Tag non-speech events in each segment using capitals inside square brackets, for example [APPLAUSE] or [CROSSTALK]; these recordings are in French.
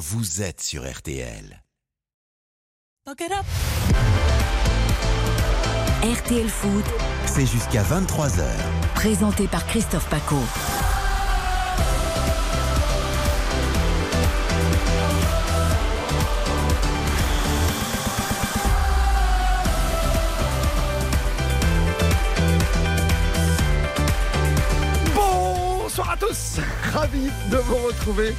vous êtes sur RTL. RTL Foot, C'est jusqu'à 23h. présenté par Christophe Paco. Bonsoir à tous, ravi de vous retrouver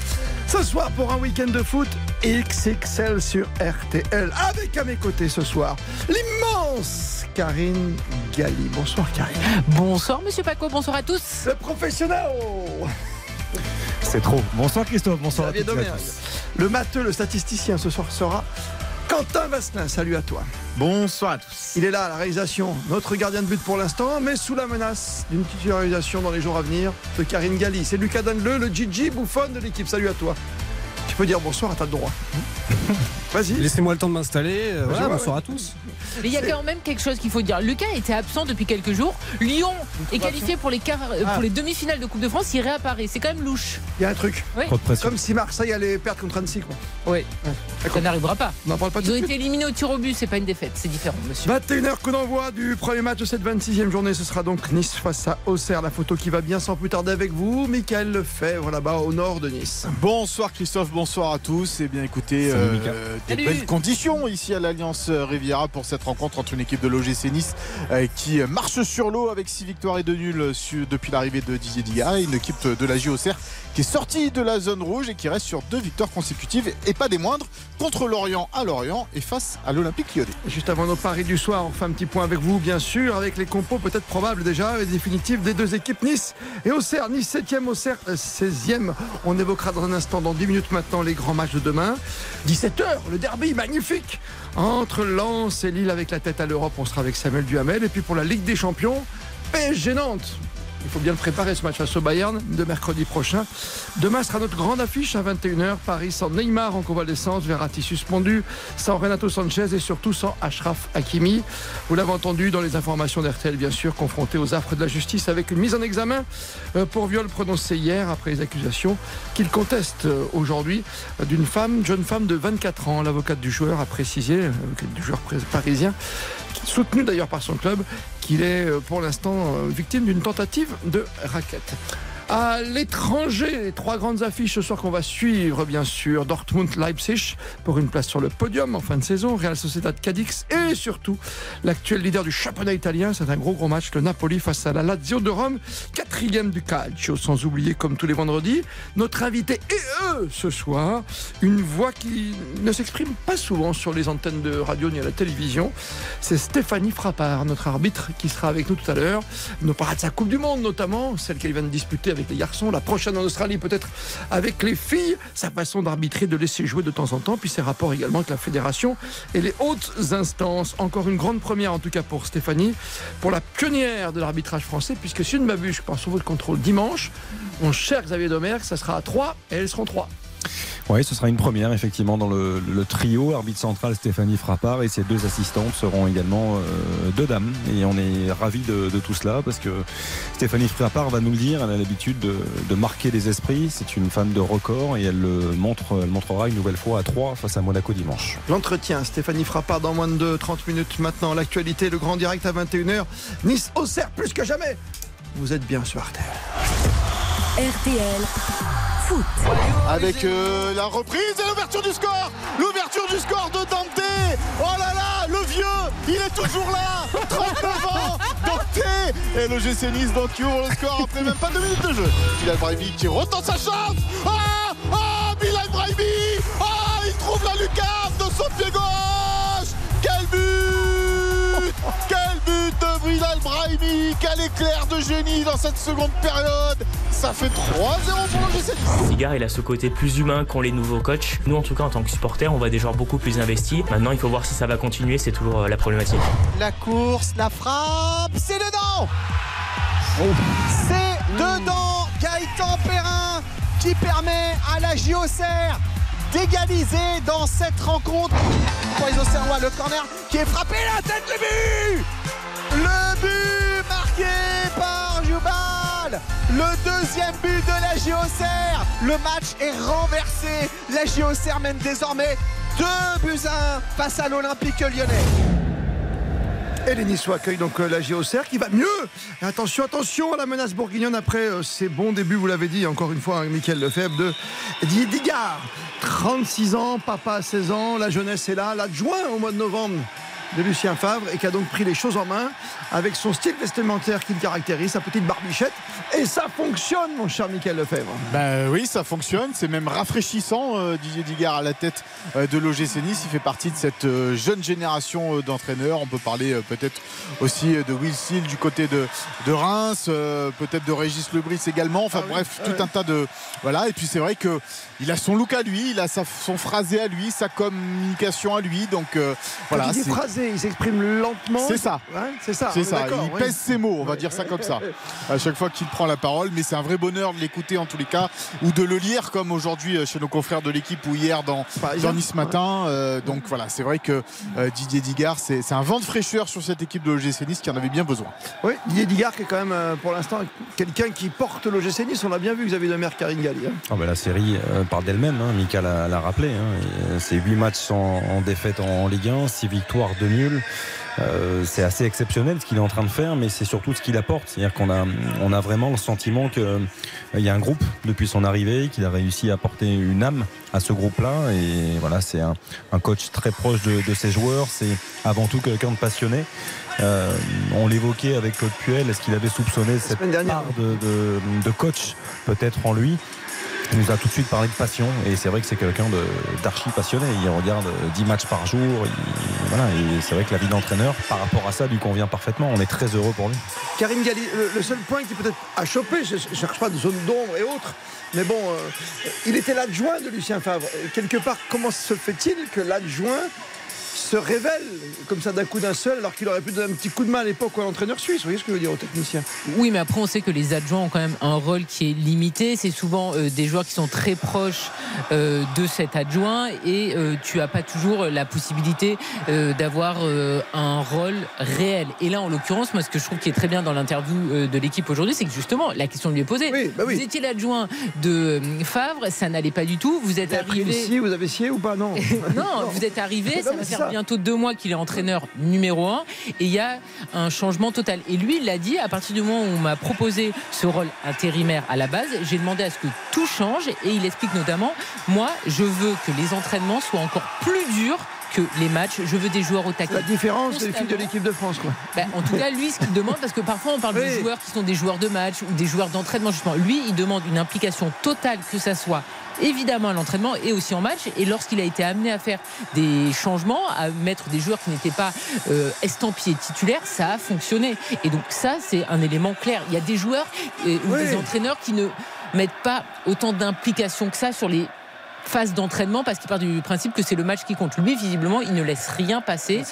ce soir pour un week-end de foot XXL sur RTL. Avec à mes côtés ce soir l'immense Karine Galli. Bonsoir Karine. Bonsoir Monsieur Paco, bonsoir à tous. Le professionnel. C'est trop. Bonsoir Christophe, bonsoir à Xavier toutes et à Domergue. tous. Le matheux, le statisticien ce soir sera Quentin Vasselin. Salut à toi. Bonsoir à tous. Il est là à la réalisation, notre gardien de but pour l'instant, mais sous la menace d'une titularisation dans les jours à venir de Karine Galli. C'est Lucas Danleu, le Gigi Bouffon de l'équipe. Salut à toi. Tu peux dire bonsoir à ta droit. Vas-y. Laissez-moi le temps de m'installer. Euh, voilà, bonsoir ouais. à tous. Mais il y a quand même quelque chose qu'il faut dire. Lucas était absent depuis quelques jours. Lyon est qualifié pour les, quarts- euh, Ah. pour les demi-finales de Coupe de France. Il réapparaît. C'est quand même louche. Il y a un truc. Pression. Comme si Marseille allait perdre contre Annecy. Quoi. Oui. Ça n'arrivera pas. On parle pas Ils ont été éliminés au tir au but. C'est pas une défaite. C'est différent, monsieur. 21h, coup d'envoi du premier match de cette 26e journée. Ce sera donc Nice face à Auxerre. La photo qui va bien sans plus tarder avec vous. Michael Lefebvre, là-bas au nord de Nice. Bonsoir Christophe, bonsoir à tous. Et bien écoutez, Salut, euh. Des Salut. belles conditions ici à l'Alliance Riviera pour cette rencontre entre une équipe de l'OGC Nice euh, qui marche sur l'eau avec 6 victoires et 2 nuls su- depuis l'arrivée de Didier Diga et une équipe de la JOCR qui est sortie de la zone rouge et qui reste sur deux victoires consécutives et pas des moindres contre l'Orient à Lorient et face à l'Olympique Lyonnais. Juste avant nos paris du soir, on fait un petit point avec vous, bien sûr, avec les compos peut-être probables déjà et définitifs des deux équipes Nice et Auxerre. Nice 7e, Auxerre euh, 16e. On évoquera dans un instant, dans 10 minutes maintenant, les grands matchs de demain. 17h, le derby magnifique entre Lens et Lille avec la tête à l'Europe. On sera avec Samuel Duhamel. Et puis pour la Ligue des Champions, PSG Nantes. Il faut bien le préparer ce match face au Bayern de mercredi prochain. Demain sera notre grande affiche à 21h. Paris sans Neymar en convalescence, Verratti suspendu, sans Renato Sanchez et surtout sans Ashraf Hakimi. Vous l'avez entendu dans les informations d'RTL, bien sûr, confronté aux affres de la justice avec une mise en examen euh, pour viol prononcé hier après les accusations qu'il conteste euh, aujourd'hui euh, d'une femme, jeune femme de 24 ans. L'avocate du joueur a précisé, euh, l'avocate du joueur parisien, soutenu d'ailleurs par son club, qu'il est euh, pour l'instant euh, victime d'une tentative de raquette. À l'étranger, les trois grandes affiches ce soir qu'on va suivre, bien sûr. Dortmund-Leipzig pour une place sur le podium en fin de saison. Real Sociedad Cadix et surtout l'actuel leader du championnat italien. C'est un gros gros match. Le Napoli face à la Lazio de Rome, quatrième du calcio. Sans oublier, comme tous les vendredis, notre invité et eux ce soir. Une voix qui ne s'exprime pas souvent sur les antennes de radio ni à la télévision. C'est Stéphanie Frappard, notre arbitre, qui sera avec nous tout à l'heure. Nous parlera de sa Coupe du Monde, notamment, celle qu'elle vient de disputer avec les garçons, la prochaine en Australie, peut-être avec les filles, sa façon d'arbitrer, de laisser jouer de temps en temps, puis ses rapports également avec la fédération et les hautes instances. Encore une grande première, en tout cas pour Stéphanie, pour la pionnière de l'arbitrage français, puisque si je ne m'abuse, je pense sur votre contrôle dimanche, mon cher Xavier Domergue, ça sera à 3 et elles seront 3. Oui, ce sera une première effectivement dans le, le trio. Arbitre central Stéphanie Frappard et ses deux assistantes seront également euh, deux dames. Et on est ravis de, de tout cela parce que Stéphanie Frappard va nous le dire. Elle a l'habitude de, de marquer les esprits. C'est une femme de record et elle le montre, elle montrera une nouvelle fois à 3 face à Monaco dimanche. L'entretien, Stéphanie Frappard dans moins de 30 minutes maintenant. L'actualité, le grand direct à 21h. Nice au cerf plus que jamais. Vous êtes bien sur RTL. RTL Avec euh, la reprise et l'ouverture du score. L'ouverture du score de Dante. Oh là là, le vieux, il est toujours là. 39 ans Dante. Et le GC Nice donc qui le score après même pas deux minutes de jeu. Bilal Brahimi qui retente sa chance. Ah Ah Bilal Brahimi. Ah Il trouve la lucarne de son pied gauche. Quel but Quel but de Bilal Brahimi Quel éclair de génie dans cette seconde période Ça fait 3-0 pour le GC Nice Sigard, il a ce côté plus humain qu'ont les nouveaux coachs. Nous, en tout cas, en tant que supporters, on voit des joueurs beaucoup plus investis. Maintenant, il faut voir si ça va continuer, c'est toujours euh, la problématique. La course, la frappe, c'est dedans C'est dedans Gaëtan Perrin qui permet à la JOCR d'égaliser dans cette rencontre. Les le corner qui est frappé, la tête, le but Le but marqué par Jubal. Le deuxième but de la JOCR. Le match est renversé. La JOCR mène désormais 2 buts à 1 face à l'Olympique lyonnais. Et les Niçois accueillent donc euh, la GOCR qui va mieux. Attention, attention à la menace bourguignonne après euh, ces bons débuts, vous l'avez dit encore une fois, hein, Michael Lefebvre de Digard. 36 ans, papa à 16 ans, la jeunesse est là, l'adjoint au mois de novembre de Lucien Favre et qui a donc pris les choses en main avec son style vestimentaire qui le caractérise, sa petite barbichette. Et ça fonctionne, mon cher Michael Lefebvre. Ben oui, ça fonctionne. C'est même rafraîchissant. euh, Didier Digard à la tête euh, de l'OGC Nice. Il fait partie de cette euh, jeune génération d'entraîneurs. On peut parler peut-être aussi de Will Seal du côté de, de Reims, peut-être de Régis Lebris également. Enfin Ah oui, bref, ouais. tout un tas de. Voilà. Et puis c'est vrai que il a son look à lui, il a sa- son phrasé à lui, sa communication à lui. Donc voilà. Il il s'exprime lentement. C'est ça. C'est ça. C'est ça, il oui. pèse ses mots, on va dire ça comme ça. À chaque fois qu'il prend la parole, mais c'est un vrai bonheur de l'écouter en tous les cas, ou de le lire comme aujourd'hui euh, chez nos confrères de l'équipe ou hier dans, dans Nice Matin. Euh, donc voilà, c'est vrai que euh, Didier Digard, c'est un vent de fraîcheur sur cette équipe de l'OGC Nice qui en avait bien besoin. Oui, Didier Digard qui est quand même euh, pour l'instant quelqu'un qui porte l'OGC Nice. On l'a bien vu, Xavier Demer, Karine Galli. hein. Ah bah, la série euh, parle d'elle-même, hein. Mika l'a rappelé. hein. C'est 8 matchs en, en défaite en, Ligue 1, 6 victoires, 2 Euh, c'est assez exceptionnel ce qu'il est en train de faire, mais c'est surtout ce qu'il apporte. C'est-à-dire qu'on a, on a vraiment le sentiment qu'il y a un groupe depuis son arrivée, qu'il a réussi à apporter une âme à ce groupe-là. Et voilà, c'est un, un coach très proche de, de ses joueurs. C'est avant tout quelqu'un de passionné. Euh, on l'évoquait avec Claude Puel. Est-ce qu'il avait soupçonné cette part de, de- de coach peut-être en lui? Il nous a tout de suite parlé de passion et c'est vrai que c'est quelqu'un d'archi passionné. Il regarde 10 matchs par jour. et c'est vrai que la vie d'entraîneur, par rapport à ça, lui convient parfaitement. On est très heureux pour lui. Karine Galli, le, seul point qui peut-être a chopé, je ne cherche pas de zone d'ombre et autres, mais bon, euh, il était l'adjoint de Lucien Favre. Et quelque part, comment se fait-il que l'adjoint se révèle comme ça d'un coup d'un seul, alors qu'il aurait pu donner un petit coup de main à l'époque à l'entraîneur suisse Vous voyez ce que je veux dire aux techniciens Oui, mais après, on sait que les adjoints ont quand même un rôle qui est limité. C'est souvent euh, des joueurs qui sont très proches euh, de cet adjoint et euh, tu n'as pas toujours la possibilité d'avoir un rôle réel. Et là, en l'occurrence, moi, ce que je trouve qui est très bien dans l'interview de l'équipe aujourd'hui, c'est que justement, la question lui est posée. Oui, bah oui. Vous étiez l'adjoint de Favre, ça n'allait pas du tout. Vous êtes Vous arrivé. vous avez scié ou pas? Non. [LAUGHS] Non, vous êtes arrivé, ça va faire ça. Bientôt deux mois qu'il est entraîneur numéro un et il y a un changement total. Et lui, il l'a dit, à partir du moment où on m'a proposé ce rôle intérimaire à la base, j'ai demandé à ce que tout change et il explique notamment, moi, je veux que les entraînements soient encore plus durs que les matchs. Je veux des joueurs au taquet. La différence des filles de l'équipe de France, quoi. Ben, en tout cas, lui, ce qu'il demande, parce que parfois on parle [LAUGHS] Oui. de joueurs qui sont des joueurs de match ou des joueurs d'entraînement, justement. Lui, il demande une implication totale, que ça soit évidemment à l'entraînement et aussi en match. Et lorsqu'il a été amené à faire des changements, à mettre des joueurs qui n'étaient pas euh, estampillés titulaires, ça a fonctionné. Et donc ça, c'est un élément clair. Il y a des joueurs euh, ou Oui. des entraîneurs qui ne mettent pas autant d'implication que ça sur les phases d'entraînement parce qu'il part du principe que c'est le match qui compte. Lui, visiblement, il ne laisse rien passer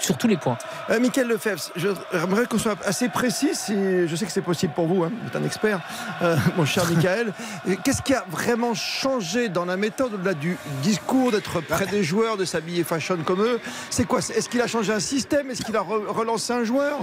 sur tous les points. Euh, Michael Lefebvre, j'aimerais qu'on soit assez précis. si- je sais que c'est possible pour vous, hein, vous êtes un expert, euh, [LAUGHS] mon cher Michael. Et Qu'est-ce qui a vraiment changé dans la méthode au-delà du discours, d'être près des joueurs, de s'habiller fashion comme eux? C'est quoi? Est-ce qu'il a changé un système? Est-ce qu'il a re- relancé un joueur?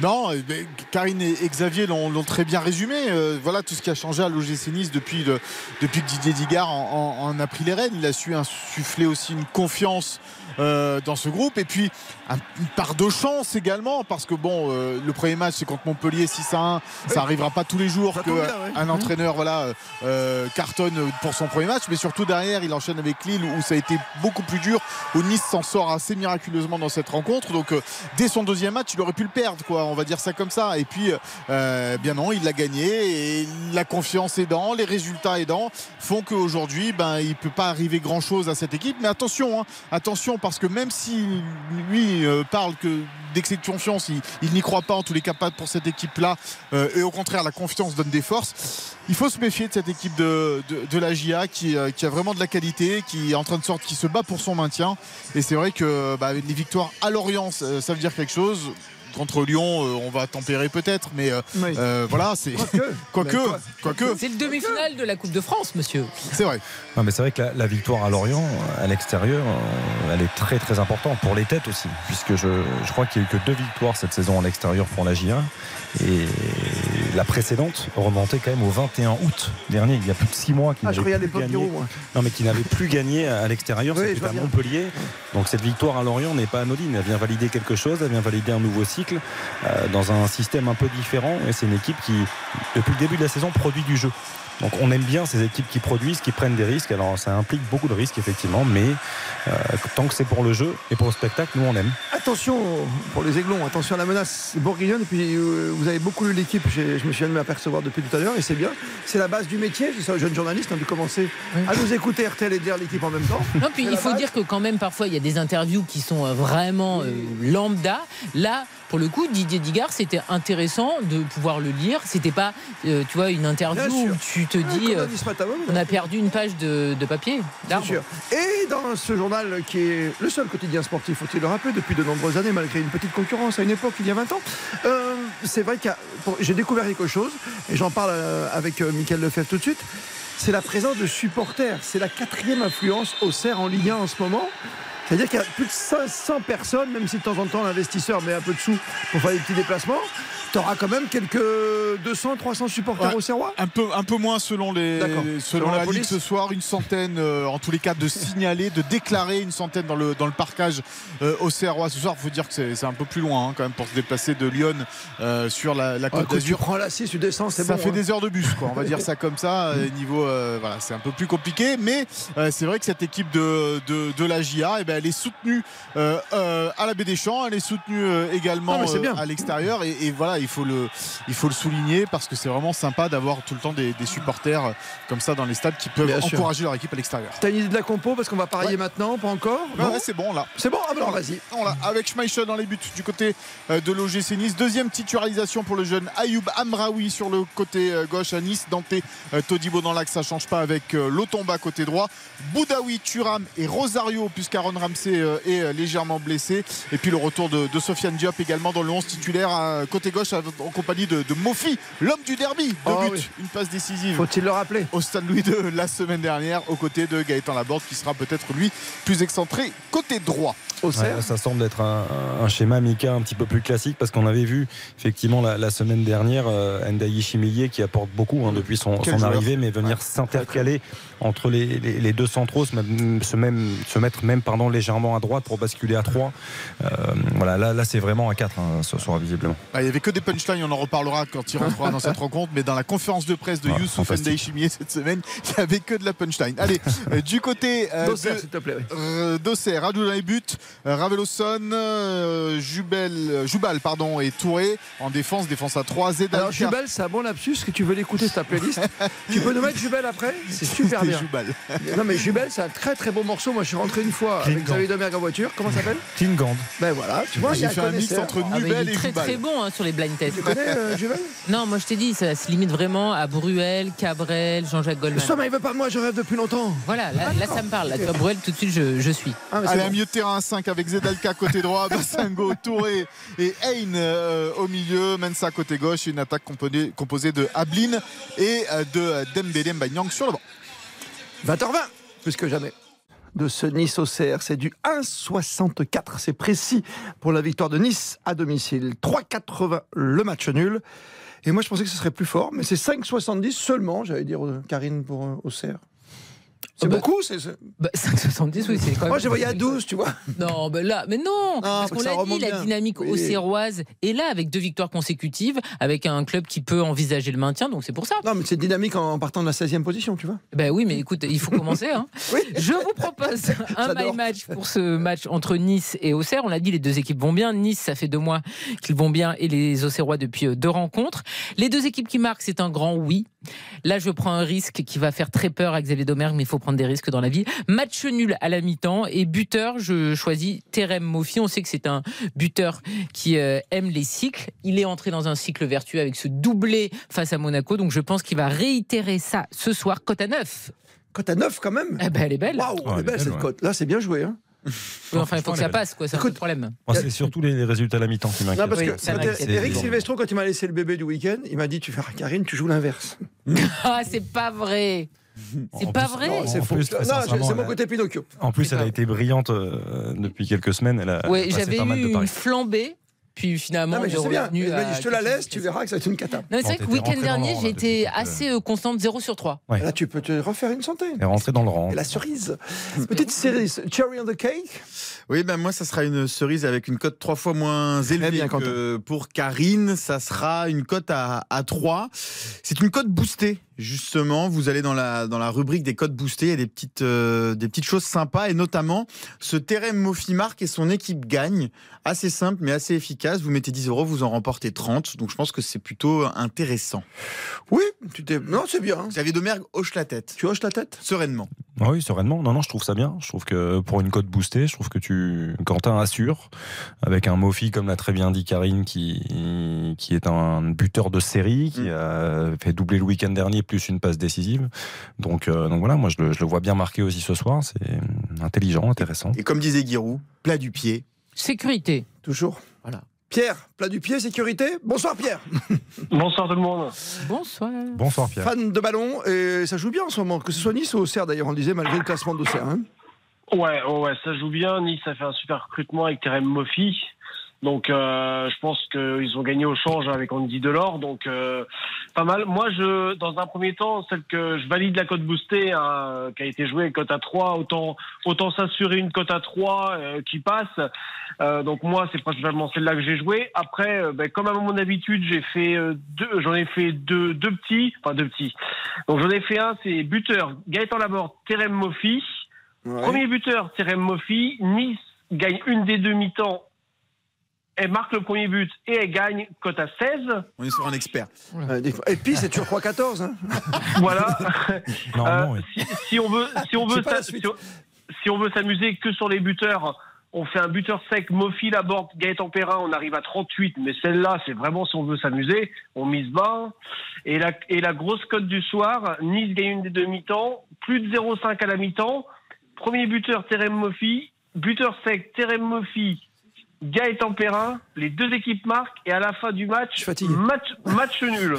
Non, euh, ben, Karine et Xavier l'ont l'ont très bien résumé. Euh, voilà tout ce qui a changé à l'OGC Nice depuis, le- depuis que Didier Digard en, en- en a pris les rênes. Il a su insuffler aussi une confiance euh, dans ce groupe. Et puis un- une part de chance également parce que bon euh, le premier match c'est contre Montpellier 6 à 1 ça arrivera pas tous les jours ouais. qu'un entraîneur voilà euh, euh, cartonne pour son premier match. Mais surtout derrière il enchaîne avec Lille où ça a été beaucoup plus dur où Nice s'en sort assez miraculeusement dans cette rencontre. Donc euh, dès son deuxième match il aurait pu le perdre quoi. On va dire ça comme ça. Et puis euh, bien non il l'a gagné. Et la confiance aidant les résultats aidants font qu'aujourd'hui ben il peut pas arriver grand chose à cette équipe. Mais attention hein, attention parce que même si lui euh, parle d'excès de confiance il, n'y croit pas en tous les cas pas pour cette équipe là et au contraire la confiance donne des forces il faut se méfier de cette équipe de, la GIA qui, euh, qui a vraiment de la qualité qui est en train de sortir qui se bat pour son maintien. Et c'est vrai que bah, les victoires à Lorient ça veut dire quelque chose contre Lyon, euh, on va tempérer peut-être, mais euh, Oui. euh, voilà, c'est Quoique. [LAUGHS] quoique, C'est le demi-finale de la Coupe de France, monsieur. c'est vrai. Non, mais c'est vrai que la, la victoire à Lorient, à l'extérieur, euh, elle est très très importante pour les têtes aussi, puisque je, je crois qu'il n'y a eu que deux victoires cette saison à l'extérieur pour la J1. Et la précédente remontait quand même au 21 août dernier, il y a plus de 6 mois qu'il Ah, je plus gagné. Moi. Non, mais qui n'avait plus gagné à l'extérieur, Oui, c'était à. Montpellier. Donc cette victoire à Lorient n'est pas anodine. Elle vient valider quelque chose, elle vient valider un nouveau cycle euh, dans un système un peu différent. Et c'est une équipe qui, depuis le début de la saison, produit du jeu. Donc on aime bien ces équipes qui produisent, qui prennent des risques. Alors ça implique beaucoup de risques effectivement, mais euh, tant que c'est pour le jeu et pour le spectacle, nous on aime. Attention pour les aiglons, attention à la menace bourguignonne. Et puis euh, vous avez beaucoup lu l'équipe, je me suis de m'apercevoir depuis tout à l'heure et c'est bien. C'est la base du métier, c'est ça, jeune journaliste, on a dû commencer à nous écouter RTL et dire l'équipe en même temps. Non, puis il faut base. dire que quand même parfois il y a des interviews qui sont euh, vraiment euh, lambda. Là, pour le coup, Didier Digard, c'était intéressant de pouvoir le lire. C'était pas, euh, tu vois, une interview où tu te Ouais, dis, comme euh, on a perdu une page de, de papier. Bien sûr. Et dans ce journal qui est le seul quotidien sportif, faut-il le rappeler, depuis de nombreuses années, malgré une petite concurrence à une époque, il y a 20 ans, euh, c'est vrai que j'ai découvert quelque chose, et j'en parle euh, avec Mickaël Lefebvre tout de suite, c'est la présence de supporters. C'est la quatrième influence au CER en Ligue 1 en ce moment. C'est-à-dire qu'il y a plus de 500 personnes, même si de temps en temps l'investisseur met un peu de sous pour faire des petits déplacements, tu auras quand même quelques 200, 300 supporters Ouais. au Serrois? Un peu, un peu moins selon, les, selon, Selon la la, police ce soir, une centaine euh, en tous les cas de [LAUGHS] signaler, de déclarer une centaine dans le, dans le parcage euh, au CROA ce soir. Il faut dire que c'est c'est un peu plus loin hein, quand même pour se déplacer de Lyon euh, sur la, la Côte tu d'Azur. prends la 6, tu descends, c'est Ça bon. fait hein. des heures de bus, quoi. On va dire [LAUGHS] ça comme ça. niveau, voilà, c'est un peu plus compliqué, mais c'est vrai que cette équipe de, de, de la GIA, eh ben, elle est soutenue à la Baie des Champs, elle est soutenue également Ah, bien. à l'extérieur, et, et voilà, il faut le, il faut le souligner parce que c'est vraiment sympa d'avoir tout le temps des, des supporters comme ça dans les stades qui peuvent Bien sûr. encourager leur équipe à l'extérieur. T'as une idée de la compo parce qu'on va parier Ouais. maintenant, pas encore Ouais, c'est bon là. C'est bon Ah bah alors vas-y. Avec Schmeichel dans les buts du côté euh, de l'OGC Nice. Deuxième titularisation pour le jeune Ayoub Amraoui sur le côté euh, gauche à Nice. Dante euh, Todibo dans l'axe, ça change pas avec Lotomba côté droit. Boudaoui, Turam et Rosario puisqu'Aaron Ramsey est légèrement blessé. Et puis le retour de, de Sofiane Diop également dans le 11 titulaire à côté gauche en compagnie de, de Mofi, l'homme du derby. Deux buts, oui. une passe décisive Faut-il le rappeler au Stade Louis II la semaine dernière aux côtés de Gaëtan Laborde qui sera peut-être lui plus excentré côté droit. Ouais, ça semble être un, un schéma Mika un petit peu plus classique parce qu'on avait vu effectivement la, la semaine dernière euh, Ndayi Chimillier qui apporte beaucoup hein, depuis son, arrivée, mais venir s'intercaler entre les, les- les deux centraux, se, même- se, même- se mettre même pardon, légèrement à droite pour basculer à 3. voilà, là, là c'est vraiment à 4 hein, ce soir visiblement. Ah, Il n'y avait que des punchlines, on en reparlera quand il rentrera dans cette [LAUGHS] rencontre, mais dans la conférence de presse de Ah, Youssouf. Ndaye Chimier cette semaine, il n'y avait que de la punchline. Allez, euh, du côté euh, D'Auxerre, de- s'il te plaît. oui. euh, Radou dans les buts, euh, Raveloson, Jubel, Joubal pardon, et Touré en défense, défense à 3, Zedalka. Alors Jubel, c'est un bon lapsus que tu veux l'écouter ta playlist. [LAUGHS] tu peux nous mettre Jubel après? C'est super bien. Joubal. Non mais Jubel, c'est un très très beau morceau. Moi, je suis rentré une fois avec. Xavier Domergue en voiture. Comment ça s'appelle? Klingand. Ben voilà, tu vois, il y J'ai a fait un mix entre Ah, Nubel il est et très Joubal. très bon hein, sur les blind Tu connais euh, Non, moi je t'ai dit, ça se limite vraiment à Bruel, Cabrel, Jean-Jacques Goldman. Ça, mais il veut pas de moi, je rêve depuis longtemps. Voilà, là, là, ça me parle. Là, tu vois, Bruel, tout de suite, je, je suis. Ah, Allez, bon. un milieu de terrain à 5 avec Zedalka côté droit, [LAUGHS] Bassingo, Touré et Hein euh, au milieu, Mensa côté gauche et une attaque composée, composée de Ablin et euh, de Dembélé Mbanyang sur le banc. 20h20, plus que jamais. De ce Nice au CR, c'est du 1,64. C'est précis pour la victoire de Nice à domicile. 3,80 le match nul. Et moi, je pensais que ce serait plus fort, mais c'est 5,70 seulement, j'allais dire, euh, Karine, pour euh, au CR. C'est Oh bah, beaucoup c'est, c'est- Bah, 5,70, oui, c'est quand même. Moi, j'ai voyé à 12, tu vois. Non, ben là, mais non, parce faut qu'on l'a dit, la dynamique Oui. auxerroise est là avec deux victoires consécutives, avec un club qui peut envisager le maintien, donc c'est pour ça. Non, mais c'est dynamique en partant de la 16e position, tu vois. Ben oui, mais écoute, il faut commencer. Hein. [LAUGHS] Oui. Je vous propose [LAUGHS] un my match pour ce match entre Nice et Auxerre. On l'a dit, les deux équipes vont bien. Nice, ça fait deux mois qu'ils vont bien et les Auxerrois depuis euh, deux rencontres. Les deux équipes qui marquent, c'est un grand oui. Là, je prends un risque qui va faire très peur à Xavier Domergue, mais faut prendre des risques dans la vie. Match nul à la mi-temps et buteur, je choisis Terem Mofi. On sait que c'est un buteur qui euh, aime les cycles. Il est entré dans un cycle vertueux avec ce doublé face à Monaco, donc je pense qu'il va réitérer ça ce soir, cote à 9. Cote à 9 quand même. Eh ben, elle est belle. Waouh, Ouais, elle est elle est belle belle, cette ouais. cote. Là, c'est bien joué. Hein. Oui, enfin, il faut que ça passe, quoi. C'est un peu le Écoute, problème. C'est surtout les, résultats à la mi-temps qui Non, m'inquiètent. parce Oui, Eric. Silvestro, quand il m'a laissé le bébé du week-end, il m'a dit Tu fais Karine, tu joues l'inverse. [LAUGHS] Ah, c'est pas vrai. [LAUGHS] C'est pas plus- vrai. Non, c'est En faux. c'est mon elle a- côté Pinocchio. En plus, elle a été brillante euh, depuis quelques semaines. Elle a Ouais, j'avais pas mal de eu une flambée. Puis finalement, Non, mais je sais bien. revenu Il m'a dit, à je te la laisse, tu verras que ça va être une cata. C'est Bon, vrai que t'étais week-end dernier, le j'étais depuis, assez euh, constante, 0 sur 3. Ouais. Là, tu peux te refaire une centaine. Et rentrer dans le rang. Et la cerise. Petite cerise. Cherry on the cake. Oui, ben moi, ça sera une cerise avec une cote trois fois moins élevée bien, que pour Karine. Ça sera une cote à, à 3. C'est une cote boostée, justement. Vous allez dans la, dans la rubrique des cotes boostées. Il y a des petites, euh, des petites choses sympas, et notamment ce Terem Mofi marque et son équipe gagne. Assez simple, mais assez efficace. Vous mettez 10 euros, vous en remportez 30. Donc je pense que c'est plutôt intéressant. Oui, tu t'es. Non, c'est bien. Xavier Domergue hoche la tête. Tu hoches la tête? Sereinement. Ah oui, sereinement. Non, non, je trouve ça bien. Je trouve que pour une cote boostée, je trouve que tu, Quentin assure avec un Mofi, comme l'a très bien dit Karine, qui, qui est un buteur de série, qui Mm. a fait doubler le week-end dernier, plus une passe décisive. Donc, euh, donc voilà, moi je le, je le vois bien marqué aussi ce soir. C'est intelligent, intéressant. Et comme disait Giroud, plat du pied. Sécurité. Toujours. Voilà. Pierre, plat du pied, sécurité. Bonsoir Pierre. [LAUGHS] Bonsoir tout le monde. Bonsoir. Bonsoir Pierre. Fan de ballon et ça joue bien en ce moment, que ce soit Nice ou Auxerre d'ailleurs, on le disait malgré le classement d'Auxerre. Hein. Ouais, ouais, ouais, ça joue bien. Nice a fait un super recrutement avec Terem Moffi. Donc, euh, je pense qu'ils ont gagné au change avec Andy Delors. Donc, euh, pas mal. Moi, je, dans un premier temps, celle que je valide la cote boostée, hein, qui a été jouée cote à 3, autant, autant s'assurer une cote à 3 euh, qui passe. Euh, donc, moi, c'est principalement celle-là que j'ai jouée. Après, euh, ben, comme à mon habitude, j'ai fait euh, deux, j'en ai fait deux, deux petits, enfin deux petits. Donc, j'en ai fait un, c'est buteur Gaëtan Laborde, Terem Moffi. Ouais. Premier buteur, Terem Moffi. Nice gagne une des deux mi-temps. Elle marque le premier but et elle gagne cote à 16. On est sur un expert. Euh, des fois- Et puis c'est toujours 3-14. Hein. [LAUGHS] Voilà. [LAUGHS] Normalement, Euh, oui. si, si on veut, si on [LAUGHS] C'est veut, pas la s'a- suite. si on- si on veut s'amuser que sur les buteurs, on fait un buteur sec, Mofi, Laborde, Gaëtan Perrin, on arrive à 38. Mais celle-là, c'est vraiment si on veut s'amuser, on mise bas. Et la, et la grosse cote du soir, Nice gagne une des deux mi-temps, plus de 0,5 à la mi-temps. Premier buteur, Terem Mofi. Buteur sec, Terem Mofi, Gaëtan Perrin. Les deux équipes marquent. Et à la fin du match, match, match nul.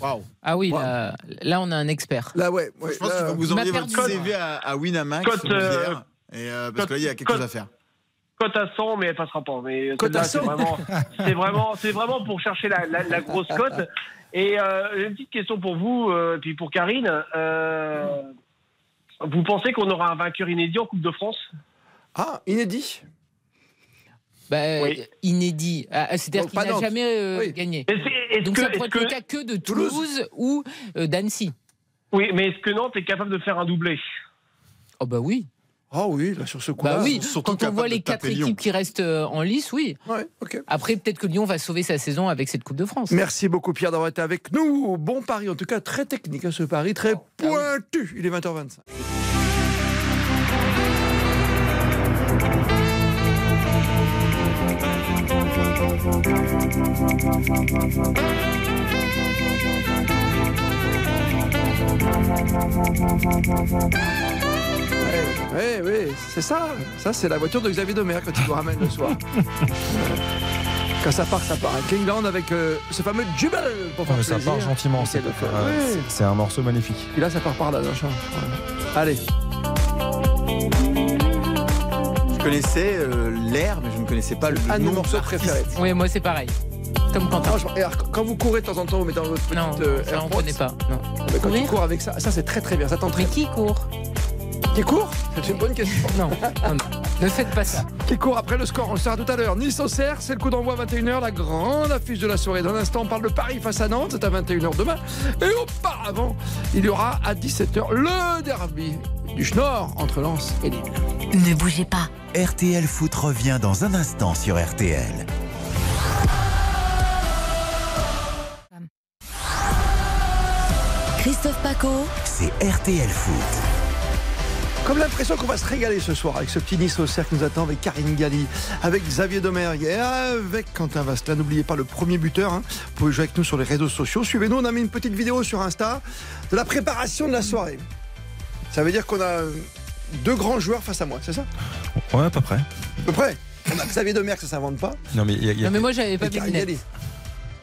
Waouh. Ah oui, Wow. là, là, on a un expert. Là, ouais. ouais, Je pense là, que vous envoyiez votre. CV à, à Winamax. Cote, euh, et, euh, parce cote- que là, il y a quelque cote- chose à faire. cote à 100, mais elle passera pas. Mais Cote à celle-là, c'est 100. vraiment, c'est vraiment, c'est vraiment pour chercher la, la- la grosse cote. Et euh, une petite question pour vous, euh, puis pour Karine. Euh, vous pensez qu'on aura un vainqueur inédit en Coupe de France? Ah, inédit? Bah, Oui. Inédit. Ah, C'est-à-dire Donc, qu'il n'a jamais euh, Oui. gagné. Donc que, ça pourrait être que- le cas que de Toulouse. Toulouse, ou euh, d'Annecy. oui, mais est-ce que Nantes est capable de faire un doublé? Oh bah oui. Ah oui, là sur ce coup-là. Bah oui. surtout Quand on voit les quatre Lyon. équipes qui restent euh, en lice, oui. Ouais, ok. Après, peut-être que Lyon va sauver sa saison avec cette Coupe de France. Merci beaucoup Pierre d'avoir été avec nous. Bon pari, en tout cas très technique hein, ce pari, très pointu. Il est 20h25. Oui, oui, c'est ça. Ça, c'est la voiture de Xavier Domer quand il nous ramène le soir. [LAUGHS] Quand ça part, ça part. Kingland avec euh, ce fameux jubel pour faire Ouais, ça part gentiment. C'est- euh, Oui. un morceau magnifique. Et là, ça part par là, d'un champ. Voilà. Allez. Je connaissais euh, l'air, mais je ne connaissais pas le Un de nom nos morceaux préférés. Oui, moi c'est pareil. Comme Quentin. Franchement, et alors, quand vous courez de temps en temps, vous mettez dans votre petite Non, euh, ça on AirPods, connaît pas. Non. mais quand tu cours avec ça, ça c'est très très bien. Ça Mais t'entraîne. qui court Qui court C'est une bonne question. non. non, non. Ne faites pas ça. Qui court après le score On le saura tout à l'heure. Nice au Cerf, c'est le coup d'envoi 21h, la grande affiche de la soirée. Dans l'instant, on parle de Paris face à Nantes, c'est à 21h demain. Et auparavant, il y aura à 17h le derby du Schnorr entre Lens et Lille. Ne bougez pas. RTL Foot revient dans un instant sur RTL. Christophe Paco. C'est RTL Foot. Comme l'impression qu'on va se régaler ce soir avec ce petit Nice au cercle qui nous attend avec Karine Galli, avec Xavier Domergue et avec Quentin Vasselin. N'oubliez pas le premier buteur. hein. Vous pouvez jouer avec nous sur les réseaux sociaux. Suivez-nous, on a mis une petite vidéo sur Insta de la préparation de la soirée. Ça veut dire qu'on a deux grands joueurs face à moi, c'est ça? Ouais, à peu près. À peu près. On a Xavier Domergue, ça s'invente pas. Non, mais il y a- y a- Non, mais moi j'avais pas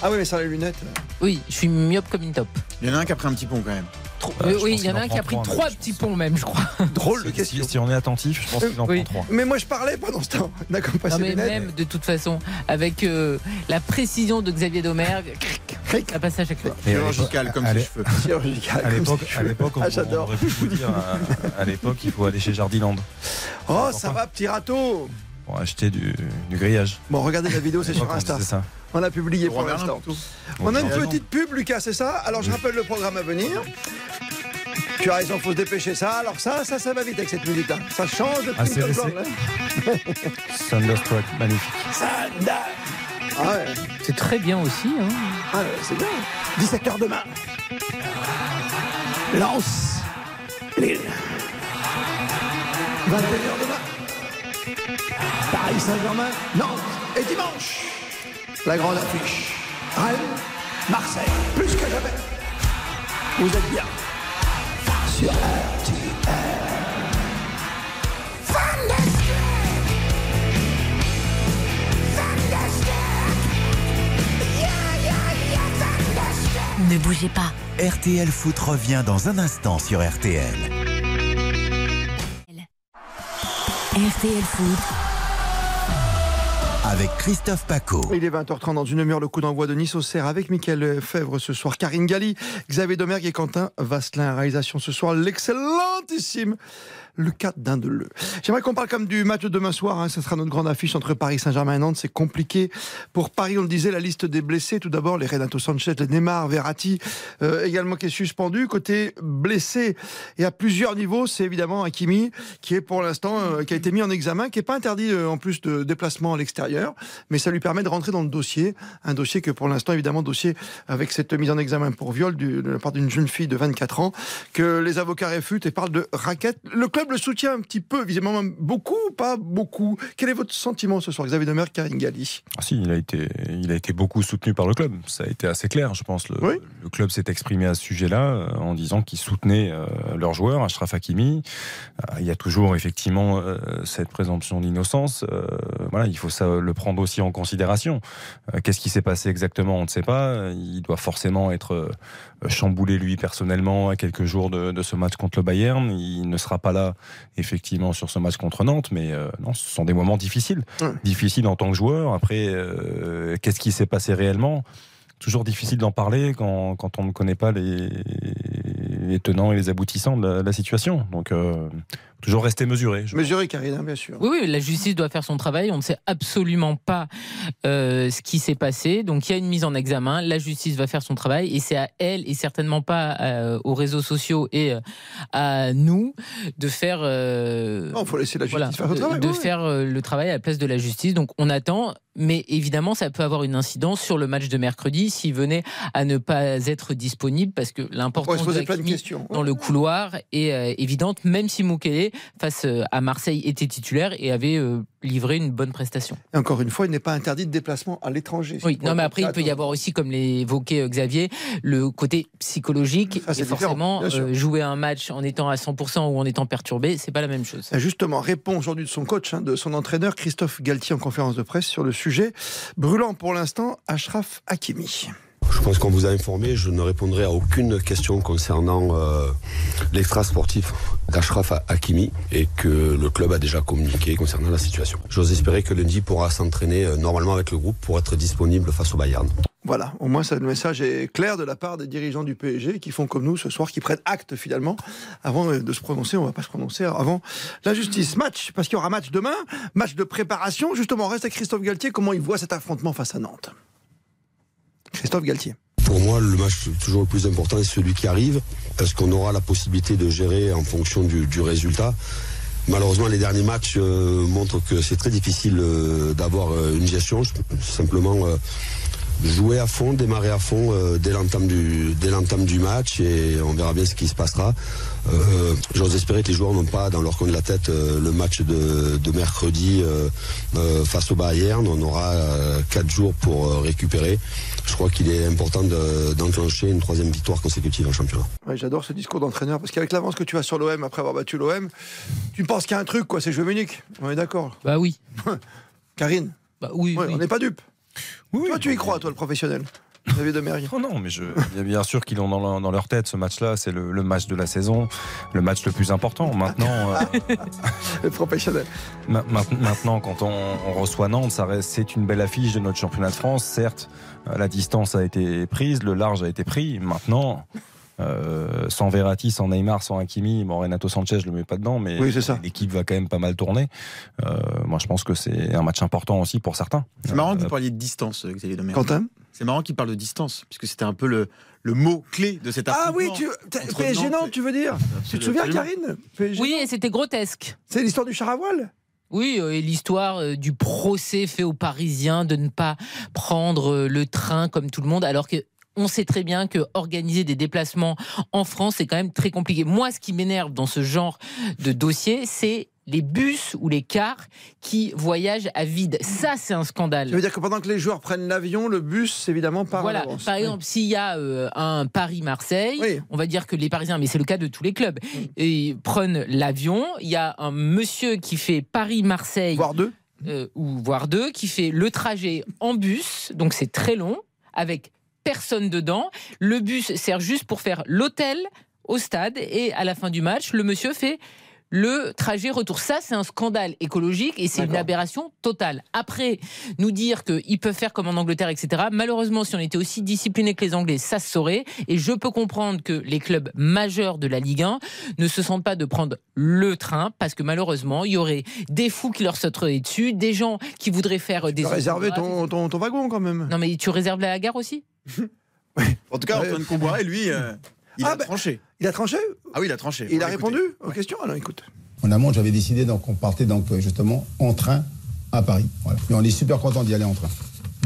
Ah oui, mais sans les lunettes. Oui, je suis myope comme une top. Il y en a un qui a pris un petit pont quand même. Euh, oui, il y en a un qui a pris trois petits ponts même, je crois. [LAUGHS] Drôle de question. Si on est attentif, je pense qu'il en Oui. prend trois. Mais moi je parlais pendant ce temps. D'accord, pas Non, mais même de toute façon, avec euh, la précision de Xavier Domergue, ça passe à chaque fois. Chirurgical comme ses cheveux. Chirurgical, À l'époque, on, Ah, on j'adore. aurait pu vous dire, à, à l'époque, il faut aller chez Jardiland Oh, ça va, petit râteau. pour acheter du, du grillage. Bon, regardez la vidéo, c'est sur Insta. disait ça. On l'a publié pour l'instant. On a une petite pub, Lucas, c'est ça Alors je rappelle le programme à venir. Tu as raison, faut se dépêcher. Ça, alors ça, ça, ça va vite avec cette musique-là. Ça change de Ah, c'est tout resté. [LAUGHS] Thunderstruck, magnifique. Ah ouais, C'est très bien aussi. Hein. ah ouais, c'est bien. 17h demain. Lance. Lille. 21h demain. Paris Saint-Germain. Nantes. Et dimanche. La grande affiche. Rennes. Marseille. Plus que jamais. Vous êtes bien. Sur RTL. Ne bougez pas. RTL Foot revient dans un instant sur RTL. RTL Foot. Avec Christophe Paco. Il est 20h30 dans une demi-heure, le coup d'envoi de Nice au Cerf avec Mickaël Fèvre ce soir, Karine Galli, Xavier Domergue et Quentin Vasselin. Réalisation ce soir, l'excellentissime Lucas Dindeleu. J'aimerais qu'on parle comme du match de demain soir. Hein. Ce sera notre grande affiche entre Paris Saint-Germain et Nantes. C'est compliqué pour Paris. On le disait, la liste des blessés. Tout d'abord, les Renato Sanchez, les Neymar, Verratti, euh, également qui est suspendu. Côté blessé et à plusieurs niveaux, c'est évidemment Hakimi qui est pour l'instant euh, qui a été mis en examen, qui est pas interdit euh, en plus de déplacement à l'extérieur, mais ça lui permet de rentrer dans le dossier, un dossier que pour l'instant évidemment dossier avec cette mise en examen pour viol de la part d'une jeune fille de 24 ans que les avocats réfutent et parlent de raquette. Le le soutient un petit peu, visiblement même beaucoup, ou pas beaucoup? Quel est votre sentiment ce soir, Xavier Demer, Karine Galli Ah si, il a été, il a été beaucoup soutenu par le club. Ça a été assez clair, je pense. Le, Oui. le club s'est exprimé à ce sujet-là euh, en disant qu'il soutenait euh, leur joueur, Ashraf Hakimi. Euh, il y a toujours effectivement euh, cette présomption d'innocence. Euh, voilà, il faut ça, le prendre aussi en considération. Qu'est-ce qui s'est passé exactement? On ne sait pas. Il doit forcément être chamboulé lui personnellement à quelques jours de, de ce match contre le Bayern. Il ne sera pas là effectivement sur ce match contre Nantes, mais euh, non, ce sont des moments difficiles, difficiles en tant que joueur. Après, euh, qu'est-ce qui s'est passé réellement? Toujours difficile d'en parler quand, quand on ne connaît pas les, les tenants et les aboutissants de la, de la situation. Donc, euh, toujours rester mesuré. Mesuré, Karine, hein, bien sûr. Oui, oui, la justice doit faire son travail. On ne sait absolument pas euh, ce qui s'est passé. Donc il y a une mise en examen. La justice va faire son travail et c'est à elle et certainement pas euh, aux réseaux sociaux et euh, à nous de faire. euh, Il faut laisser la justice voilà, faire son travail. de ouais. faire euh, le travail à la place de la justice. Donc on attend, mais évidemment ça peut avoir une incidence sur le match de mercredi s'il venait à ne pas être disponible parce que l'importance de de dans le couloir est euh, évidente, même si Mukele face euh, à Marseille était titulaire et avait euh, livré une bonne prestation. Et encore une fois, il n'est pas interdit de déplacement à l'étranger. Oui, non, mais après, il peut y avoir aussi, comme l'évoquait euh, Xavier, le côté psychologique. C'est et forcément, euh, jouer un match en étant à 100% ou en étant perturbé, c'est pas la même chose. Justement, répond aujourd'hui de son coach, hein, de son entraîneur, Christophe Galtier, en conférence de presse sur le sujet. Brûlant pour l'instant, Ashraf Hakimi. Je pense qu'on vous a informé, je ne répondrai à aucune question concernant euh, l'extra sportif d'Ashraf Hakimi et que le club a déjà communiqué concernant la situation. J'ose espérer que lundi pourra s'entraîner euh, normalement avec le groupe pour être disponible face au Bayern. Voilà, au moins ça, le message est clair de la part des dirigeants du PSG qui font comme nous ce soir, qui prennent acte finalement avant euh, de se prononcer. On va pas se prononcer avant la justice. Match, parce qu'il y aura match demain, match de préparation. Justement, on reste avec Christophe Galtier. Comment il voit cet affrontement face à Nantes? Christophe Galtier. Pour moi, le match toujours le plus important est celui qui arrive, parce qu'on aura la possibilité de gérer en fonction du, du résultat. Malheureusement, les derniers matchs euh, montrent que c'est très difficile euh, d'avoir euh, une gestion. Simplement euh, jouer à fond, démarrer à fond euh, dès l'entame du du match et on verra bien ce qui se passera. Euh, J'ose espérer que les joueurs n'ont pas dans leur coin de la tête euh, le match de, de mercredi euh, euh, face au Bayern. On aura euh, quatre jours pour euh, récupérer. Je crois qu'il est important de- d'enclencher une troisième victoire consécutive en championnat. Ouais, J'adore ce discours d'entraîneur parce qu'avec l'avance que tu as sur l'OM après avoir battu l'OM, tu penses qu'il y a un truc, quoi, c'est jouer Munich. On est d'accord. Bah oui. [LAUGHS] Karine Bah oui, Ouais, oui. On n'est pas dupes. Oui, Toi, oui, tu y crois, toi, le professionnel? [LAUGHS] David Oh non, mais je, bien sûr qu'ils ont dans leur, dans leur tête ce match-là. C'est le, le match de la saison, le match le plus important. Maintenant, euh, [LAUGHS] Le professionnel. ma- ma- maintenant quand on, on reçoit Nantes, ça reste- c'est une belle affiche de notre championnat de France. Certes, euh, la distance a été prise, le large a été pris. Maintenant. euh, sans Verratti, sans Neymar, sans Hakimi, bon Renato Sanchez, je le mets pas dedans, mais Oui, l'équipe va quand même pas mal tourner. Euh, moi, je pense que c'est un match important aussi pour certains. C'est marrant que vous parliez de distance, Xavier Domergue. Quentin? C'est marrant qu'il parle de distance, puisque c'était un peu le, le mot clé de cet Ah oui, tu, PSG Nantes Nantes, tu veux dire Tu te souviens, Karine PSG Oui, et c'était grotesque. C'est l'histoire du char à voile Oui, euh, et l'histoire euh, du procès fait aux Parisiens de ne pas prendre euh, le train comme tout le monde, alors que on sait très bien que organiser des déplacements en France, c'est quand même très compliqué. Moi, ce qui m'énerve dans ce genre de dossier, c'est les bus ou les cars qui voyagent à vide. Ça, c'est un scandale. Ça veut dire que pendant que les joueurs prennent l'avion, le bus, évidemment, part Voilà. avance. Par exemple, s'il y a euh, un Paris-Marseille, on va dire que les Parisiens, mais c'est le cas de tous les clubs, ils prennent l'avion. Il y a un monsieur qui fait Paris-Marseille, voire deux, ou voire deux, qui fait le trajet en bus, donc c'est très long, avec personne dedans. Le bus sert juste pour faire l'hôtel au stade et à la fin du match, le monsieur fait le trajet retour. Ça, c'est un scandale écologique et c'est une aberration totale. Après, nous dire qu'ils peuvent faire comme en Angleterre, etc. Malheureusement, si on était aussi discipliné que les Anglais, ça se saurait. Et je peux comprendre que les clubs majeurs de la Ligue 1 ne se sentent pas de prendre le train parce que malheureusement, il y aurait des fous qui leur sauteraient dessus, des gens qui voudraient faire des Tu as réservé autographes, ton, ton, ton wagon quand même. non, mais tu réserves la gare aussi? [LAUGHS] En tout cas, Antoine Comboiré, lui, euh, il Ah, a ben, tranché. Il a tranché Ah oui, il a tranché. Il a répondu aux questions Alors écoute. En amont, j'avais décidé donc on partait donc justement en train à Paris. Voilà. Et on est super content d'y aller en train.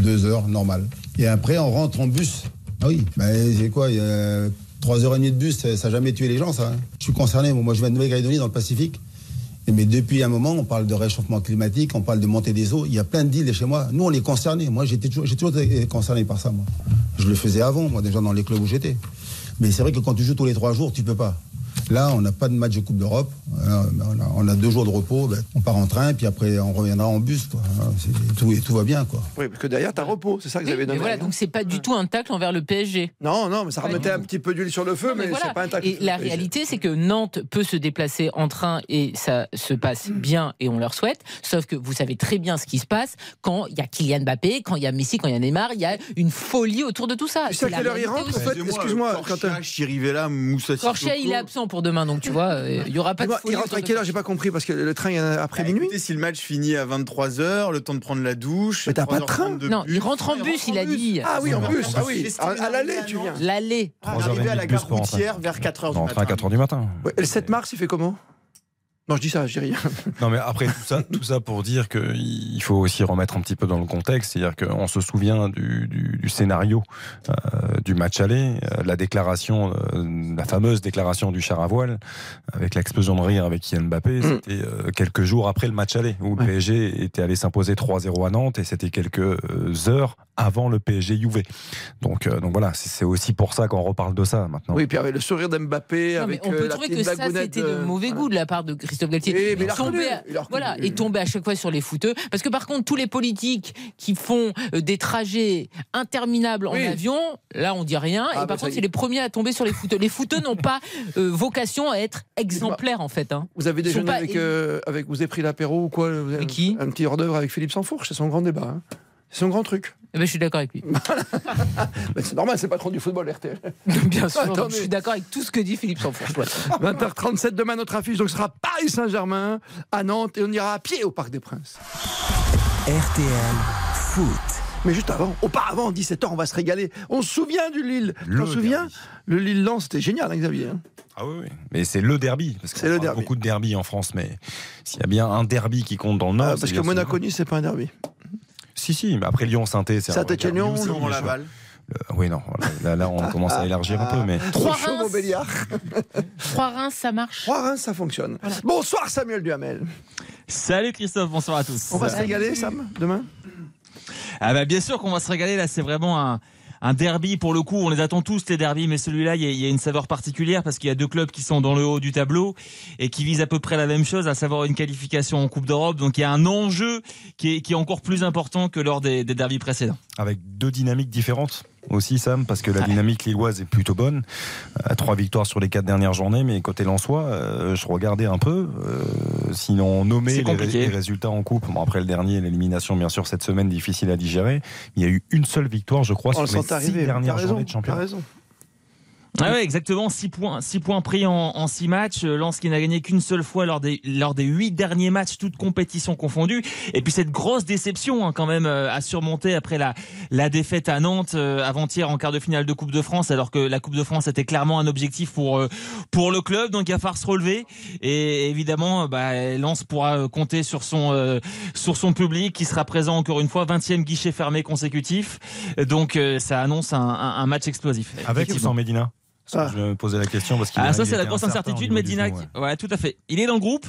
Deux heures, normal. Et après, on rentre en bus. Ah oui, bah, c'est quoi il y a Trois heures et demie de bus, ça n'a jamais tué les gens, ça. hein. Je suis concerné. Moi, je viens de Nouvelle-Calédonie, dans le Pacifique. Et mais depuis un moment, on parle de réchauffement climatique, on parle de montée des eaux. Il y a plein de chez moi. Nous, on est concernés. Moi, j'étais toujours, j'ai toujours été concerné par ça, moi. Je le faisais avant, moi, déjà dans les clubs où j'étais. Mais c'est vrai que quand tu joues tous les trois jours, tu peux pas. Là, on n'a pas de match de Coupe d'Europe. On a, on a deux jours de repos. ben, on part en train, puis après, on reviendra en bus. Quoi. Hein, Tout, et tout va bien. Quoi. Oui, parce que derrière, t'as repos, c'est ça que vous avez Mais donné. voilà, donc c'est pas du tout un tacle envers le PSG. Non, non, mais ça remettait un petit peu d'huile sur le feu, mais, Voilà. c'est pas un tacle. Et la réalité, c'est que Nantes peut se déplacer en train et ça se passe bien et on leur souhaite. Sauf que vous savez très bien ce qui se passe quand il y a Kylian Mbappé, quand il y a Messi, quand il y a Neymar, il y a une folie autour de tout ça. Tu à C'est la quelle heure il rentre, en fait? Excuse-moi, quand Chirivella, Moussa Corchia, il est absent pour demain, donc tu vois, euh, il y aura pas de. Il rentre à de quelle heure J'ai pas compris, parce que le train il y en a après Bah, minuit. écoutez, si le match finit à 23h, le temps de prendre la douche. Mais t'as pas de train 3h30 Non, il rentre en bus, il a dit. Ah oui, en bus, ah oui. À, à l'aller, tu viens. L'aller. Ah, 3h30 Arrivé à la de gare routière vers 4h du Rentrer à matin. 4h du matin. Le 7 mars, il fait comment Non, je dis ça, je dis rien. [LAUGHS] Non, mais après tout ça, tout ça pour dire qu'il faut aussi remettre un petit peu dans le contexte, c'est-à-dire qu'on se souvient du, du- du scénario euh, du match aller, euh, la déclaration, euh, la fameuse déclaration du char à voile, avec l'explosion de rire avec Kylian Mbappé, c'était euh, quelques jours après le match aller, où le PSG était allé s'imposer 3-0 à Nantes, et c'était quelques heures avant le PSG Juve. Donc, euh, donc voilà, c'est aussi pour ça qu'on reparle de ça maintenant. Oui, puis avec le sourire d'Mbappé, avec on peut euh, la trouver petite que ça, c'était de- de mauvais goût de la part de Christophe Galtier. Oui, mais à- il reconnu. voilà, et tomber à chaque fois sur les footeux. Parce que par contre, tous les politiques qui font euh, des trajets interminables Oui. en avion, là, on dit rien. Ah, et bah, par ça contre, c'est les premiers à tomber sur les footeux. Les footeux n'ont pas euh, vocation à être exemplaires, en fait. hein. Vous avez déjeuné avec, euh, avec. Vous avez pris l'apéro ou quoi avez- qui? Un petit hors d'œuvre avec Philippe Sansfourche, c'est son grand débat. hein. C'est son grand truc. Eh ben, je suis d'accord avec lui. [LAUGHS] C'est normal, c'est pas trop du football, RTL. [LAUGHS] Bien sûr, je suis d'accord avec tout ce que dit Philippe Sanfourche. 20h37 demain notre affiche donc ce sera Paris Saint-Germain à Nantes et on ira à pied au Parc des Princes. RTL Foot. Mais juste avant, auparavant, 17h, on va se régaler. On se souvient du Lille. Tu t'en souviens Le Lille-Lens, c'était génial, hein, Xavier. hein. Ah oui, oui. Mais c'est le derby. Parce C'est le derby. beaucoup de derby en France, mais s'il y a bien un derby qui compte dans le Nord. Ah, parce que. Monaco-Nice, c'est pas un derby. Si, si, mais après Lyon-Sainté, c'est un Saint-Étienne-Lyon, Lyon. Laval. Euh, oui, non, là, là, on commence à élargir un peu, mais. Trop Trois chaud, Reims. Montbéliard. [LAUGHS] Trois Reims, ça marche. Trois Reims, ça fonctionne. Bonsoir Samuel Duhamel. Salut Christophe, bonsoir à tous. On va se régaler, Sam, demain? Ah bah bien sûr qu'on va se régaler là, c'est vraiment un, un derby pour le coup, on les attend tous les derbys, mais celui-là il y, a- une saveur particulière parce qu'il y a deux clubs qui sont dans le haut du tableau et qui visent à peu près la même chose, à savoir une qualification en Coupe d'Europe. Donc il y a un enjeu qui est, qui est encore plus important que lors des, des derbys précédents. Avec deux dynamiques différentes. Aussi, Sam, parce que la dynamique lilloise est plutôt bonne. À trois victoires sur les quatre dernières journées, mais côté Lensois, euh, je regardais un peu. Euh, sinon, nommer C'est les, les résultats en coupe. Bon, après le dernier, l'élimination, bien sûr, cette semaine, difficile à digérer. Il y a eu une seule victoire, je crois, On le sur les six dernières journées de championnat. Ah ouais, exactement. 6 points, six points pris en, en 6 matchs. Euh, Lens qui n'a gagné qu'une seule fois lors des lors des huit derniers matchs, toutes compétitions confondues. Et puis cette grosse déception hein, quand même euh, à surmonter après la la défaite à Nantes euh, avant-hier en quart de finale de Coupe de France, alors que la Coupe de France était clairement un objectif pour euh, pour le club. Donc il va falloir se relever. Et évidemment, bah, Lens pourra euh, compter sur son euh, sur son public qui sera présent encore une fois, 20e guichet fermé consécutif. Donc euh, ça annonce un, un, un match explosif. Avec ou sans Médina? Je me posais la question parce qu'il Ah ça il c'est la grosse incertitude. ouais. qui- ouais, tout à fait. Il est dans le groupe.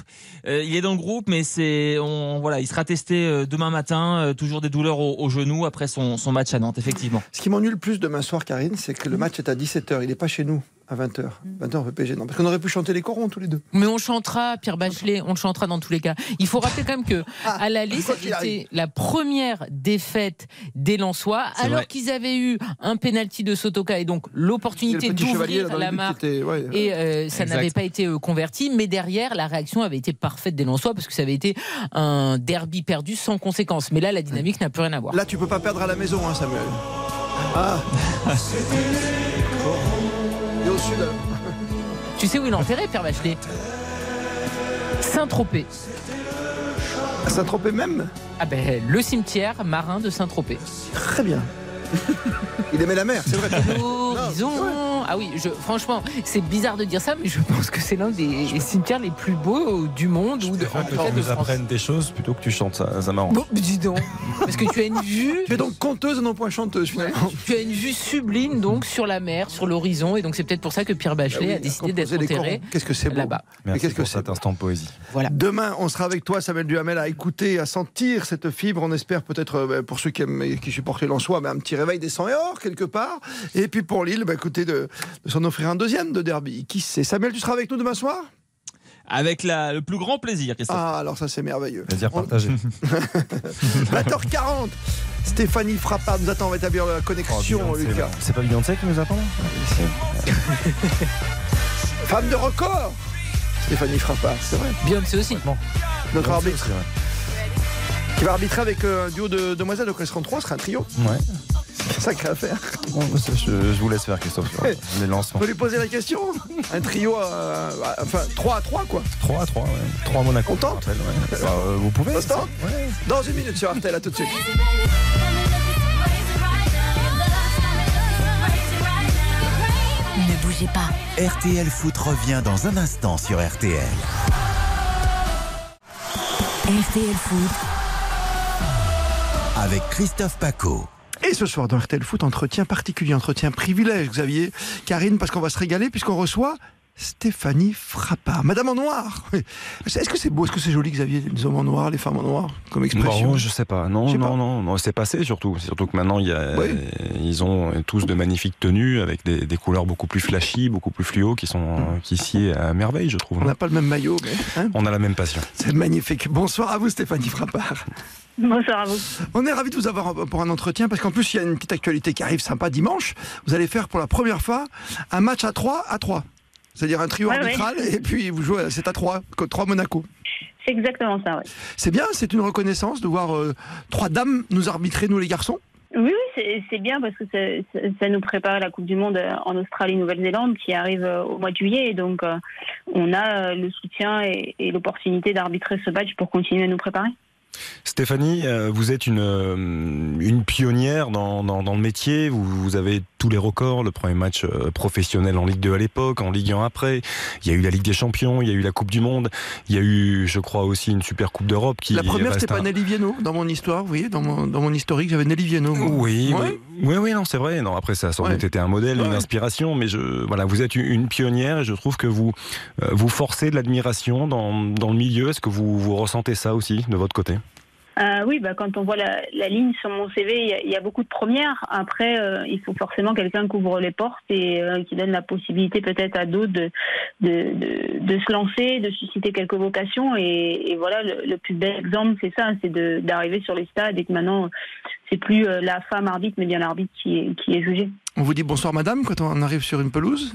Euh, il est dans le groupe, mais c'est on voilà, il sera testé euh, demain matin. euh, toujours des douleurs au, au genou après son, son match à Nantes, effectivement. Ce qui m'ennuie le plus demain soir, Karine, c'est que le match est à 17h. Il n'est pas chez nous à 20h. 20h, on fait PSG. Non, parce qu'on aurait pu chanter les corons tous les deux. Mais on chantera, Pierre Bachelet, on le chantera dans tous les cas. Il faut rappeler quand même que à la liste, quoi qu'il c'était la première défaite des Lensois, alors qu'ils avaient eu un penalty de Sotoka et donc l'opportunité d'ouvrir dans la marque. qui était- ouais. Et euh, ça n'avait pas été euh, converti, mais derrière, la réaction avait été parfaite des Lensois parce que ça avait été un derby perdu sans conséquence. Mais là, la dynamique n'a plus rien à voir. Là, tu peux pas perdre à la maison, hein, Samuel. Ah [LAUGHS] Au sud, Tu sais où il est enterré, Pierre Bachelet Saint-Tropez. Saint-Tropez même? Ah ben, le cimetière marin de Saint-Tropez. Très bien. Il aimait la mer, c'est vrai. Horizon. Ah oui, je, franchement, c'est bizarre de dire ça, mais je pense que c'est l'un des cimetières les plus beaux du monde ou de, en tout cas qu'on de nous France. apprenne des choses plutôt que tu chantes, ça, ça m'arrange. Bon, dis donc, parce que tu as une vue. Tu es donc conteuse et non point chanteuse finalement. Tu as une vue sublime donc sur la mer, sur l'horizon, et donc c'est peut-être pour ça que Pierre Bachelet Ah oui, a décidé d'être enterré corons. Qu'est-ce que c'est beau. là-bas. Mais Merci qu'est-ce que pour cet instant de poésie. Voilà. Demain, on sera avec toi, Samuel Duhamel, à écouter, à sentir cette fibre. On espère peut-être, euh, pour ceux qui, aiment, qui supportent l'en soi, un petit réveil des 100 et or, quelque part. Et puis pour Lille, bah, écoutez, de, de s'en offrir un deuxième de derby. Qui sait? Samuel, tu seras avec nous demain soir? Avec la, le plus grand plaisir, Christophe. Ah, alors ça, c'est merveilleux. Plaisir partagé. [LAUGHS] 20h40, Stéphanie Frappard nous attend. On va établir la connexion, Oh, Lucas. C'est pas Beyoncé qui nous attend [LAUGHS] Femme de record Stéphanie Frappard, c'est vrai. Beyoncé aussi. Notre Beyoncé arbitre. aussi, ouais. Qui va arbitrer avec euh, un duo de demoiselles, donc elles seront trois, ce sera un trio. Ouais. Sacrée affaire. Bon, ça, je, je vous laisse faire, Christophe, sur les On lancements. peut lui poser la question Un trio, euh, enfin 3 à 3 quoi. 3 à 3, ouais. 3 à Monaco. On tente je rappelle, ouais. Bah, euh, Vous pouvez Ça Dans une minute sur RTL, à tout de suite. Ne bougez pas. RTL Foot revient dans un instant sur RTL. RTL Foot. Avec Christophe Paco. Et ce soir dans RTL Foot, entretien particulier, entretien privilège, Xavier, Karine, parce qu'on va se régaler puisqu'on reçoit Stéphanie Frappard. Madame en noir. Oui. Est-ce que c'est beau, est-ce que c'est joli, Xavier, les hommes en noir, les femmes en noir, comme expression? Bon, je sais pas. Non, sais non, pas. non, non, c'est passé surtout. Surtout que maintenant, il y a, Oui. ils ont tous de magnifiques tenues avec des, des couleurs beaucoup plus flashy, beaucoup plus fluo, qui sont qui sied à merveille, je trouve. On n'a pas le même maillot, mais hein, On a la même passion. c'est magnifique. Bonsoir à vous, Stéphanie Frappard. Bonsoir à vous. On est ravis de vous avoir pour un entretien parce qu'en plus, il y a une petite actualité qui arrive sympa dimanche. Vous allez faire pour la première fois un match à 3 à 3. C'est-à-dire un trio Ouais, arbitral et puis vous jouez, c'est à 3, 3 Monaco. C'est exactement ça, oui. C'est bien, c'est une reconnaissance de voir euh, trois dames nous arbitrer, nous les garçons. Oui, oui, c'est- bien parce que ça, ça- ça nous prépare la Coupe du Monde en Australie-Nouvelle-Zélande qui arrive euh, au mois de juillet. Et donc, euh, on a le soutien et, et l'opportunité d'arbitrer ce match pour continuer à nous préparer. Stéphanie, euh, vous êtes une, euh, une pionnière dans, dans, dans le métier. Vous, vous avez tous les records. Le premier match euh, professionnel en Ligue 2 à l'époque, en Ligue 1 après. Il y a eu la Ligue des Champions, il y a eu la Coupe du Monde. Il y a eu, je crois, aussi une Super Coupe d'Europe qui La première, c'était pas un- Nelly Viano dans mon histoire, vous voyez, dans mon, dans mon historique, j'avais Nelly Viano. Oui, Ouais. oui, oui, non, c'est vrai. Non, après, ça a sans Ouais. doute été un modèle, une inspiration, mais je, voilà, vous êtes une- une pionnière et je trouve que vous, vous forcez de l'admiration dans, dans le milieu. Est-ce que vous, vous ressentez ça aussi de votre côté? Euh, oui, bah, quand on voit la, la ligne sur mon CV, il y a- il y, a beaucoup de premières. Après, euh, il faut forcément quelqu'un qui ouvre les portes et euh, qui donne la possibilité peut-être à d'autres de, de, de, de se lancer, de susciter quelques vocations. Et, et voilà, le, le plus bel exemple, c'est ça, c'est d'arriver sur les stades et que maintenant, c'est plus la femme arbitre, mais bien l'arbitre qui est, qui est jugé. On vous dit bonsoir madame quand on arrive sur une pelouse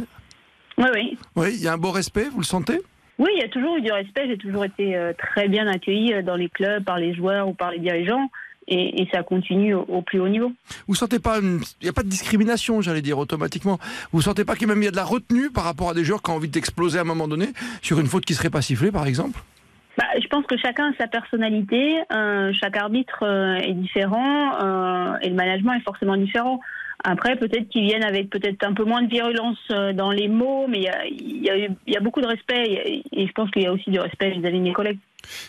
Oui, oui. Oui, il y a un beau respect, vous le sentez? Oui, il y a toujours eu du respect. J'ai toujours été euh, très bien accueillie euh, dans les clubs, par les joueurs ou par les dirigeants. Et, et ça continue au, au plus haut niveau. Vous sentez pas, il n'y a pas de discrimination, j'allais dire automatiquement. Vous sentez pas qu'il y a même il y a de la retenue par rapport à des joueurs qui ont envie d'exploser à un moment donné sur une faute qui serait pas sifflée, par exemple? Bah, je pense que chacun a sa personnalité, euh, chaque arbitre euh, est différent euh, et le management est forcément différent. Après, peut-être qu'ils viennent avec peut-être un peu moins de virulence euh, dans les mots, mais il y a, y a y a beaucoup de respect et, je pense qu'il y a aussi du respect vis-à-vis mes collègues.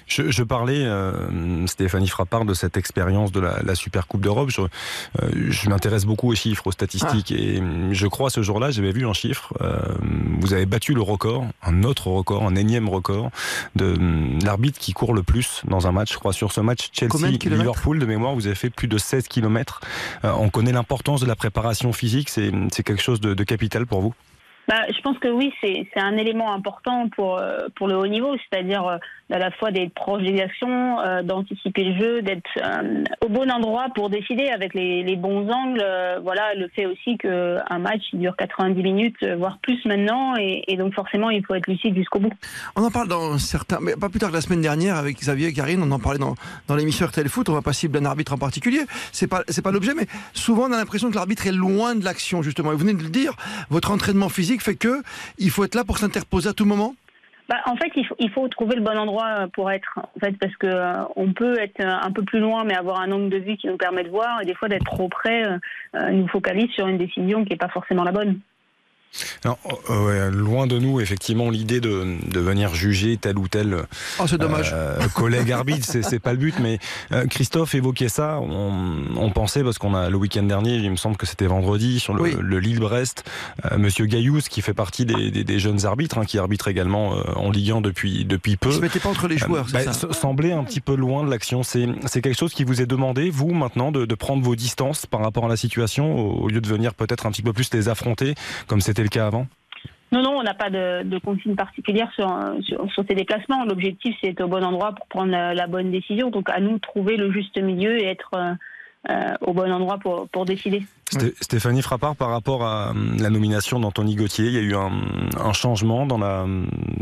Je, je parlais, euh, Stéphanie Frappard, de cette expérience de la, la Super Coupe d'Europe. Je, euh, je m'intéresse beaucoup aux chiffres, aux statistiques. Et euh, je crois, ce jour-là, j'avais vu un chiffre. euh, vous avez battu le record, un autre record, un énième record, de euh, l'arbitre qui court le plus dans un match. Je crois, sur ce match Chelsea-Liverpool, de mémoire, vous avez fait plus de 16 km. on connaît l'importance de la préparation physique. C'est quelque chose de, de capital pour vous? Bah, je pense que oui, c'est un élément important pour, euh, pour le haut niveau, c'est-à-dire euh, à la fois d'être proche des actions, euh, d'anticiper le jeu, d'être euh, au bon endroit pour décider avec les, bons angles. euh, voilà, le fait aussi qu'un match dure 90 minutes, euh, voire plus maintenant, et, donc forcément il faut être lucide jusqu'au bout. On en parle dans certains, mais pas plus tard que la semaine dernière avec Xavier et Karine, on en parlait dans, dans l'émission RTL Foot, on va pas cibler un arbitre en particulier, c'est pas, pas l'objet, mais souvent on a l'impression que l'arbitre est loin de l'action justement. Et vous venez de le dire, votre entraînement physique fait que il faut être là pour s'interposer à tout moment Bah, en fait, il faut, il faut trouver le bon endroit euh, pour être. En fait, parce que euh, on peut être euh, un peu plus loin, mais avoir un angle de vue qui nous permet de voir, et des fois d'être trop près euh, nous focalise sur une décision qui n'est pas forcément la bonne. Alors, euh, ouais, loin de nous, effectivement, l'idée de, de venir juger tel ou tel Oh, dommage. euh, collègue arbitre, c'est c'est pas le but. Mais euh, Christophe évoquait ça. On, on pensait parce qu'on a le week-end dernier, il me semble que c'était vendredi sur le, le Lille-Brest, euh, Monsieur Gaillous qui fait partie des, des- des jeunes arbitres, hein, qui arbitre également euh, en Ligue 1 depuis depuis peu. Il se mettait pas entre les joueurs, c'est bah, ça se- semblait un petit peu loin de l'action. C'est c'est quelque chose qui vous est demandé, vous maintenant, de, de prendre vos distances par rapport à la situation, au, au lieu de venir peut-être un petit peu plus les affronter, comme c'était le cas avant? Non, non, on n'a pas de, consigne particulière sur, ces déplacements. L'objectif, c'est être au bon endroit pour prendre la, bonne décision. Donc, à nous trouver le juste milieu et être euh, au bon endroit pour, pour décider. Sté- Stéphanie Frappard, par rapport à hum, la nomination d'Anthony Gauthier, il y a eu un, un changement dans, la,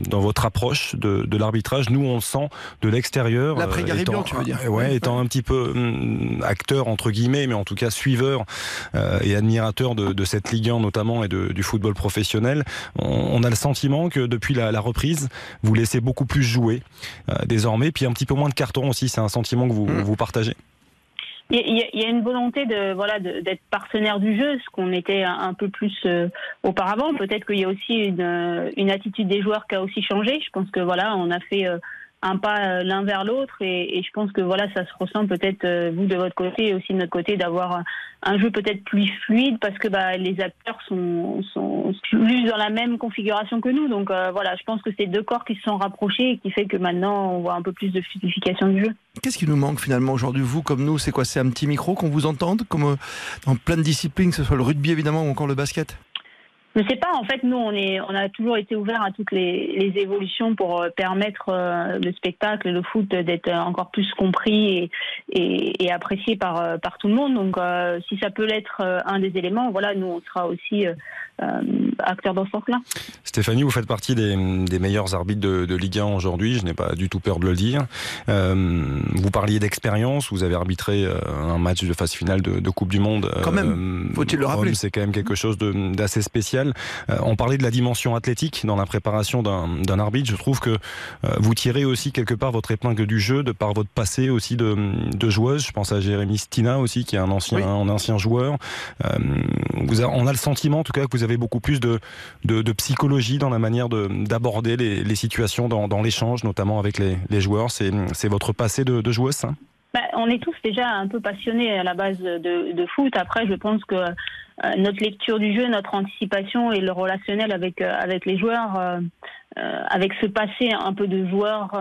dans votre approche de, de l'arbitrage. Nous, on le sent de l'extérieur. L'après euh, Garibian, étant- tu veux dire. euh, Ouais, étant un petit peu hum, acteur, entre guillemets, mais en tout cas suiveur euh, et admirateur de, de cette Ligue 1 notamment et de- du football professionnel. On, on a le sentiment que depuis la, la reprise, vous laissez beaucoup plus jouer euh, désormais, puis un petit peu moins de cartons aussi. C'est un sentiment que vous, vous partagez. Il y, y a- une volonté de voilà d'être partenaire du jeu, ce qu'on était un, un peu plus euh, auparavant. Peut-être qu'il y a aussi une, euh, une attitude des joueurs qui a aussi changé. Je pense que voilà, on a fait euh, un pas euh, l'un vers l'autre et, je pense que voilà, ça se ressent peut-être euh, vous de votre côté et aussi de notre côté d'avoir un, jeu peut-être plus fluide parce que bah, les acteurs sont, sont plus dans la même configuration que nous. Donc euh, voilà, je pense que c'est deux corps qui se sont rapprochés et qui fait que maintenant on voit un peu plus de fluidification du jeu. Qu'est-ce qui nous manque finalement aujourd'hui, vous comme nous? C'est quoi? C'est un petit micro qu'on vous entende, comme dans plein de disciplines, que ce soit le rugby évidemment ou encore le basket? Je sais pas, en fait, nous, on, est, on a toujours été ouverts à toutes les, les évolutions pour euh, permettre euh, le spectacle, le foot, d'être euh, encore plus compris et, et, et apprécié par, par tout le monde. Donc, euh, si ça peut l'être un des éléments, voilà, nous, on sera aussi acteurs dans ce sens-là. Stéphanie, vous faites partie des, des meilleurs arbitres de, de Ligue 1 aujourd'hui, je n'ai pas du tout peur de le dire. Euh, vous parliez d'expérience, vous avez arbitré euh, un match de phase finale de, de Coupe du Monde. Quand même, faut-il le rappeler. C'est quand même quelque chose d'assez spécial. Euh, on parlait de la dimension athlétique dans la préparation d'un arbitre. Je trouve que euh, vous tirez aussi quelque part votre épingle du jeu de par votre passé aussi de, de joueuse. Je pense à Jérémy Stina aussi, qui est un ancien, un ancien joueur. Euh, vous a- on a le sentiment, en tout cas, que vous avez beaucoup plus de, psychologie dans la manière de- d'aborder les, situations dans, l'échange, notamment avec les, joueurs. C'est votre passé de, joueuse, Bah, on est tous déjà un peu passionnés à la base de, foot. Après, je pense que euh, notre lecture du jeu, notre anticipation et le relationnel avec, euh, les joueurs euh, avec ce passé un peu de joueur,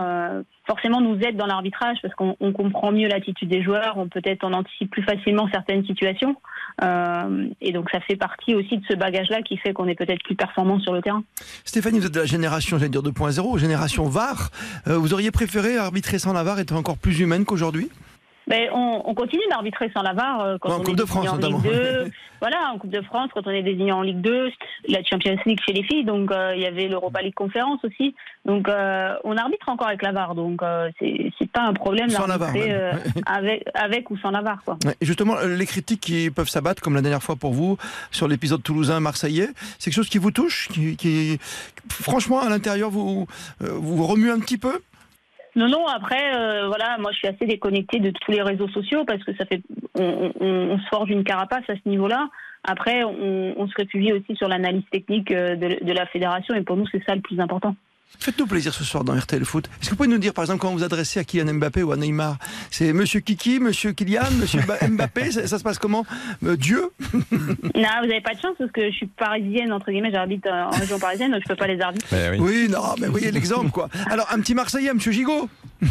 forcément nous aide dans l'arbitrage parce qu'on on comprend mieux l'attitude des joueurs, on peut-être on anticipe plus facilement certaines situations. Euh, et donc ça fait partie aussi de ce bagage-là qui fait qu'on est peut-être plus performant sur le terrain. Stéphanie, vous êtes de la génération, j'allais dire 2.0, génération VAR. Euh, vous auriez préféré arbitrer sans la VAR être encore plus humaine qu'aujourd'hui? Ben, on, on continue d'arbitrer sans la VAR euh, quand En on Coupe est de France, en notamment. Ligue [LAUGHS] 2. voilà, en Coupe de France, quand on est désigné en Ligue 2, la Champions League chez les filles, donc euh, il y avait l'Europa League Conférence aussi. Donc euh, on arbitre encore avec la VAR, donc euh, c'est pas un problème d'arbitrer avec, avec ou sans la VAR. Quoi. Ouais, et Justement, les critiques qui peuvent s'abattre, comme la dernière fois pour vous, sur l'épisode toulousain-marseillais, c'est quelque chose qui vous touche, qui, qui- franchement, à l'intérieur, vous, vous remue un petit peu Non, non, après, euh, voilà, moi je suis assez déconnectée de tous les réseaux sociaux parce que ça fait. On, on- on se forge une carapace à ce niveau-là. Après, on, on se réfugie aussi sur l'analyse technique euh, de, de la fédération et pour nous, c'est ça le plus important. Faites-nous plaisir ce soir dans RTL Foot. Est-ce que vous pouvez nous dire, par exemple, quand vous vous adressez à Kylian Mbappé ou à Neymar, c'est Monsieur Kiki, Monsieur Kylian, Monsieur Ba- [LAUGHS] Mbappé, ça, ça se passe comment Euh, Dieu [LAUGHS] non, vous n'avez pas de chance parce que je suis parisienne, entre guillemets, j'habite euh, en région parisienne, donc je peux pas les arbitrer. oui. non, mais vous voyez l'exemple, quoi. Alors, un petit Marseillais, Monsieur Gigot [LAUGHS]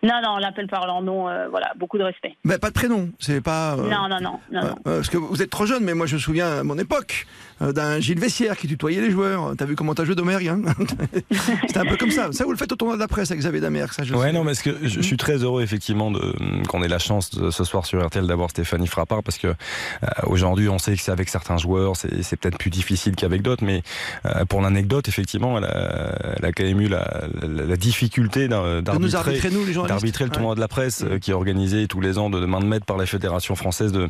Non, non, on l'appelle par leur nom, euh, voilà, beaucoup de respect. Ben, Pas de prénom, c'est pas... euh, Non, non, non, non, non. Parce que vous êtes trop jeune, mais moi je me souviens à mon époque d'un Gilles Vessière qui tutoyait les joueurs. T'as vu comment t'as joué Domergue hein [LAUGHS] C'était un peu comme ça. Ça, vous le faites au tournoi de la presse avec Xavier Damer. Ça, je Ouais, sais. non, parce que je, je suis très heureux effectivement de qu'on ait la chance de, ce soir sur RTL d'avoir Stéphanie Frappard parce que euh, aujourd'hui on sait que c'est avec certains joueurs c'est peut-être plus difficile qu'avec d'autres, mais euh, pour l'anecdote effectivement elle a, elle a quand même eu la, la, la difficulté d'arbitrer le Ouais. tournoi de la presse euh, qui est organisé tous les ans de, de main de maître par la fédération française de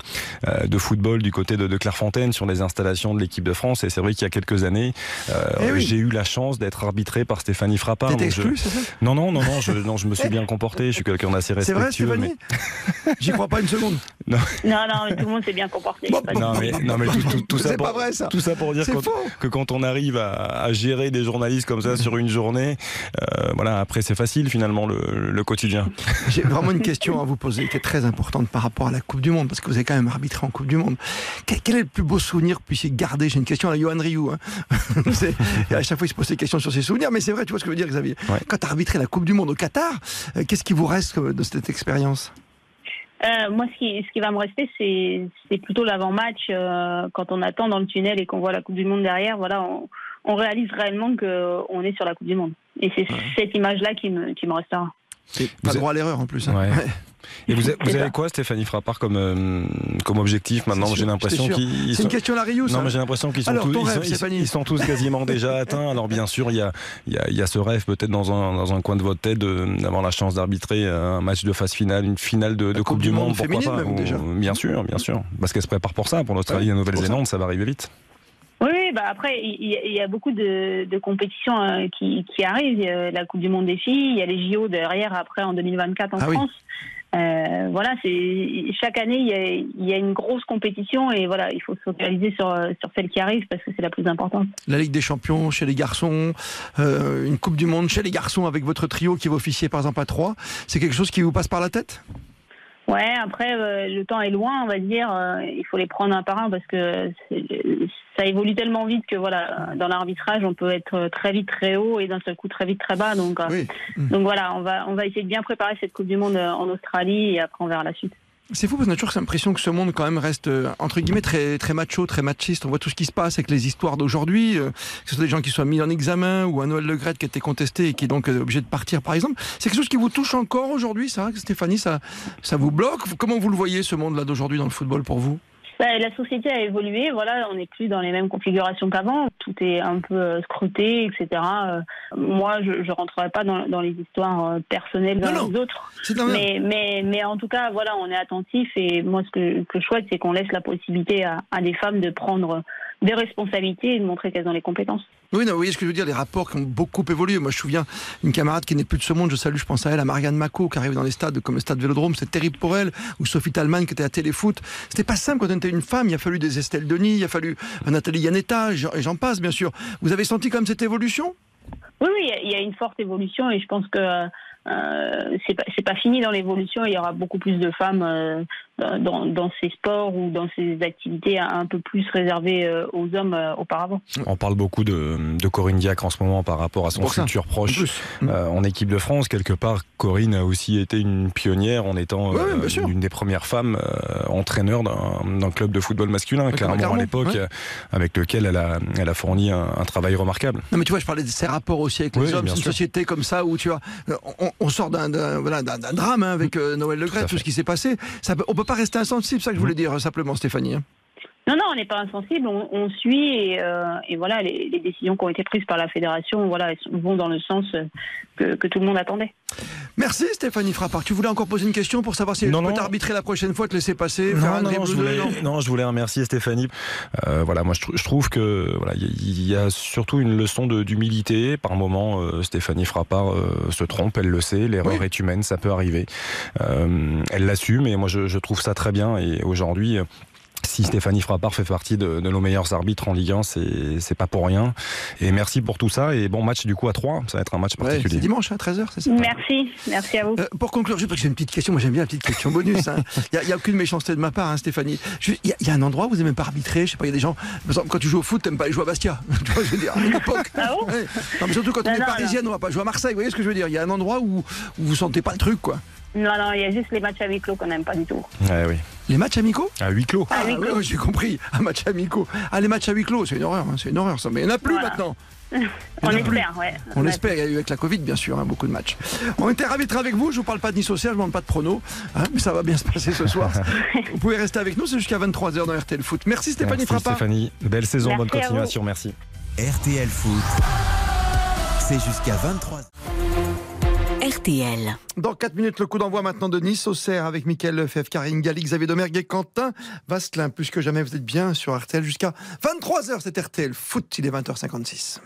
euh, de football du côté de, de Clairefontaine sur les installations de l'équipe de France et c'est vrai qu'il y a quelques années euh, Eh oui. j'ai eu la chance d'être arbitré par Stéphanie Frappard. T'étais je- exclu, c'est ça non, non, non, non, je, non, je me suis bien comporté. Je suis quelqu'un d'assez C'est vrai, respectueux. Stéphanie [LAUGHS] J'y crois pas une seconde. mais... Non, non, mais tout le monde s'est bien comporté. pas de Non, mais, non, mais tout, tout- tout ça C'est pour, pas vrai, ça. Tout ça pour dire que quand on arrive à, à gérer des journalistes comme ça sur une journée, euh, voilà, après c'est facile finalement le, le quotidien. [LAUGHS] J'ai vraiment une question à vous poser qui est très importante par rapport à la Coupe du Monde, parce que vous avez quand même arbitré en Coupe du Monde. Quel, quel est le plus beau souvenir que vous puissiez garder J'ai une question à la Johan Rioux. hein. [LAUGHS] À chaque fois, il se pose des questions sur ses souvenirs, mais c'est vrai, tu vois ce que je veux dire, Xavier. Quand tu as arbitré la Coupe du Monde au Qatar, euh, qu'est-ce qui vous reste euh, de cette expérience? Euh, moi, ce qui, ce qui va me rester, c'est plutôt l'avant-match. euh, quand on attend dans le tunnel et qu'on voit la Coupe du Monde derrière, voilà, on, on réalise réellement qu'on est sur la Coupe du Monde. Et c'est cette image-là qui me, qui me restera. Pas droit à l'erreur en plus. hein. Ouais. Et vous, avez- vous avez ça. quoi, Stéphanie Frappard, comme, euh, comme objectif maintenant C'est J'ai l'impression qu'ils. C'est une question à la ça. Non, mais j'ai l'impression qu'ils sont, Alors, tous, ils, rêve, sont, ils- Stéphanie. ils sont tous quasiment [LAUGHS] déjà atteints. Alors, bien sûr, il y a, il y, a, il y a ce rêve peut-être dans un, dans un coin de votre tête d'avoir la chance d'arbitrer un match de phase finale, une finale de, de coupe, du Monde, pourquoi pas même, Ou- déjà. Bien sûr, bien sûr. Parce qu'elle se prépare pour ça. Pour l'Australie et la Nouvelle-Zélande, ça va arriver vite. Oui, bah après, il y, a- il y a beaucoup de, de compétitions euh, qui, qui arrivent. Il y a la Coupe du Monde des filles, il y a les JO derrière, après, en 2024 en Ah oui. Euh, voilà, c'est chaque année il y, a, une grosse compétition et voilà, il faut se focaliser sur, sur celle qui arrive parce que c'est la plus importante. La Ligue des Champions chez les garçons, euh, une Coupe du Monde chez les garçons avec votre trio qui va officier par exemple à 3, c'est quelque chose qui vous passe par la tête? Ouais, après euh, le temps est loin, on va dire. euh, il faut les prendre un par un parce que ça évolue tellement vite que voilà, dans l'arbitrage, on peut être très vite très haut et d'un seul coup très vite très bas. Donc, euh, donc voilà, on va on va essayer de bien préparer cette Coupe du Monde en Australie et après on verra la suite. C'est fou parce qu'on a toujours l'impression que ce monde quand même reste euh, entre guillemets très très macho, très machiste. On voit tout ce qui se passe avec les histoires d'aujourd'hui, euh, que ce soit des gens qui soient mis en examen ou un Noël Le Gret qui a été contesté et qui est donc euh, obligé de partir par exemple. C'est quelque chose qui vous touche encore aujourd'hui, ça, Stéphanie, ça ça vous bloque? Comment vous le voyez ce monde-là d'aujourd'hui dans le football pour vous? Bah, la société a évolué, voilà, on n'est plus dans les mêmes configurations qu'avant. Tout est un peu euh, scruté, etc. Euh, moi, je ne rentrerai pas dans, dans les histoires euh, personnelles des autres. Mais, mais, mais en tout cas, voilà, on est attentif et moi, ce que, que je souhaite, c'est qu'on laisse la possibilité à, à des femmes de prendre des responsabilités et de montrer qu'elles ont les compétences. Oui, non, vous voyez ce que je veux dire, les rapports qui ont beaucoup évolué. Moi, je me souviens une camarade qui n'est plus de ce monde, je salue, je pense à elle, à Marianne Mako, qui arrive dans les stades comme le stade Vélodrome, c'était terrible pour elle, ou Sophie Talman qui était à Téléfoot. C'était pas simple quand on était une femme, il a fallu des Estelle Denis, il a fallu un Nathalie Yanetta, et j'en- passe, bien sûr. Vous avez senti comme cette évolution? Oui, oui, il y a- une forte évolution et je pense que euh, c'est pas, c'est pas fini dans l'évolution. Il y aura beaucoup plus de femmes euh, dans, dans ces sports ou dans ces activités un peu plus réservées euh, aux hommes euh, auparavant. On parle beaucoup de, de Corinne Diacre en ce moment par rapport à son Pour futur proche euh, en équipe de France. Quelque part, Corinne a aussi été une pionnière en étant Ouais, euh, une des premières femmes euh, entraîneurs d'un club de football masculin, Ouais, clairement à l'époque, ouais. euh, avec lequel elle a, elle a fourni un, un travail remarquable. Non mais tu vois, je parlais de ces rapports aussi avec Oui, les hommes. bien C'est une sûr. société comme ça où tu vois, euh, on, on sort d'un voilà, drame hein, avec euh, Noël Le Gret, tout, ce qui s'est passé. Ça, peut- on peut pas rester insensible, c'est ça que je voulais dire euh, simplement, Stéphanie. Non, non, on n'est pas insensible, on, on suit et, euh, et voilà, les, les décisions qui ont été prises par la fédération, voilà, elles vont dans le sens euh, que, que tout le monde attendait. Merci Stéphanie Frappard. Tu voulais encore poser une question pour savoir si Non, tu peux non. t'arbitrer la prochaine fois, te laisser passer, faire un Non, non, dribble je voulais, non non, je voulais remercier Stéphanie. Euh, voilà, moi je, trou- je trouve que voilà, il y, a- il y a surtout une leçon d'humilité. Par moment, euh, Stéphanie Frappard euh, se trompe, elle le sait. L'erreur est humaine, ça peut arriver. Euh, elle l'assume et moi je, je trouve ça très bien. Et aujourd'hui. Si Stéphanie Frappard fait partie de, de nos meilleurs arbitres en Ligue 1, c'est pas pour rien. Et merci pour tout ça. Et bon match du coup à 3, ça va être un match Ouais, particulier. c'est dimanche à 13h, c'est ça Merci, merci à vous. Euh, pour conclure, juste parce que j'ai une petite question, moi j'aime bien la petite question bonus. hein. [LAUGHS] Il n'y a, aucune méchanceté de ma part, hein, Stéphanie. Il y, a- il y a un endroit où vous n'aimez pas arbitrer, je sais pas, il y a des gens, par exemple, quand tu joues au foot, t'aimes pas aller jouer à Bastia. [LAUGHS] tu vois, je veux dire, à une époque. Ah bon? Ouais. Non, mais surtout quand on Non, est non, parisienne, on va pas jouer à Marseille, vous voyez ce que je veux dire Il y a un endroit où, où vous sentez pas le truc, quoi. Non, non, il y a juste les matchs à huis clos qu'on n'aime pas du tout. Ouais, oui. Les matchs amicaux? À huis clos. Ah, huis clos. ouais, ouais, j'ai compris. Un match amicaux. Ah, les matchs à huis clos, c'est une horreur, hein, c'est une horreur ça. Mais il n'y en a plus Voilà. maintenant. [LAUGHS] On Il y en a plus. espère, ouais. On Ouais. espère, il y a eu avec la Covid, bien sûr, hein, beaucoup de matchs. On était ravis d'être avec vous. Je vous parle pas de Nice au Cerf, je ne demande pas de pronos, hein, mais ça va bien se passer ce soir. [LAUGHS] vous pouvez rester avec nous, c'est jusqu'à 23h dans RTL Foot. Merci Stéphanie Merci. Stéphanie. Belle saison, Merci bonne continuation. Merci. RTL Foot, c'est jusqu'à 23 Dans 4 minutes, le coup d'envoi maintenant de Nice au Cerf avec Mickaël Lefebvre, Karine Xavier Domergue et Quentin Vasselin. Plus que jamais, vous êtes bien sur RTL jusqu'à 23h. C'est RTL Foot, il est 20h56.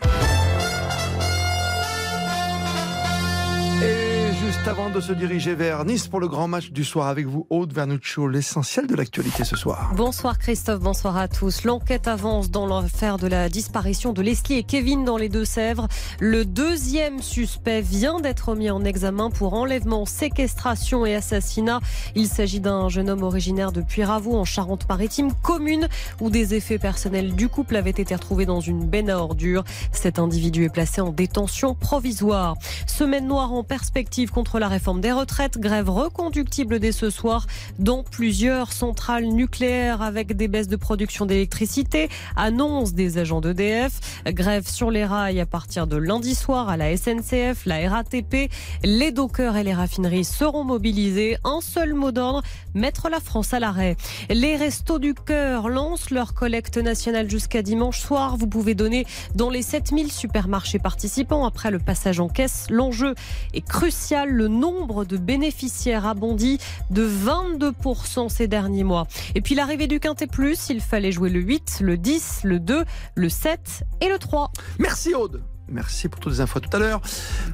Juste avant de se diriger vers Nice pour le grand match du soir avec vous, Aude Vernuccio, l'essentiel de l'actualité ce soir. Bonsoir Christophe, bonsoir à tous. L'enquête avance dans l'affaire de la disparition de Leslie et Kevin dans les Deux-Sèvres. Le deuxième suspect vient d'être mis en examen pour enlèvement, séquestration et assassinat. Il s'agit d'un jeune homme originaire de Puyraveau en Charente-Maritime, commune où des effets personnels du couple avaient été retrouvés dans une benne à ordures. Cet individu est placé en détention provisoire. Semaine noire en perspective la réforme des retraites, grève reconductible dès ce soir dans plusieurs centrales nucléaires avec des baisses de production d'électricité, annonce des agents d'EDF, grève sur les rails à partir de lundi soir à la SNCF, la RATP, les dockers et les raffineries seront mobilisés. Un seul mot d'ordre, mettre la France à l'arrêt. Les restos du cœur lancent leur collecte nationale jusqu'à dimanche soir. Vous pouvez donner dans les 7000 supermarchés participants après le passage en caisse. L'enjeu est crucial. Le nombre de bénéficiaires a bondi de 22% ces derniers mois. Et puis l'arrivée du Quintet Plus, il fallait jouer le 8, le 10, le 2, le 7 et le 3. Merci Aude. Merci pour toutes les infos tout à l'heure.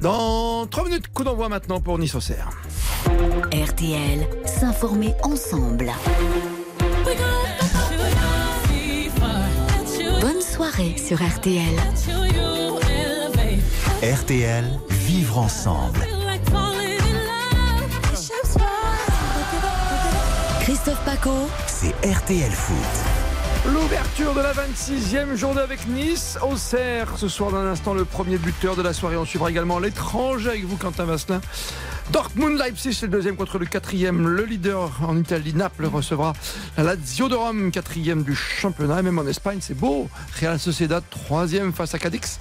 Dans 3 minutes, coup d'envoi maintenant pour Nice au Cerf. RTL, s'informer ensemble. Bonne soirée sur RTL. RTL, vivre ensemble. Christophe Paco, C'est RTL Foot. L'ouverture de la 26e journée avec Nice au Cerf. Ce soir, dans un instant, le premier buteur de la soirée. On suivra également l'étranger avec vous, Quentin Vasselin. Dortmund Leipzig, c'est le deuxième contre le quatrième. Le leader en Italie, Naples, recevra la Lazio de Rome, quatrième du championnat. Et même en Espagne, c'est beau. Real Sociedad, troisième face à Cadix.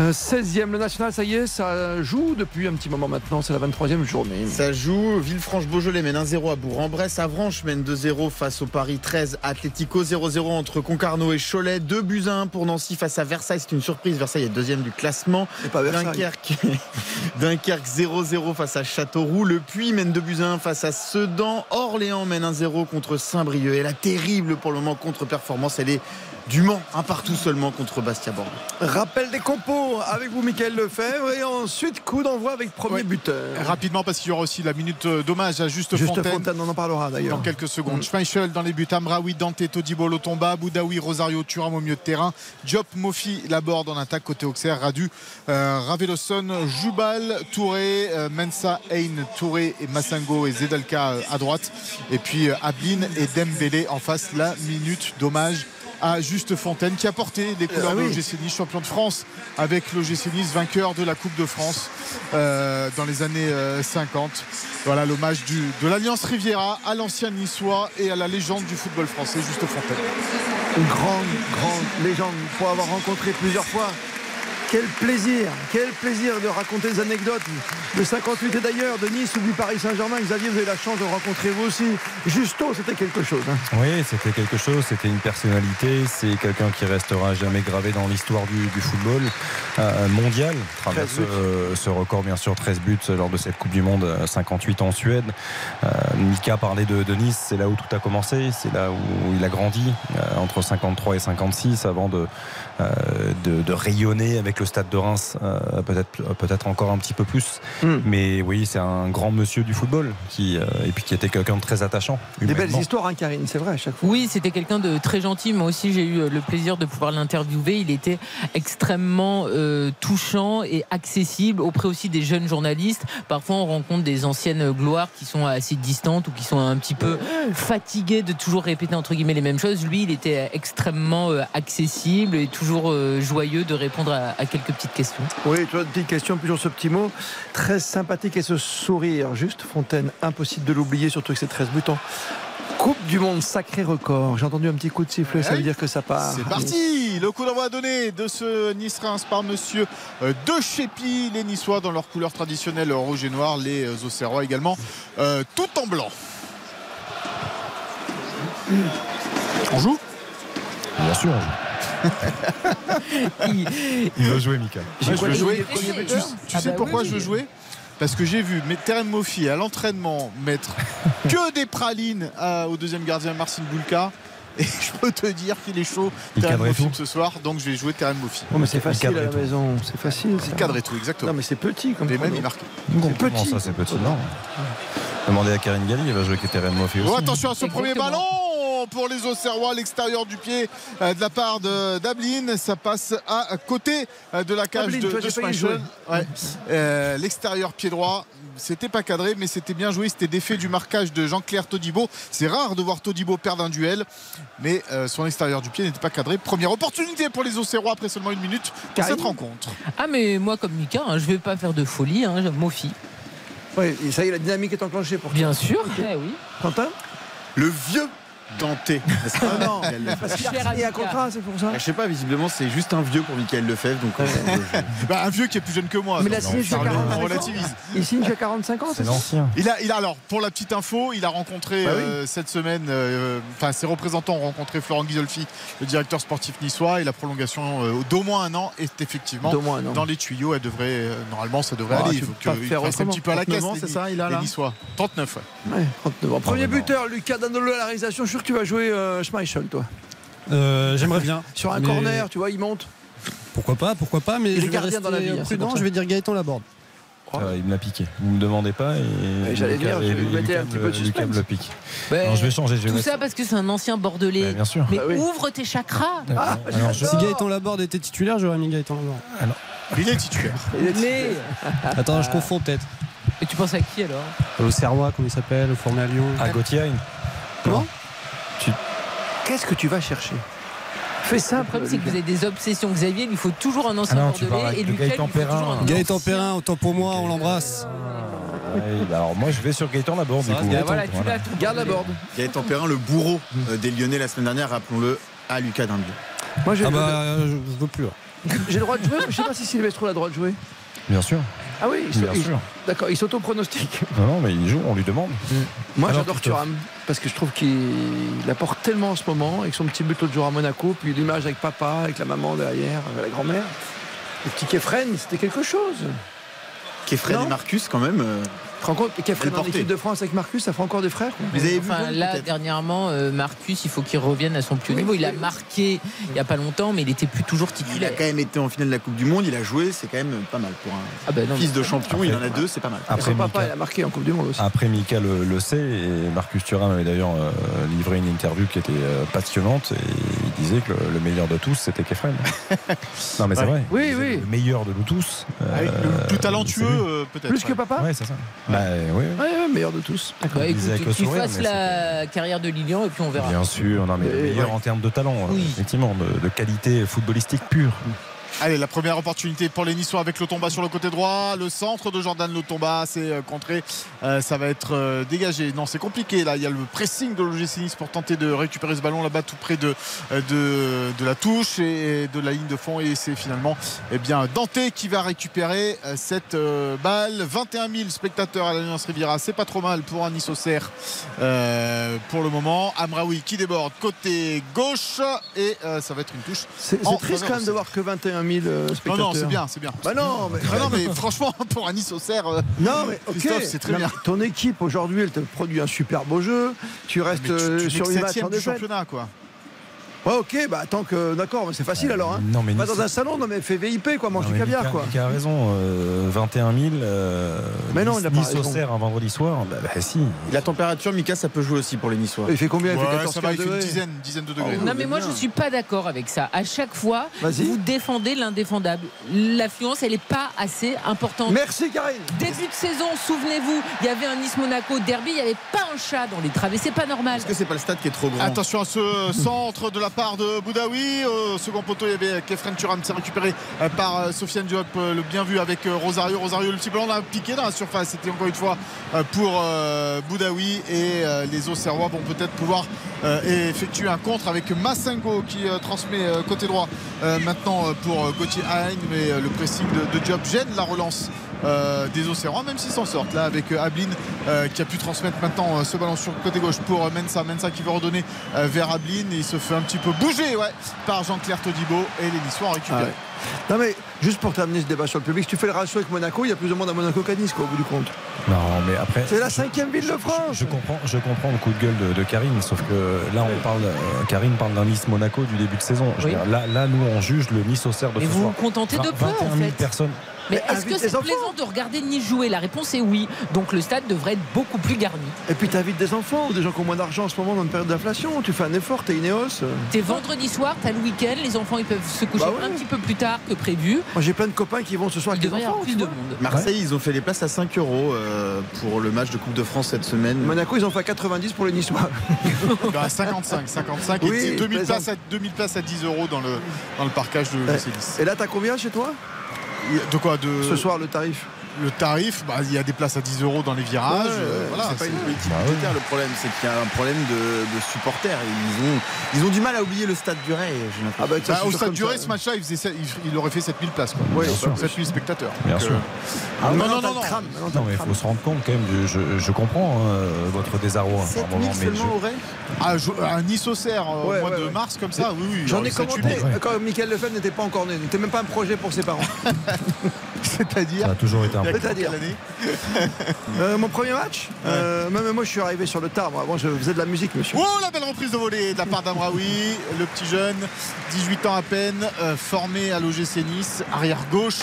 Euh, 16e, le national, ça y est, ça joue depuis un petit moment maintenant. C'est la 23e journée. Ça joue. Villefranche-Beaujolais mène 1-0 à Bourg-en-Bresse. Avranches mène 2-0 face au Paris 13. Atlético 0-0 entre Concarneau et Cholet. 2 buts à 1 pour Nancy face à Versailles. C'est une surprise. Versailles est deuxième du classement. C'est pas Versailles. Dunkerque, [LAUGHS] Dunkerque 0-0 face à Châteauroux. Le Puy mène 2 buts à 1 face à Sedan. Orléans mène 1-0 contre Saint-Brieuc. Et la terrible pour le moment contre-performance, elle est du Mans, un partout seulement contre Bastia Bordeaux. Rappel des compos avec vous, Michael Lefebvre. Et ensuite, coup d'envoi avec premier Ouais. buteur. Rapidement, parce qu'il y aura aussi la minute euh, d'hommage à Juste, Juste Fontaine. Fontaine, on en parlera d'ailleurs. Dans quelques secondes. Mm. Schmeichel dans les buts, Amraoui, Dante, Todibo, Lotomba, Boudaoui, Rosario, Thuram au milieu de terrain, Diop, Mofi, Laborde en attaque côté Auxerre, Radu, euh, Raveloson, Jubal, Touré, euh, Mensa, Hein, Touré et Massango et Zedalka euh, à droite. Et puis euh, Ablin et Dembélé en face. La minute d'hommage à Juste Fontaine qui a porté les couleurs Ah de oui. l'OGC Nice, champion de France avec l'OGC Nice, vainqueur de la Coupe de France euh, dans les années euh, 50. Voilà l'hommage de l'Alliance Riviera à l'ancien niçois et à la légende du football français, Juste Fontaine. Une grande, grande légende pour avoir rencontré plusieurs fois. Quel plaisir, quel plaisir de raconter des anecdotes de 58 et d'ailleurs de Nice ou du Paris Saint-Germain. Xavier, vous avez la chance de rencontrer vous aussi. Justo, c'était quelque chose. hein. Oui, c'était quelque chose, c'était une personnalité, c'est quelqu'un qui restera jamais gravé dans l'histoire du, du football euh, mondial. à travers 13 buts. ce, ce record, bien sûr, 13 buts lors de cette Coupe du Monde, euh, 58 en Suède. Euh, Mika parlait de, de Nice, c'est là où tout a commencé, c'est là où il a grandi, euh, entre 53 et 56, avant de, euh, de, de rayonner avec le stade de Reims, euh, peut-être peut-être encore un petit peu plus. Hmm. Mais oui, c'est un grand monsieur du football, qui, euh, et puis qui était quelqu'un de très attachant. Des belles histoires, hein, Karine, c'est vrai à chaque fois. Oui, c'était quelqu'un de très gentil. Moi aussi, j'ai eu euh, le plaisir de pouvoir l'interviewer. Il était extrêmement euh, touchant et accessible auprès aussi des jeunes journalistes. Parfois, on rencontre des anciennes gloires qui sont assez distantes ou qui sont un petit peu fatiguées de toujours répéter entre guillemets les mêmes choses. Lui, il était extrêmement euh, accessible et toujours euh, joyeux de répondre à, à quelques petites questions. Oui, tu vois, une petite question, toujours ce petit mot. Très sympathique et ce sourire. Juste Fontaine, impossible de l'oublier, surtout que c'est 13 buts en Coupe du Monde, sacré record. J'ai entendu un petit coup de sifflet, ça veut dire que ça part. C'est parti Le coup d'envoi donné de ce Nice-Reims par monsieur euh, De Chépi, les Niçois dans leur couleur traditionnelle rouge et noir, les euh, Auxerrois également, euh, tout en blanc. On joue? Bien sûr, Il- Il veut jouer, Mika. Je veux jouer. il Tu, tu Ah sais bah pourquoi oui. je veux jouer parce que j'ai vu Terem Mofi à l'entraînement mettre [LAUGHS] que des pralines à- au deuxième gardien Marcin Bulka. Et [LAUGHS] je peux te dire qu'il est chaud, Il Terem tout. ce soir, donc je vais jouer Terem Mofi. Oh, mais c'est Il facile à la tout. maison, c'est facile. Il cadre et tout, exactement. Non, mais c'est petit comme Et même il marque. C'est Comment petit. ça, c'est petit Non? Demandez à Karine Galli, elle va jouer avec Terren Moffé aussi. Oh, attention à ce premier Exactement. Ballon pour les Auxerrois l'extérieur du pied euh, de la part de d'Ablin. Ça passe à côté euh, de la cage Ablin, de, de. Ouais. Euh, l'extérieur pied droit. C'était pas cadré, mais c'était bien joué. C'était d'effet du marquage de Jean-Claire Todibo. C'est rare de voir Todibo perdre un duel, mais euh, son extérieur du pied n'était pas cadré. Première opportunité pour les Auxerrois après seulement une minute Karine. cette rencontre. Ah mais moi comme Mika, hein, je vais pas faire de folie, hein, Mofi. Ouais, et ça y est, la dynamique est enclenchée pour toi. Bien sûr. Eh oui. Quentin? Le vieux Dante. pas non, parce qu'il a un contrat, c'est pour ça. Je sais pas, visiblement c'est juste un vieux pour Michael Lefebvre. Donc, euh, Bah, un vieux qui est plus jeune que moi. Mais il a donc, signé on jusqu'à parle- 45 on ans. relativise. Il signe jusqu'à 45 ans, C'est l'ancien. Il a, il a alors pour la petite info, il a rencontré Bah oui. euh, cette semaine, euh, enfin ses représentants ont rencontré Florent Ghisolfi, le directeur sportif niçois, et la prolongation euh, d'au moins un an est effectivement moins dans les tuyaux. Elle devrait euh, normalement ça devrait Ah, aller. Il faut qu'il faire fasse un petit peu à la 39 caisse. c'est ça, il a les là Niçois. 39. Ouais. Ouais, 39 ans. Premier buteur, Lucas Dandolo à la réalisation. Je suis sûr que tu vas jouer euh, Schmeichel, toi. Euh, J'aimerais bien. [LAUGHS] Sur un Mais corner, tu vois, il monte. Pourquoi pas, pourquoi pas, mais Il est je vais rester dans la vie, hein, prudent, je vais dire Gaëtan Laborde. Euh, il me l'a piqué. Vous me demandez pas et. J'allais dire, je vais vous un petit me- peu de Lucas me suspense. le pique. Ben, Non, je vais changer. Je vais Tout mettre- ça parce que c'est un ancien bordelais. Bien sûr. Mais Bah oui. ouvre tes chakras. Ah, Alors, je- Si Gaëtan Laborde était titulaire, j'aurais mis Gaëtan Laborde. Il est titulaire. Mais Attends, je confonds peut-être. Et tu penses à qui alors? Au Serrois, comment il s'appelle, formé à Lyon. À Gauthier. Comment? Qu'est-ce que tu vas chercher? Fais Le simple. problème, c'est que vous avez des obsessions. Xavier, il faut toujours un ancien Ah bordelais et le Lucas, Gaëtan Perrin. Gaëtan autant pour moi, on l'embrasse. Ouais, bah alors moi je vais sur Gaëtan Laborde du coup. Ah, voilà, tu Garde la bordelais. borde. Gaëtan Perrin, le bourreau euh, des Lyonnais la semaine dernière, rappelons-le, à Lucas Dimbier. Moi, j'ai Ah le- bah, je je veux plus. j'ai le droit de jouer. mais Je sais pas si Sylvestre a le droit de jouer. Bien sûr. Ah oui, il Bien il- sûr. D'accord, il s'auto-pronostique. Non, non, mais il joue, on lui demande. Moi, j'adore. Thuram parce que je trouve qu'il apporte tellement en ce moment avec son petit but l'autre jour à Monaco, puis l'image avec papa, avec la maman derrière, avec la grand-mère. Le petit Kefren, c'était quelque chose. Kefren et Marcus, quand même. Te rends compte Kefren Elle en portait. équipe de France avec Marcus, ça fait encore des frères quoi. Vous avez vu Enfin, là, dernièrement, euh, Marcus, il faut qu'il revienne à son plus haut niveau. Il a marqué il n'y a pas longtemps, mais il était plus toujours Il a titulaire. quand même été en finale de la Coupe du Monde, il a joué, c'est quand même pas mal pour un Ah non, fils de champion, il en a deux, c'est pas mal. Après, son papa, Mika, il a marqué en Coupe du Monde aussi. après, Mika le, le sait et Marcus Thuram avait d'ailleurs euh, livré une interview qui était euh, passionnante et il disait que le, le meilleur de tous c'était Kefren. [LAUGHS] non mais c'est Ouais. vrai. Oui, oui. Le meilleur de nous tous. Ah oui, le plus talentueux, euh, peut-être. Plus que papa Ouais, c'est ça. Bah, oui, Ouais, ouais, meilleur de tous. Disait écoute, avec le qu'il sourire, fasse mais la carrière de Lilian et puis on verra. Bien sûr, non, mais meilleur ouais. en termes de talent, Oui. effectivement, de, de qualité footballistique pure. Allez, la première opportunité pour les Niçois avec Lotomba sur le côté droit. Le centre de Jordan Lotomba, c'est euh, contré. Euh, ça va être euh, dégagé. Non, c'est compliqué là. Il y a le pressing de l'OGC Nice pour tenter de récupérer ce ballon là-bas tout près de, de, de la touche et de la ligne de fond. Et c'est finalement eh bien, Dante qui va récupérer cette euh, balle. 21 000 spectateurs à l'Alliance Riviera. C'est pas trop mal pour un Nice euh, pour le moment. Amraoui qui déborde côté gauche et ça va être une touche. C'est triste quand même de voir que 21 000 euh, non, spectateurs. non, c'est bien, c'est bien. Bah non, mais, Ah non, mais franchement, [LAUGHS] pour un Nice Auxerre, euh, Non, mais c'est très Non, bien. Ton équipe aujourd'hui, elle te produit un super beau jeu. Tu restes tu, euh, tu sur une match en du championnat, quoi. Ouais, ok, bah tant que. D'accord, mais c'est facile alors. Hein. Non, mais Pas Nice- dans un salon, non, mais fais VIP, quoi, mange Non, du caviar, Mika- quoi. Mika a raison, euh, 21 000. euh, Mais non, Nice- il a pas Nice raison. Auxerre un vendredi soir. Bah, bah, si. La température, Mika, ça peut jouer aussi pour les Niçois. Il fait combien? Il fait Ouais, 14 ça va, il fait une dizaine, dizaine de degrés. Oh, Non mais moi bien. je suis pas d'accord avec ça. À chaque fois, vous défendez l'indéfendable. L'affluence, elle est pas assez importante. Merci, Karine. Début de saison, souvenez-vous, il y avait un Nice-Monaco derby, il n'y avait pas un chat dans les travées, c'est pas normal. Est-ce que c'est pas le stade qui est trop grand Attention à ce centre de la part de Boudaoui. Au second poteau, il y avait Kefren Turam. C'est récupéré euh, par euh, Sofiane Diop. euh, Le bien vu avec Rosario. Rosario, le petit ballon, on a piqué dans la surface. C'était encore une fois pour Boudaoui. Et les Auxerrois vont peut-être pouvoir effectuer un contre avec Massengo qui transmet côté droit maintenant pour Gauthier Hein. Mais le pressing de Diop gêne la relance. Euh, des Auxerrois, même s'ils s'en sortent là avec euh, Ablin euh, qui a pu transmettre maintenant ce ballon sur le côté gauche pour Mensa. Mensa qui veut redonner vers Ablin et il se fait un petit peu bouger ouais, par Jean-Claire Todibo et les Niçois ont. Non, mais juste pour terminer ce débat sur le public, si tu fais le ratio avec Monaco, il y a plus de monde à Monaco qu'à Nice, quoi, au bout du compte. Non, mais après. C'est la cinquième ville de France. Je comprends, je comprends le coup de gueule de, de Karine, sauf que là, on parle, euh, Karine parle d'un Nice Monaco du début de saison. Je veux dire, là, là, nous, on juge le Nice Auxerre de Mais ce vous soir. vous contentez de peu, en 21 000 fait. personnes. Mais Mais est-ce que c'est plaisant de regarder Nice jouer? La réponse est oui. Donc le stade devrait être beaucoup plus garni. Et puis t'invites des enfants ou des gens qui ont moins d'argent en ce moment dans une période d'inflation. Tu fais un effort, t'es Ineos. T'es vendredi soir, t'as le week-end, les enfants ils peuvent se coucher Bah ouais. un petit peu plus tard que prévu. Moi j'ai plein de copains qui vont ce soir Il avec des devrait y avoir enfants. plus de monde. Marseille, ils ont fait les places à 5 euros euh, pour le match de Coupe de France cette semaine. Monaco, ils ont fait à 90 pour les Niçois. [LAUGHS] Bah, 55, 55 Oui, et 2000 plaisant. places, à, 2000 places à 10 euros dans le, dans le parcage de Ouais. l'OGC Nice. Et là, t'as combien chez toi? De quoi? De, Ce soir, le tarif Le tarif, bah, il y a des places à 10 euros dans les virages. Ouais, euh, voilà, c'est pas une politique Bah budgétaire le problème, c'est qu'il y a un problème de, de supporters. Ils ont, ils ont du mal à oublier le stade du Ray. Ah bah, Bah, au stade du. Ray, ce match-là, il, faisait sept- il- il aurait fait 7000 places. Quoi. Ouais, Bien sûr. 7000 spectateurs. Bien Donc, sûr. euh, Ah, non, non, non, non. tram. Non, mais il faut se rendre compte quand même. du- je, je comprends hein, euh, votre désarroi. par 7000 moment, mais seulement au Ray Ah, je- un Nice Auxerre euh, Ouais, au mois de mars comme ça, oui, oui. J'en ai commenté quand Michael Lefebvre n'était pas encore né. N'était même pas un projet pour ses parents. [LAUGHS] C'est-à-dire Ça a toujours été un. C'est-à-dire [LAUGHS] Euh, Mon premier match euh, Même moi, je suis arrivé sur le tard. Moi, Avant, je faisais de la musique, monsieur. Oh la belle reprise de volée de la part d'Amraoui, le petit jeune, 18 ans à peine, euh, formé à l'OGC Nice, arrière gauche,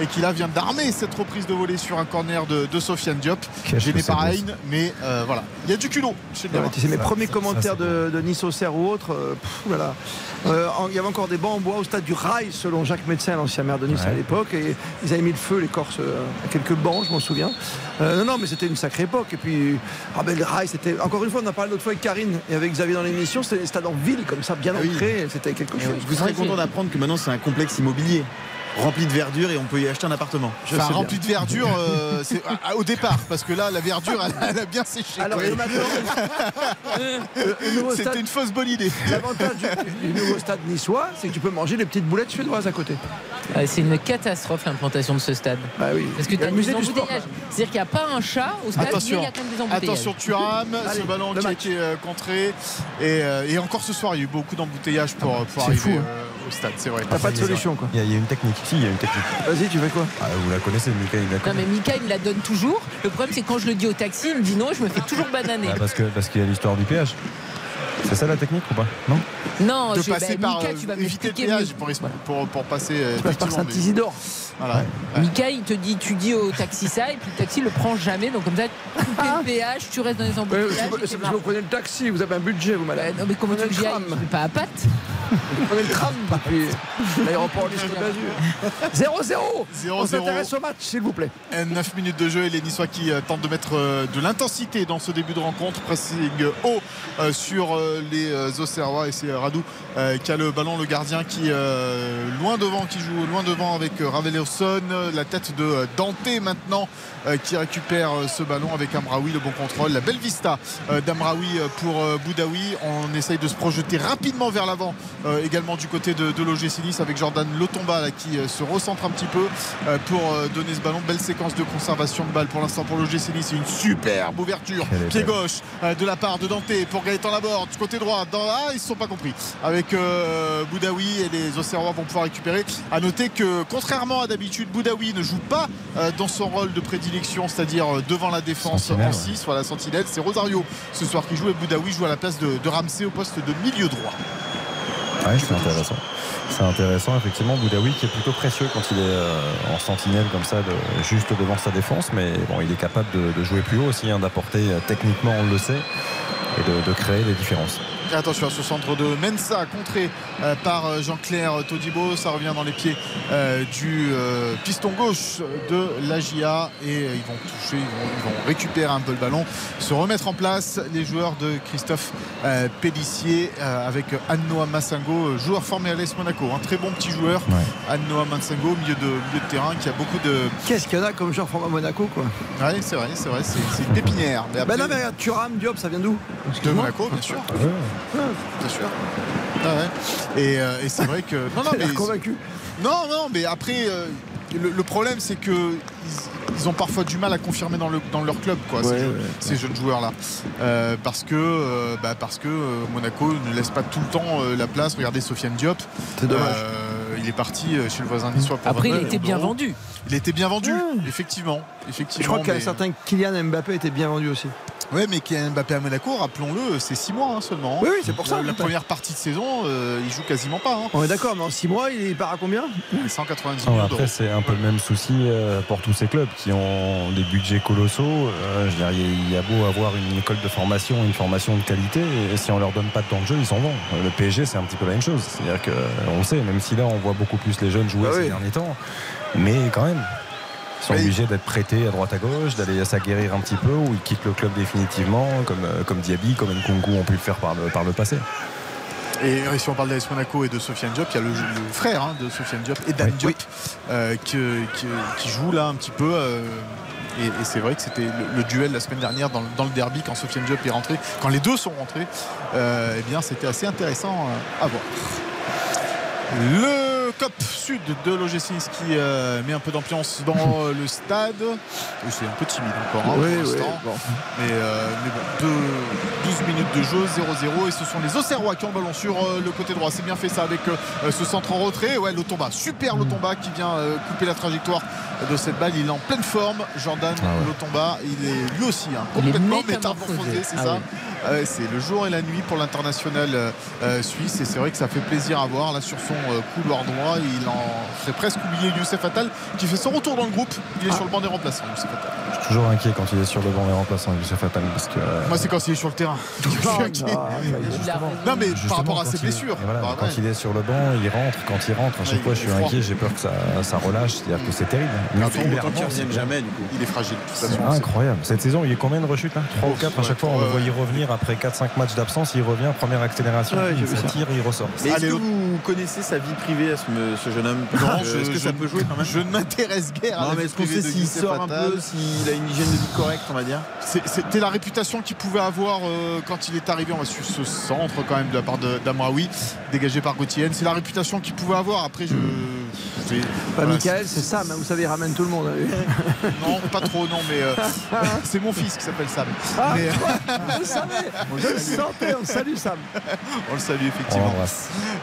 et qui là vient d'armer cette reprise de volée sur un corner de, de Sofiane Diop. Gêné par Hain, mais euh, voilà, il y a du culot chez le Ouais, gamin. tu sais, mes Ça, premiers ça, commentaires ça, de, de Nice Auxerre ou autre, euh, pff, voilà. Euh, en- il y avait encore des bancs en bois au stade du Rail, selon Jacques Médecin, l'ancien maire de Nice à l'époque, et ils avaient mis le feu, les Corses, à quelques bancs, je m'en souviens. Euh, non, non, mais c'était une sacrée époque. Et puis, ah ben, le Rail, c'était. Encore une fois, on en a parlé l'autre fois avec Karine et avec Xavier dans l'émission, c'était des stades en ville, comme ça, bien Ah oui. ancrés, c'était quelque chose. Vous serez content d'apprendre que maintenant c'est un complexe immobilier rempli de verdure et on peut y acheter un appartement. Je Enfin, rempli de verdure euh, c'est- à- au départ, parce que là, la verdure, elle, elle a bien séché. Alors, maintenant, [LAUGHS] le, stade, C'était une fausse bonne idée. l'avantage du, du nouveau stade niçois, c'est que tu peux manger les petites boulettes suédoises à côté. Euh, C'est une catastrophe l'implantation de ce stade. Bah oui. Parce que tu as des sport. embouteillages. C'est-à-dire qu'il n'y a pas un chat au stade, Attention. mais il y a quand même des embouteillages. Attention Thuram, ce ballon le qui a match. été euh, contré. Et, euh, et encore ce soir, il y a eu beaucoup d'embouteillages pour, pour arriver fou, hein. euh, au stade, c'est vrai. T'as pas de solution quoi. Il y, a, il y a une technique. Si, il y a une technique. Vas-y, tu fais quoi? Ah, Vous la connaissez, Mika, il la Non connaît. mais Mika il la donne toujours. Le problème c'est que quand je le dis au taxi, il me dit non, je me fais toujours bananer. Ah, parce que parce qu'il y a l'histoire du péage. C'est ça la technique ou pas Non Non, de je, passer bah, par Mika, euh, tu vas éviter le péage pour, pour, pour passer euh, Tu passes par Saint-Isidore. Voilà. Mika, il te dit, tu dis au taxi ça, et puis le taxi le prend jamais. Donc comme ça, tu coupes le péage, tu restes dans les embouteillages. c'est parce que vous prenez le taxi, vous avez un budget, vous, madame. Non mais comment tu veux que j'y aille Je vais pas à patte. Vous prenez le tram depuis l'aéroport Côte d'Azur. 0-0 On 0-0. s'intéresse au match, s'il vous plaît. 9 minutes de jeu et les Niçois qui euh, tentent de mettre de l'intensité dans ce début de rencontre. Pressing haut sur les euh, Auxerrois et c'est euh, Radou euh, qui a le ballon, le gardien qui euh, loin devant, qui joue loin devant avec euh, Ravelosson. La tête de euh, Dante maintenant euh, qui récupère euh, ce ballon avec Amraoui, le bon contrôle. La belle vista euh, d'Amraoui euh, pour euh, Boudaoui. On essaye de se projeter rapidement vers l'avant euh, également du côté de, de l'OGC Nice avec Jordan Lotomba là, qui euh, se recentre un petit peu euh, pour euh, donner ce ballon. Belle séquence de conservation de balle pour l'instant pour l'OGC Nice. C'est une superbe ouverture. Pied gauche euh, de la part de Dante pour Gaëtan Laborde. Du côté droit, dans... ah, ils ne se sont pas compris. Avec euh, Boudaoui et les Auxerrois vont pouvoir récupérer. À noter que contrairement à d'habitude, Boudaoui ne joue pas euh, dans son rôle de prédilection, c'est-à-dire euh, devant la défense Sentinelle, en ouais. 6. Voilà, Sentinelle. C'est Rosario ce soir qui joue et Boudaoui joue à la place de, de Ramsey au poste de milieu droit. C'est intéressant. C'est intéressant, effectivement. Boudaoui qui est plutôt précieux quand il est euh, en sentinelle comme ça, juste devant sa défense. Mais bon, il est capable de, jouer plus haut aussi, hein, d'apporter euh, techniquement, on le sait, et de, créer les différences. Et attention à ce centre de Mensa contré euh, par euh, Jean-Claire Todibo. Ça revient dans les pieds euh, du euh, piston gauche de l'AGIA et euh, ils vont toucher, ils vont, ils vont récupérer un peu le ballon, se remettre en place les joueurs de Christophe euh, Pélissier euh, avec Anne-Noah Massingo, joueur formé à l'ES Monaco. Un très bon petit joueur, Anne-Noah Massingo, milieu de, milieu de terrain qui a beaucoup de. Qu'est-ce qu'il y en a comme genre format Monaco, quoi Ouais, c'est vrai, c'est vrai, c'est une pépinière. Mais Ben non, mais Thuram, Diop, ça vient d'où? De. Monaco, bien sûr. Bien sûr. Ah ouais. Et, euh, et c'est vrai que. Non, non, [LAUGHS] mais. convaincu. Non, non, mais après, euh, le, le problème, c'est que ils, ils ont parfois du mal à confirmer dans, le, dans leur club, quoi, ces, jeux- jeunes joueurs-là, Euh, parce que, euh, bah, parce que euh, Monaco ne laisse pas tout le temps euh, la place. Regardez Sofiane Diop. C'est dommage. Euh, il est parti chez le voisin niçois. pour Après, il 29 était bien vendu. Il était bien vendu, effectivement, effectivement. Je crois qu'un mais- certain Kylian Mbappé était bien vendu aussi. Ouais, mais Kylian Mbappé à Monaco, rappelons-le, c'est 6 mois hein, seulement. Oui, oui, c'est pour ça. La, la première partie de saison, euh, il joue quasiment pas. hein. On est d'accord, mais en 6 mois, il part à combien? 190 Ah, millions après, c'est un peu le même souci euh, pour tous ces clubs qui ont des budgets colossaux. Euh, je veux dire, il y a- beau avoir une école de formation, une formation de qualité, et si on leur donne pas de temps de jeu, ils s'en vont. Euh, Le PSG, c'est un petit peu la même chose. C'est-à-dire qu'on le sait, même si là, on voit beaucoup plus les jeunes jouer Ah ces oui. derniers temps, mais quand même. Ils sont Mais- obligés d'être prêtés à droite à gauche, d'aller s'aguerrir un petit peu, ou ils quittent le club définitivement, comme, euh, comme Diaby, comme Nkunku ont pu le faire par le, par le passé. Et si on parle d'AS Monaco et de Sofiane Diop, il y a le, le frère hein, de Sofiane Diop, Edan Diop, euh, qui, qui- qui joue là un petit peu. euh, et, et c'est vrai que c'était le, le duel la semaine dernière dans, le- dans le derby quand Sofiane Diop est rentré, quand les deux sont rentrés. euh, eh bien, c'était assez intéressant à voir. Le COP Sud de l'OGC qui euh, met un peu d'ambiance dans euh, le stade. C'est un peu timide encore hein, Oui, pour oui, l'instant. bon. Mais, euh, mais bon, deux- 12 minutes de jeu, 0-0. Et ce sont les Auxerrois qui ont le ballon sur euh, le côté droit. C'est bien fait ça avec euh, ce centre en retrait. Ouais, Lotomba, super Lotomba qui vient euh, couper la trajectoire de cette balle. Il est en pleine forme. Jordan Ah ouais. Lotomba, il est lui aussi hein, complètement métamorphosé. métamorphosé, c'est Ah ça oui. Ah c'est le jour et la nuit pour l'international euh, euh, suisse et c'est vrai que ça fait plaisir à voir là sur son euh, couloir droit il en fait presque oublier Youssef Attal qui fait son retour dans le groupe il est sur le banc des remplaçants Youssef Attal Je suis toujours inquiet quand il est sur le banc des remplaçants, Youssef Attal, parce que. euh, moi c'est quand il est sur le terrain Je suis inquiet. Il a raison. non mais Justement, par rapport à ses blessures voilà, Bah, quand ouais. il est sur le banc, il rentre. Quand il rentre, à chaque Ouais, fois, je suis inquiet. J'ai peur que ça, ça relâche. C'est-à-dire que c'est terrible. Ah, jamais du coup il est fragile c'est incroyable. Cette saison, il y a combien de rechutes là? 3 ou 4 à chaque fois. On le voyait revenir après 4-5 matchs d'absence. Il revient, première accélération, Ouais, il tire, il ressort. Mais est-ce que vous connaissez sa vie privée à ce, ce jeune homme Non, je- Est-ce que je ça ne- peut jouer quand même je ne m'intéresse guère à Non, la mais est-ce qu'on sait s'il sort un peu, s'il a une hygiène de vie correcte, on va dire C'est- C'était la réputation qu'il pouvait avoir euh, quand il est arrivé. On va sur ce centre quand même de la part d'Amraoui, dégagé par Gauthier. C'est la réputation qu'il pouvait avoir. Après, je Voilà, Michael, c'est Sam, hein, vous savez, il ramène tout le monde. hein. [LAUGHS] Non, pas trop, non, mais euh, [LAUGHS] c'est mon fils qui s'appelle Sam. Ah, Mais- le savais, [LAUGHS] je le sentais, on salue Sam. On le salue effectivement.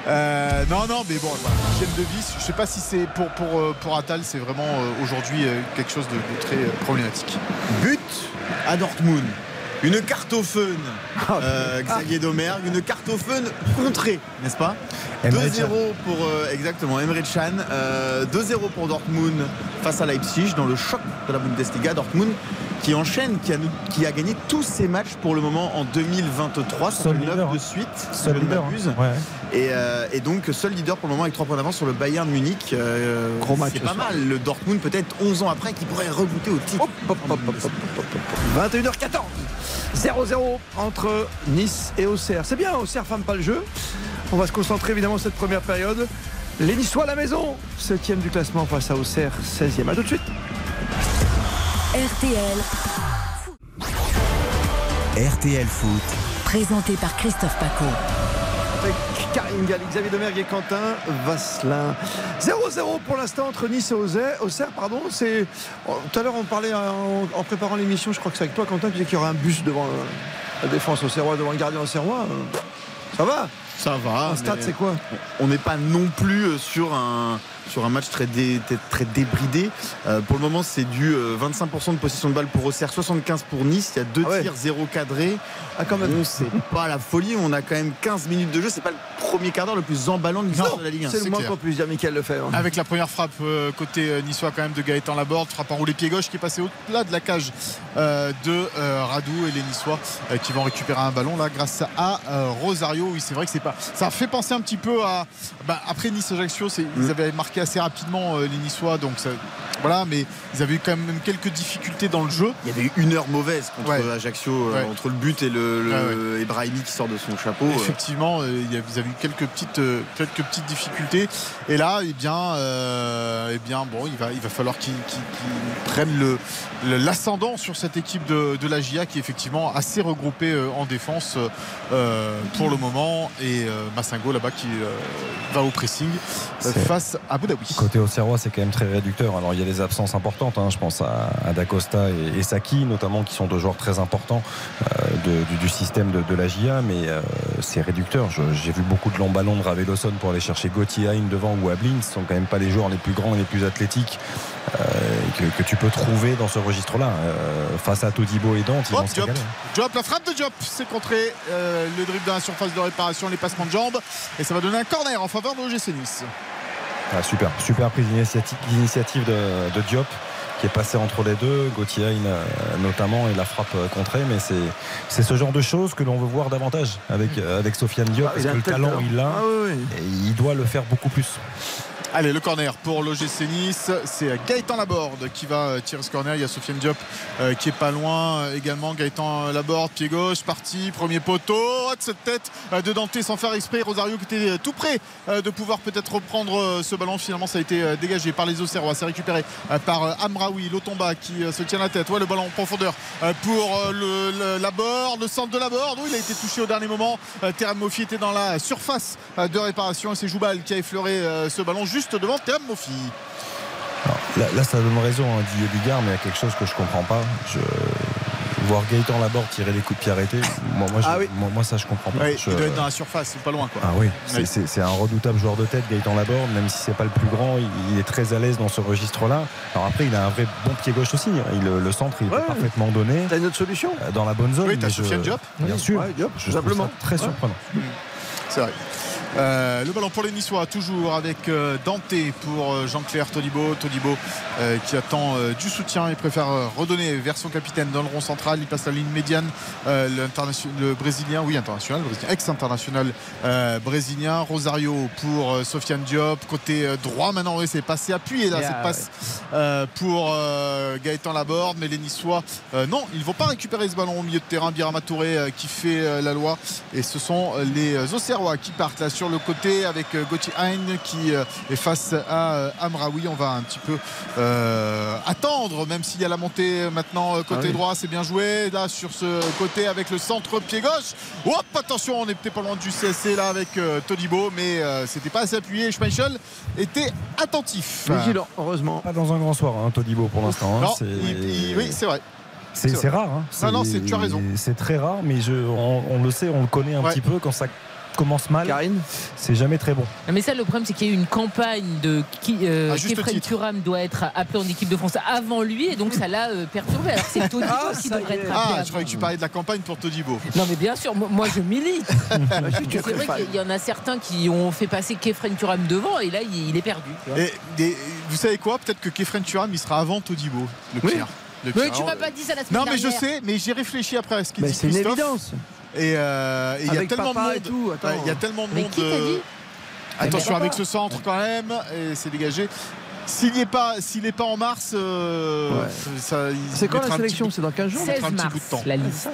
Euh, non, non, mais bon, voilà, de vie. Je sais pas si c'est pour pour euh, pour Attal, c'est vraiment euh, aujourd'hui quelque chose de, de très problématique. But à Dortmund. Une carte au fun, Ah, euh, Xavier Domergue, une carte au fun contrée, n'est-ce pas Emre 2-0 pour euh, exactement Emre. Euh, 2-0 pour Dortmund face à Leipzig dans le choc de la Bundesliga. Dortmund qui enchaîne, qui a, qui a gagné tous ses matchs pour le moment en 2023, ça Seul fait 9 leader, de hein. suite, Seul je ne leader, m'abuse. hein. Ouais. Et, euh, et donc seul leader pour le moment avec 3 points d'avance sur le Bayern Munich. Euh, Gros match C'est ce pas soir. mal. Le Dortmund peut-être 11 ans après qui pourrait regoûter au titre. 21h14. 0-0 entre Nice et Auxerre. C'est bien, Auxerre ferme pas le jeu. On va se concentrer évidemment cette première période. Les Niçois à la maison, 7 du classement face à Auxerre, 16e. A tout de suite. RTL, RTL Foot. présenté par Christophe Paco. Avec Karine Galli, Xavier Domergue et Quentin Vasselin. 0-0 pour l'instant entre Nice et Auxerre. Auxerre pardon, c'est. oh, Tout à l'heure, on parlait en, en préparant l'émission, je crois que c'est avec toi, Quentin, tu disais qu'il y aurait un bus devant euh, la défense auxerrois, devant le gardien auxerrois. Ça va? Ça va. Un stade, c'est quoi? On n'est pas non plus euh, sur un, sur un match très, dé- très- débridé. Euh, pour le moment, c'est du euh, 25% de possession de balle pour Auxerre, 75 pour Nice. Il y a deux Ah ouais. tirs, zéro cadré. Ah, quand même. Bon, c'est pas la folie. On a quand même 15 minutes de jeu. C'est pas le premier quart d'heure le plus emballant de l'histoire de la Ligue 1. C'est le moins qu'on puisse dire, Michael Lefebvre. Avec la première frappe euh, côté euh, niçois quand même de Gaëtan Laborde, frappe en roulé pied gauche qui est passé au-delà de la cage euh, de euh, Radou et les Niçois euh, qui vont récupérer un ballon là grâce à euh, Rosario. Oui, c'est vrai que c'est pas. Ça fait penser un petit peu à. bah, après Nice Ajaccio, c'est- ils avaient marqué assez rapidement euh, les Niçois, donc ça- voilà, mais ils avaient eu quand même quelques difficultés dans le jeu. Il y avait eu une heure mauvaise contre Ouais. Ajaccio, euh, Ouais. entre le but et le, le- Ouais, et Brahimi qui sort de son chapeau. euh. Effectivement, euh, il y a- vous avez eu quelques petites, euh, quelques petites difficultés. Et là, eh bien, euh, eh bien, bon, il va, il va falloir qu'ils prennent le- le- l'ascendant sur cette équipe de, de la GIA qui est effectivement assez regroupée euh, en défense euh, pour le moment. Et euh, Massingo là-bas qui euh, va au pressing face à Abu Dhabi. Côté Auxerrois, c'est quand même très réducteur. Alors il y a des absences importantes. hein. Je pense à, à Dacosta et, et Saki, notamment, qui sont deux joueurs très importants euh, de- du, du système de, de la GIA, mais euh, c'est réducteur. J'ai vu beaucoup de longs ballons de Raveloson pour aller chercher Gauthier Hain devant ou Ablin. Ce sont quand même pas les joueurs les plus grands et les plus athlétiques euh, que, que tu peux trouver dans ce registre-là. Face à Todibo et Dante, ils vont se Diop. régaler. Diop, la frappe de Diop, c'est contré le dribble dans la surface de réparation, les passements de jambes, et ça va donner un corner en faveur de l'OGC Nice. Ah, super, super prise d'initiative de, de Diop qui est passé entre les deux, Gauthier euh, notamment et la frappe euh, contrée, mais c'est c'est ce genre de choses que l'on veut voir davantage avec, euh, avec Sofiane Diop, Ah, parce que le talent talent. il l'a, Ah, oui, oui. et il doit le faire beaucoup plus. Allez, le corner pour l'OGC Nice. C'est Gaëtan Laborde qui va euh, tirer ce corner. Il y a Sofiane Diop euh, qui est pas loin euh, également. Gaëtan Laborde, pied gauche, parti, premier poteau. Oh, de cette tête euh, de Dante sans faire exprès. Rosario qui était euh, tout près euh, de pouvoir peut-être reprendre euh, ce ballon. Finalement, ça a été euh, dégagé par les Auxerrois. C'est récupéré euh, par euh, Amraoui, Lotomba qui euh, se tient la tête. Ouais, le ballon en profondeur euh, pour euh, le, le- le centre de Laborde. Oui, il a été touché au dernier moment. Euh, Terem Moffi était dans la surface euh, de réparation c'est Joubal qui a effleuré euh, ce ballon juste devant Terem Moffi. Alors, là, là, ça donne raison à Didier Bigard, mais il y a quelque chose que je comprends pas. Je... Voir Gaëtan Laborde tirer des coups de pied arrêtés, moi, moi, je- Ah oui. moi, moi, ça je comprends pas. Je- Il doit être dans la surface, c'est pas loin quoi. Ah oui, c'est- Oui. c'est c'est un redoutable joueur de tête, Gaëtan Laborde, même si c'est pas le plus grand, il, il est très à l'aise dans ce registre-là. Alors après, il a un vrai bon pied gauche aussi. hein. Il- le centre, il Ouais. est parfaitement donné. T'as une autre solution? Dans la bonne zone. Oui, t'as Sofiane Diop. Bien Oui, sûr. ouais, Diop, je tout trouve simplement. ça très Ouais. surprenant. C'est vrai. Euh, le ballon pour les Niçois, toujours avec euh, Dante pour euh, Jean-Claire Todibo. Todibo euh, qui attend du soutien. Il préfère redonner vers son capitaine dans le rond central. Il passe la ligne médiane. Le brésilien, oui, international, brésilien, ex-international brésilien. Rosario pour Sofiane Diop. Côté droit maintenant, oui, c'est passé appuyé là, Yeah, cette passe pour Gaëtan Laborde. Mais les Niçois, non, ils ne vont pas récupérer ce ballon au milieu de terrain. Birama Touré qui fait la loi. Et ce sont les Auxerrois qui partent là sur sur le côté avec euh, Gauthier Hein qui euh, est face à euh, Amraoui. On va un petit peu euh, attendre, même s'il y a la montée maintenant côté Ah oui. droit. C'est bien joué là sur ce côté avec le centre pied gauche. Hop, attention, on est peut-être pas loin du CSC là avec euh, Todibo, mais euh, c'était pas assez appuyé. Schmeichel était attentif. Vigilant, heureusement. Pas dans un grand soir, hein, Todibo pour l'instant. hein. Oui, c'est vrai. C'est rare. hein. Non, tu as raison. C'est très rare, mais je, on, on le sait, on le connaît un Ouais. petit peu quand ça commence mal. Karine C'est jamais très bon. Non, Mais ça, le problème, c'est qu'il y a eu une campagne de qui euh. Turam doit être appelé en équipe de France avant lui, et donc ça l'a euh, perturbé. Alors c'est Todibo Ah, qui devrait être appelé. Ah, avant. je croyais que tu parlais de la campagne pour Todibo. Non, mais bien sûr, moi, moi, je milite. [LAUGHS] C'est vrai qu'il y en a certains qui ont fait passer Kefren Turam devant, et là, il, il est perdu. Et, vous savez quoi? Peut-être que Kefren Turam il sera avant Todibo, le Oui. Le Mais tu m'as pas dit ça la semaine Non, mais je sais, mais j'ai réfléchi après à ce qu'il Mais dit c'est une évidence. Et euh, il y a tellement de monde. Ouais, Il y a tellement de Mais monde. qui t'a dit Attention avec ce centre quand même. Et c'est dégagé. S'il n'est pas, s'il est pas en mars, euh, Ouais. ça, il C'est quand la sélection C'est dans 15 jours Ça mettra 16 un petit mars, bout de temps. la liste.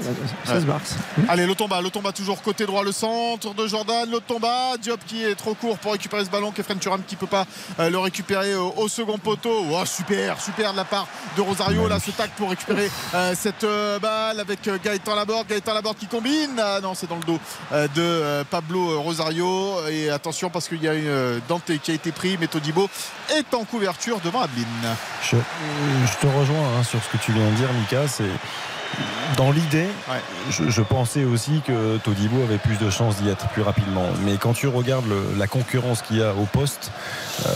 16 mars. Allez, Lotomba, Lotomba toujours côté droit, le centre de Jordan, Lotomba, Diop qui est trop court pour récupérer ce ballon, Kefren Turam qui peut pas euh, le récupérer au, au second poteau. Oh, super, super de la part de Rosario, là ce tac pour récupérer euh, cette euh, balle avec euh, Gaëtan Laborde, Gaëtan Laborde qui combine. Ah non, c'est dans le dos euh, de euh, Pablo euh, Rosario. Et attention parce qu'il y a une euh, Dante qui a été pris, mais Todibo est en couverture devant Ablin. Je, je te rejoins hein, sur ce que tu viens de dire, Mika. C'est dans l'idée, Ouais. je, je pensais aussi que Todibo avait plus de chances d'y être plus rapidement. Mais quand tu regardes le- la concurrence qu'il y a au poste, euh,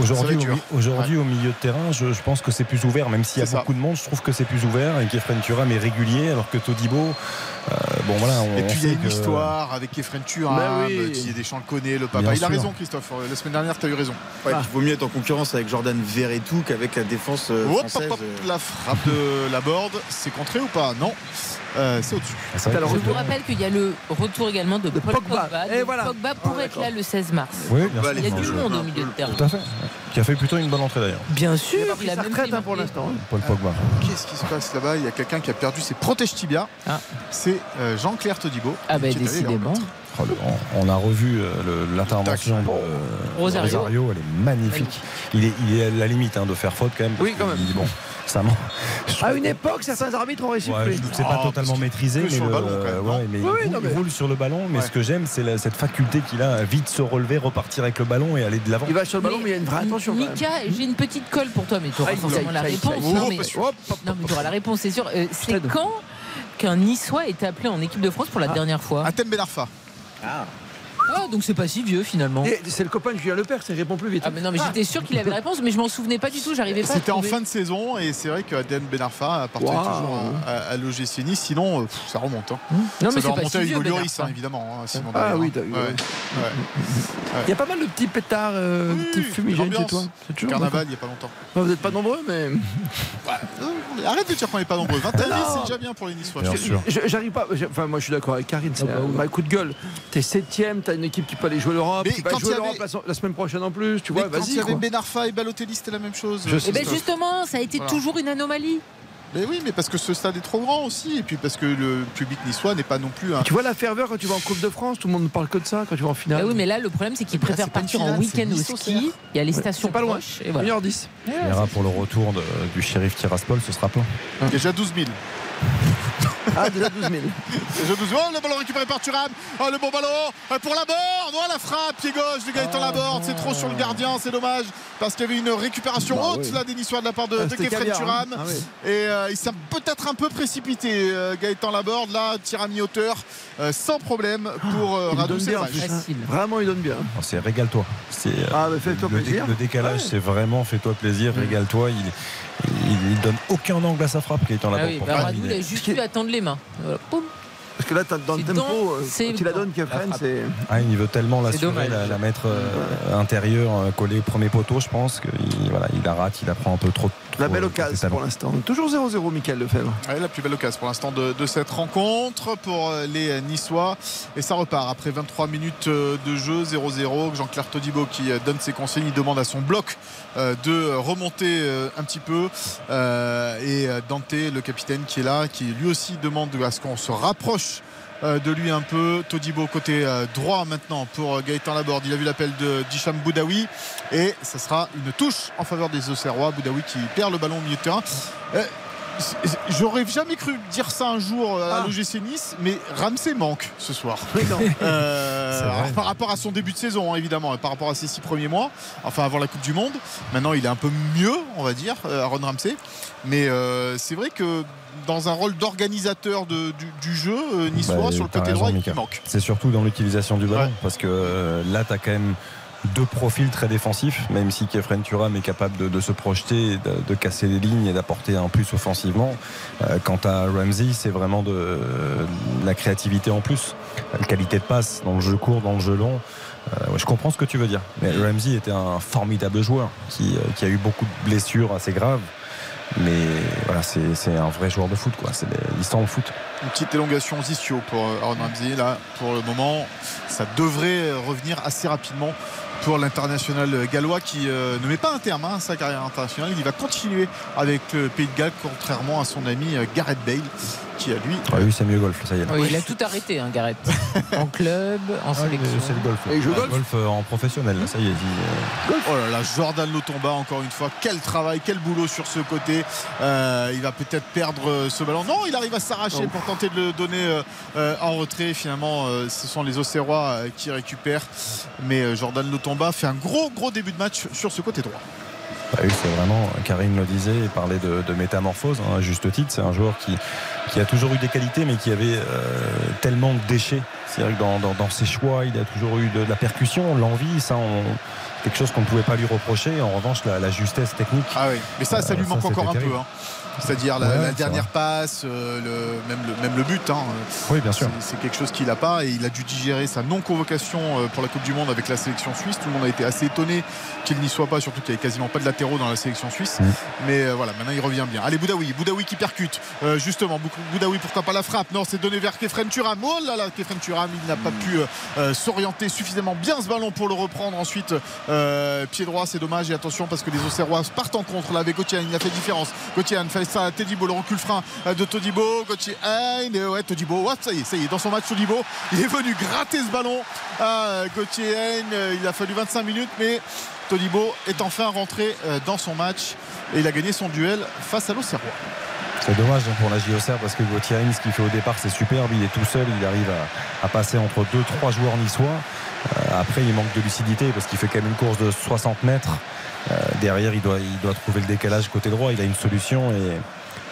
aujourd'hui, au, aujourd'hui au milieu de terrain, je, je pense que c'est plus ouvert. Même s'il y a ça. beaucoup de monde, je trouve que c'est plus ouvert et qu'Efren Turam est régulier, alors que Todibo, bon voilà, on, Et puis il y a une que- histoire avec Kefren Turam, Ben oui. qui Deschamps le connaît, le papa. Bien il a raison, Christophe. Euh, La semaine dernière, tu as eu raison. Ouais, puis il vaut mieux être en concurrence avec Jordan Verretou qu'avec la défense euh, Hop, hop, française. hop, la frappe de la board, c'est contré ou pas? Non, Euh, c'est au-dessus. Ah, Je vous rappelle qu'il y a le retour également de, De Paul Pogba. Pogba. Et voilà. Pogba pourrait être là le 16 mars. Oui, bien sûr. Il y a du monde au milieu de terrain. Tout à fait. Qui a fait plutôt une bonne entrée d'ailleurs. Bien sûr, Il a pris il a sa même retraite fait hein, pour l'instant. hein. Paul Pogba. Qu'est-ce qui se passe là-bas? Il y a quelqu'un qui a perdu ses protèges tibia. Ah. C'est euh, Jean-Claire Todibo. Ah bah les décidément. Oh, on, a revu euh, l'intervention de euh, Rosario. Rosario. elle est magnifique. Il est, il est à la limite hein, de faire faute quand même. parce Oui, quand même. dit, bon, ça À une époque, certains arbitres auraient Ouais, sifflé. je- c'est pas parce totalement que- maîtrisé, mais, sur le le- ballon, quand même, non ouais, mais Oui, il, roule, non, mais- il roule sur le ballon. Mais Ouais. ce que j'aime, c'est la- cette faculté qu'il a à vite se relever, repartir avec le ballon et aller de l'avant. Il va sur le ballon, mais il y a une vraie attention. Mika, j'ai une petite colle pour toi, mais tu auras forcément la réponse. Non, Oh, mais, tu auras la réponse, c'est sûr. Euh, c'est quand qu'un Niçois est appelé en équipe de France pour la Ah. dernière fois Athènes Benarfa. Ah, donc c'est pas si vieux finalement. Et C'est le copain de Julien Lepère, ça répond plus vite. Ah, mais non, mais j'étais sûr qu'il avait la réponse, mais je m'en souvenais pas du tout, j'arrivais pas à C'était en trouver. fin de saison et c'est vrai que Aden Benarfa appartenait Wow. toujours à, à, à l'OGC Nice. Sinon, euh, pff, ça remonte. hein. Non, ça mais c'est doit pas remonter si à vieux, Hugo Lloris, Benarfa. hein, évidemment. hein, Ah oui, hein. t'as vu, Ouais. ouais. Ouais. Il y a pas mal de petits pétards, euh, Oui, petits fumigènes chez l'ambiance. toi. C'est toujours Carnaval, il n'y a pas longtemps. Vous n'êtes pas nombreux, mais. Euh, Arrête de dire qu'on n'est pas nombreux. 21 Non. c'est déjà bien pour les Niçois. Bien je- sûr. Je- J'arrive pas. j'ai- Enfin, moi, je suis d'accord avec Karine. C'est Ah bah un coup de gueule. T'es septième, t'as une équipe qui peut aller jouer l'Europe, Mais qui va quand il y jouer l'Europe la, la semaine prochaine en plus. Tu vois, quand vas-y. il y avait. Benarfa et Balotelli, c'était la même chose. Je sais. Eh ben justement, ça a été Voilà. toujours une anomalie. Mais oui, mais parce que ce stade est trop grand aussi, et puis parce que le public niçois n'est pas non plus un. Tu vois la ferveur quand tu vas en Coupe de France, tout le monde ne parle que de ça quand tu vas en finale. Ah oui, mais là, le problème, c'est qu'ils Mais là, préfèrent partir en week-end au ski. Il y a les stations c'est pas loin. proches, et voilà. 1h10. On verra pour le retour de- du shérif Tiraspol, ce sera plein. Déjà 12 000. Ah, déjà 12 000. Déjà 12 000. Oh, le ballon récupéré par Thuram. Oh, le bon ballon euh, pour la borde. Oh, la frappe, pied gauche de Gaëtan Laborde. C'est trop sur le gardien, c'est dommage. Parce qu'il y avait une récupération Bah haute oui. là des Niçois de la part de, Ah, de c'était Kefren caviar, hein. Ah oui. Et euh, il s'est peut-être un peu précipité, euh, Gaëtan Laborde. Là, tir à mi-hauteur, euh, sans problème pour euh, hein. Facile. Vraiment, il donne bien. Non, C'est régale-toi. C'est, euh, Ah, mais fais-toi dé- plaisir. le décalage, Ouais. c'est vraiment fais-toi plaisir, régale-toi. Il, il, il donne aucun angle à sa frappe, Gaëtan Ah Laborde. oui, pour bah, faire Radou, il a juste eu à tendre les mains. Voilà, poum. Parce que là, dans le tempo, dans- euh, quand il la dans donne, la Kefren, c'est. Ah, il veut tellement l'assurer, la, la mettre euh, intérieure, euh, collée au premier poteau, je pense qu'il voilà, il la rate, il la prend un peu trop. La trop, belle euh, occasion pour l'instant. Toujours 0-0, Michael Lefebvre. Ouais, la plus belle occasion pour l'instant de, de cette rencontre pour euh, les Niçois. Et ça repart après 23 minutes euh, de jeu, 0-0. Jean-Claire Todibo qui euh, donne ses consignes. Il demande à son bloc euh, de remonter euh, un petit peu. Euh, Et euh, Dante, le capitaine qui est là, qui lui aussi demande à ce qu'on se rapproche euh, de lui un peu. Todibo côté euh, droit maintenant pour euh, Gaëtan Laborde. Il a vu l'appel de Dicham Boudaoui et ça sera une touche en faveur des Auxerrois. Boudaoui qui perd le ballon au milieu de terrain. Euh, J'aurais jamais cru dire ça un jour euh, à l'OGC Nice, mais Ramsey manque ce soir. [LAUGHS] Euh, par rapport à son début de saison, hein, évidemment, et par rapport à ses six premiers mois, enfin avant la Coupe du Monde. Maintenant, il est un peu mieux, on va dire, euh, Aaron Ramsey. Mais euh, c'est vrai que dans un rôle d'organisateur du, du jeu euh, niçois, Bah, sur le côté raison, droit, il manque. C'est surtout dans l'utilisation du ballon, parce que euh, là, tu as quand même deux profils très défensifs, même si Kefren Turam est capable de, de se projeter, de, de casser les lignes et d'apporter un plus offensivement. Euh, quant à Ramsey, c'est vraiment de, de la créativité en plus, la qualité de passe dans le jeu court, dans le jeu long. Euh, ouais, je comprends ce que tu veux dire. Mais Ramsey était un formidable joueur qui, euh, qui a eu beaucoup de blessures assez graves. Mais voilà, c'est un vrai joueur de foot, quoi. C'est l'histoire du foot. Une petite élongation Zizio pour euh, Aaron Ramsey. Là, pour le moment, ça devrait euh, revenir assez rapidement pour l'international gallois qui euh, ne met pas un terme hein, à sa carrière internationale. Il va continuer avec le Pays de Galles, contrairement à son ami Gareth Bale, qui a lui. Ah oui, c'est mieux golf, ça y est. là. Oui, il a tout arrêté, hein, Gareth. [LAUGHS] en club, en sélection. C'est le golf. Et joue Ah, golf euh, en professionnel, là, ça y est. il, euh, Oh là là, Jordan Lotomba, encore une fois, quel travail, quel boulot sur ce côté. Euh, il va peut-être perdre ce ballon. Non, il arrive à s'arracher pour tenter de le donner euh, en retrait. Finalement, euh, ce sont les Auxerrois euh, qui récupèrent. Mais Jordan Lotomba fait un gros, gros début de match sur ce côté droit. Bah oui, c'est vraiment, Karine le disait, il parlait de, de métamorphose, hein, à juste titre. C'est un joueur qui, qui a toujours eu des qualités, mais qui avait euh, tellement de déchets. C'est-à-dire que dans, dans- dans ses choix, il a toujours eu de, de la percussion, l'envie, ça, on- quelque chose qu'on ne pouvait pas lui reprocher. En revanche, la, la justesse technique. Ah oui, mais ça, ça euh, lui manque encore un peu. hein. C'est-à-dire la, Ouais, la c'est dernière passe, euh, le, même, le, même le but. hein. Oui, bien sûr. C'est- quelque chose qu'il n'a pas et il a dû digérer sa non-convocation euh, pour la Coupe du Monde avec la sélection suisse. Tout le monde a été assez étonné qu'il n'y soit pas, surtout qu'il n'y avait quasiment pas de latéraux dans la sélection suisse. Mm. Mais euh, voilà, maintenant il revient bien. Allez, Boudaoui, Boudaoui qui percute. Euh, justement, Bou- Boudaoui, pourquoi pas la frappe? Non, c'est donné vers Kefren Turam. Oh là là, Kefren Turam, il n'a pas pu euh, euh, s'orienter suffisamment bien ce ballon pour le reprendre ensuite. pied droit, c'est dommage. Et attention parce que les Auxerrois partent en contre là avec Gauthier. Il a fait différence. Gauthier fait ça à Tedibo, le recul frein euh, de Todibo. Gauthier Hein, ouais, Todibo. Ça y est, ça y est. Dans son match, Todibo, il est venu gratter ce ballon à Gauthier Hein. Il a fallu 25 minutes, mais Todibo est enfin rentré euh, dans son match et il a gagné son duel face à l'Auxerrois. C'est dommage hein, pour la JOCR parce que Gauthier Hines, ce qu'il fait au départ, c'est superbe. Il est tout seul, il arrive à, passer entre deux, trois joueurs niçois. Après, il manque de lucidité parce qu'il fait quand même une course de 60 mètres. Euh, derrière, il doit, trouver le décalage côté droit. Il a une solution et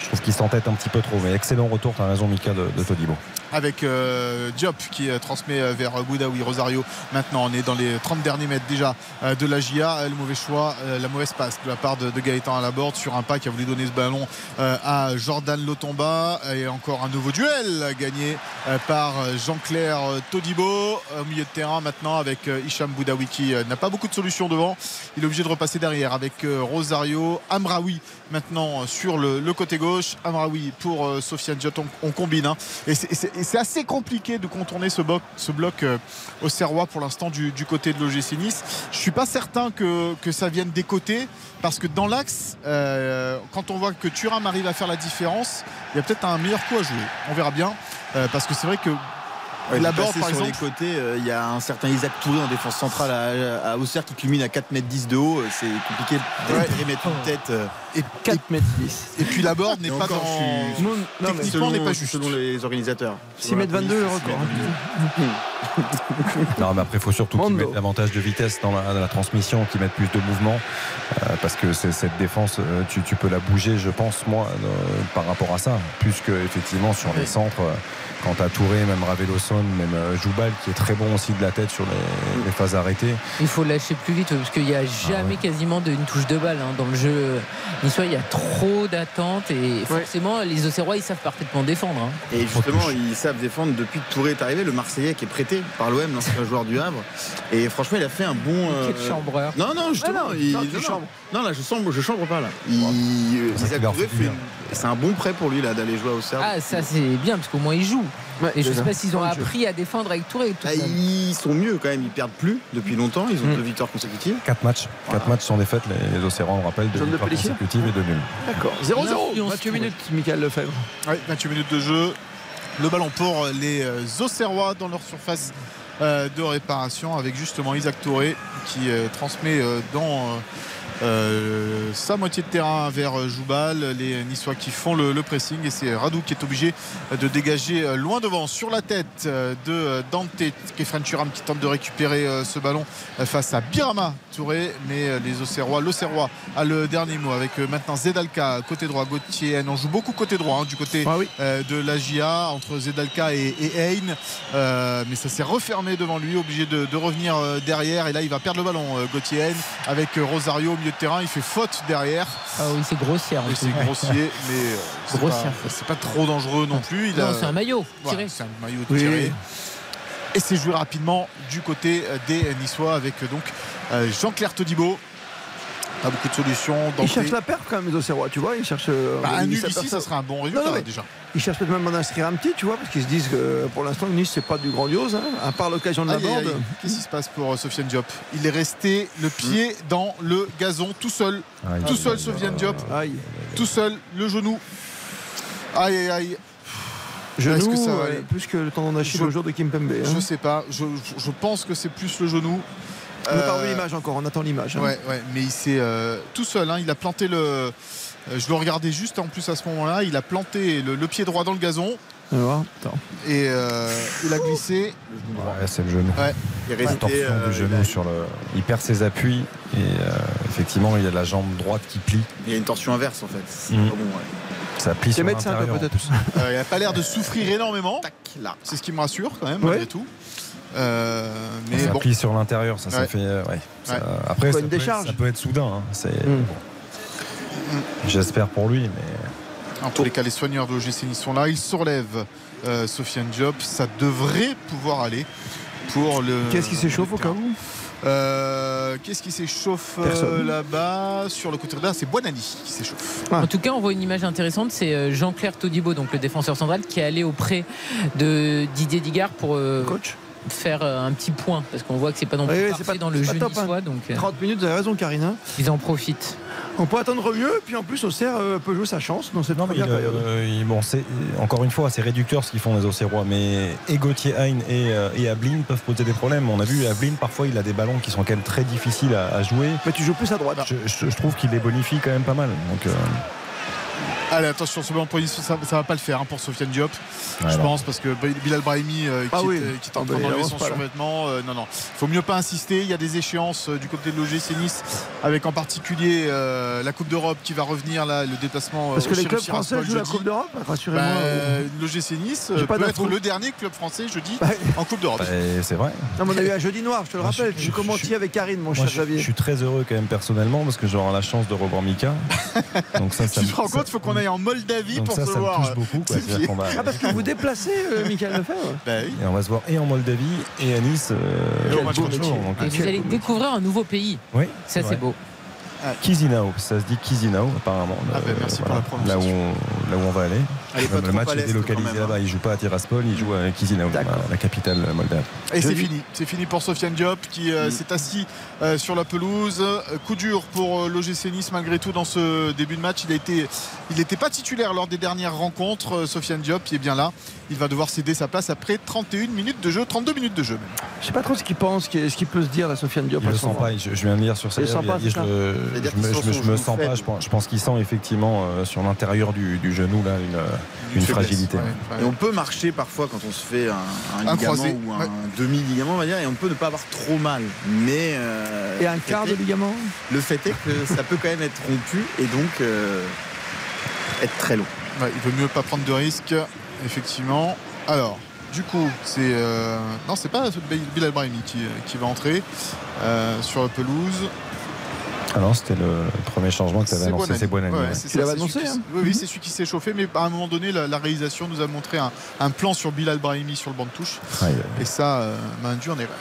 je trouve qu'il s'entête un petit peu trop. Mais excellent retour, tu as raison, Mika, de, de Todibo. Avec euh, Diop qui euh, transmet euh, vers Boudaoui Rosario. Maintenant on est dans les 30 derniers mètres déjà euh, de la GIA le mauvais choix la mauvaise passe de la part de, de Gaëtan à la borde sur un pas qui a voulu donner ce ballon à Jordan Lotomba. Et encore un nouveau duel gagné par Jean-Claire Todibo au milieu de terrain maintenant avec Hicham Boudaoui qui n'a pas beaucoup de solutions devant. Il est obligé de repasser derrière avec Rosario Amraoui maintenant sur le, le côté gauche. Amraoui pour Sofiane Diot on, on combine hein. et c'est et c'est assez compliqué de contourner ce bloc, ce euh, au Serrois pour l'instant du, côté de l'OGC Nice. Je suis pas certain que, que ça vienne des côtés parce que dans l'axe, euh, quand on voit que Thuram arrive à faire la différence, il y a peut-être un meilleur coup à jouer. On verra bien Euh, parce que c'est vrai que Ouais, la Borde par sur exemple. les côtés, euh, il y a un certain Isaac Touré en défense centrale à, à Auxerre qui culmine à 4 m 10 de haut. C'est compliqué de Ouais. périmètre une tête. euh. Et, 4 mètres 10. et puis la Borde n'est pas encore, dans. suis- Non, Techniquement, on n'est pas juste. selon les organisateurs. 6 mètres 22 le record. [LAUGHS] Non, mais après, il faut surtout qu'ils mettent davantage de vitesse dans la, dans la transmission, qu'ils mettent plus de mouvement. euh, parce que cette défense, tu, tu peux la bouger, je pense, moi, euh, par rapport à ça. Plus que, effectivement, sur les centres, euh, quand tu as Touré, même Raveloson, même euh, Joubal, qui est très bon aussi de la tête sur les, les phases arrêtées. Il faut lâcher plus vite parce qu'il n'y a jamais quasiment de- une touche de balle hein. dans le jeu niçois. Il y a trop d'attentes et forcément les Auxerrois ils savent parfaitement défendre. hein. Et justement, ils savent défendre depuis que Touré est arrivé, le Marseillais qui est prêté par l'OM, l'ancien joueur du Havre. Et franchement, il a fait un bon. euh, Quel chambreur. Non, non, justement. Ah non, il- non, tu non, là, je chambre, je chambre pas là. Il, euh, C'est un bon prêt pour lui là d'aller jouer au Serbe. Ah ça c'est bien parce qu'au moins ils et je déjà. sais pas s'ils ont jeu. appris à défendre avec Touré. tout Ah, ils sont mieux quand même, ils perdent plus depuis longtemps, ils ont Mm. deux victoires consécutives. 4 matchs. 4 matchs sans défaite, les, les Océans, on rappelle, deux victoires consécutives et deux nuls. D'accord. 0-0. L'influence 28 Touré. minutes, Michael Lefebvre. Ouais, 28 minutes de jeu. Le ballon pour les euh, Auxerrois dans leur surface euh, de réparation avec justement Isaac Touré qui euh, transmet dans euh, sa moitié de terrain vers Joubal. Les Niçois qui font le, le pressing et c'est Radou qui est obligé de dégager loin devant sur la tête de Dante Kefren Turam qui tente de récupérer euh, ce ballon face à Birama Touré. Mais euh, les Auxerrois l'Auxerrois a le dernier mot avec maintenant Zedalka côté droit. Gauthier on joue beaucoup côté droit hein, du côté euh, de la GIA entre Zedalka et, et Euh, mais ça s'est refermé devant lui obligé de, de revenir derrière. Et là il va perdre le ballon Gauthier Haine avec Rosario au milieu de terrain il fait faute derrière Ah oui, c'est grossière. c'est grossier [LAUGHS] mais euh, c'est pas, trop dangereux non plus il Non, a- c'est un maillot Voilà, tiré. c'est un maillot Oui, tiré oui. et c'est joué rapidement du côté euh, des Niçois avec euh, donc Jean-Claire Todibo pas beaucoup de solutions Ils Dante. cherchent la perte quand même, les Auxerrois, tu vois. Ils cherchent. euh, Bah, un ils nul ici ça serait un bon résultat Non, non, déjà Ils cherchent peut-être même à en inscrire un petit, tu vois, parce qu'ils se disent que pour l'instant, Nice, c'est pas du grandiose, hein, à part l'occasion de la Aïe, aïe, bande. aïe. Qu'est-ce qui se passe pour euh, Sofiane Diop? Il est resté le pied dans le gazon tout seul. Aïe. tout seul Sofiane Diop. Tout seul, le genou. Aïe aïe aïe. Genou, Est-ce que ça va aller? plus que le tendon d'Achille au jour de Kimpembe. hein. Je sais pas. Je, je- je pense que c'est plus le genou. On n'a pas Euh, vu l'image encore, on attend l'image. hein. Ouais, ouais, mais il s'est euh, tout seul. hein, il a planté le. euh, je le regardais juste en plus à ce moment-là. Il a planté le, le pied droit dans le gazon On va voir. Attends. et euh, il a glissé. Ouais, c'est le genou. Ouais. Il est resté, euh, du genou il a- sur le. Il perd ses appuis et euh, effectivement il y a la jambe droite qui plie. Il y a une torsion inverse en fait. C'est pas bon, ouais. Ça plie sur l'intérieur. Euh, il n'a pas l'air de souffrir énormément. là. C'est ce qui me rassure quand même Ouais. malgré tout. Euh, mais ça bon. plie sur l'intérieur, ça, ça Ouais. fait. euh, ouais. Ça- Ouais. Après, ça une peut, être, décharge ça peut être soudain. hein. C'est Mm. bon. J'espère pour lui, mais En tous les cas, les soigneurs de l'OGC Nice sont là. Ils surlèvent euh, Sofiane Diop. Ça devrait pouvoir aller pour le. Qu'est-ce qui s'échauffe au cas où Euh, Qu'est-ce qui s'échauffe euh, là-bas? Sur le côté droit C'est Boinani qui s'échauffe. Ah. En tout cas, on voit une image intéressante. C'est Jean-Claire Todibo, donc le défenseur central, qui est allé auprès de Didier Digard pour euh, Coach faire euh, un petit point. Parce qu'on voit que c'est pas non plus Oui, oui, parfait c'est pas- dans le jeu top, hein. Donc euh, 30 minutes, vous avez raison, Karine. hein. ils en profitent. On peut attendre mieux, puis en plus, Auxerre euh, peut jouer sa chance dans cette première période. euh, il- bon, c'est encore une fois, c'est réducteur ce qu'ils font les Auxerrois, mais et Gauthier Hein et, euh, et Ablin peuvent poser des problèmes. On a vu Ablin parfois, il a des ballons qui sont quand même très difficiles à, à jouer. Mais tu joues plus à droite. Je, je- je trouve qu'il les bonifie quand même pas mal. Donc, euh, Allez, attention, ce ballon ça, ça va pas le faire hein, pour Sofiane Diop. Ouais, je non. pense parce que Bilal Brahimi euh, qui, Ah oui. est, euh, qui est en Ah train bah, il d'enlever son survêtement. euh, non, non. Il faut mieux pas insister. Il y a des échéances euh, du côté de l'OGC Nice, avec en particulier euh, la Coupe d'Europe qui va revenir là, le déplacement. Parce que les clubs français jouent la. Coupe d'Europe, rassurez-moi. Bah, euh. L'OGC Nice euh, peut être le dernier club français jeudi Bah, en Coupe d'Europe. bah, c'est vrai. Non, mais on a eu un jeudi noir, je te le rappelle. je- je- avec Karine, mon cher je, Xavier. je suis très heureux quand même personnellement parce que j'aurai la chance de revoir Mika. [LAUGHS] Donc ça, ça tu me- te rends ça- compte, il faut qu'on aille en Moldavie donc pour ça, se ça me voir. touche beaucoup. quoi. Va- Ah, parce que vous déplacez, euh, Michael Lefebvre? Bah oui. Et on va se voir et en Moldavie et à Nice. euh, Et métier. Lyon. Donc, Et euh, vous allez découvrir un nouveau pays. Oui, Ça, c'est beau. Chisinau, ça se dit Chisinau apparemment. Ah ben, Euh, merci pour la là prononciation. où, on, là où on va aller. Elle est pas le trop match à est délocalisé même, là-bas. hein. Il joue pas à Tiraspol, il joue à Chisinau, la capitale moldave. Et c'est fini. C'est fini pour Sofiane Diop qui Mm. euh, s'est assis euh, sur la pelouse. Euh, Coup dur pour l'OGC Nice malgré tout dans ce début de match. Il a été, il n'était pas titulaire lors des dernières rencontres. Sofiane Diop qui est bien là. Il va devoir céder sa place après 31 minutes de jeu, 32 minutes de jeu. même. Je sais pas trop ce qu'il pense, ce qu'il ce qu'il peut se dire, la Sofiane Diop. Il à le moment. pas. Je, je viens de lire sur sa Il pas, je, je, je me, je me- je sens pas. Je pense, je pense qu'il sent effectivement euh, sur l'intérieur du, du genou là une, une fragilité. Ouais, ouais. Et on peut marcher parfois quand on se fait un, un Un ligament croisé, ou un ouais. demi-ligament, on va dire, et on peut ne pas avoir trop mal. Mais euh, Et un quart de ligament? Le fait est que ça peut quand même être rompu et donc euh, être très long. Ouais, il vaut mieux pas prendre de risques, effectivement. Alors, du coup, c'est euh, non, c'est pas Bilal Brahimi qui, qui va entrer euh, sur la pelouse. Alors c'était le premier changement que tu avais annoncé, c'est Boinani. Ouais, Tu l'avais annoncé, hein Oui, oui, c'est celui qui s'est chauffé, mais à un moment donné, la, la réalisation nous a montré un, un plan sur Bilal Brahimi sur le banc de touche. Ouais, ouais. Et ça euh, m'a induit en erreur.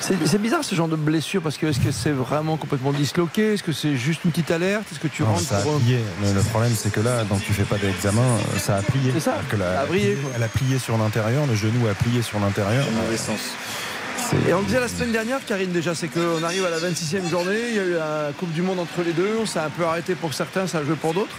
C'est bizarre ce genre de blessure parce que est-ce que c'est vraiment complètement disloqué? Est-ce que c'est juste une petite alerte? Est-ce que tu Non, rentres ça a pour- plié. Le, le problème, c'est que là, donc tu fais pas d'examen, euh, ça a plié. C'est ça, que la- a elle, brillé, a plié sur l'intérieur, le genou a plié sur l'intérieur. Dans mauvais sens. Et on disait la semaine dernière, Karine, déjà, c'est qu'on arrive à la 26e journée, il y a eu la Coupe du Monde entre les deux, ça a un peu arrêté pour certains, ça a joué pour d'autres.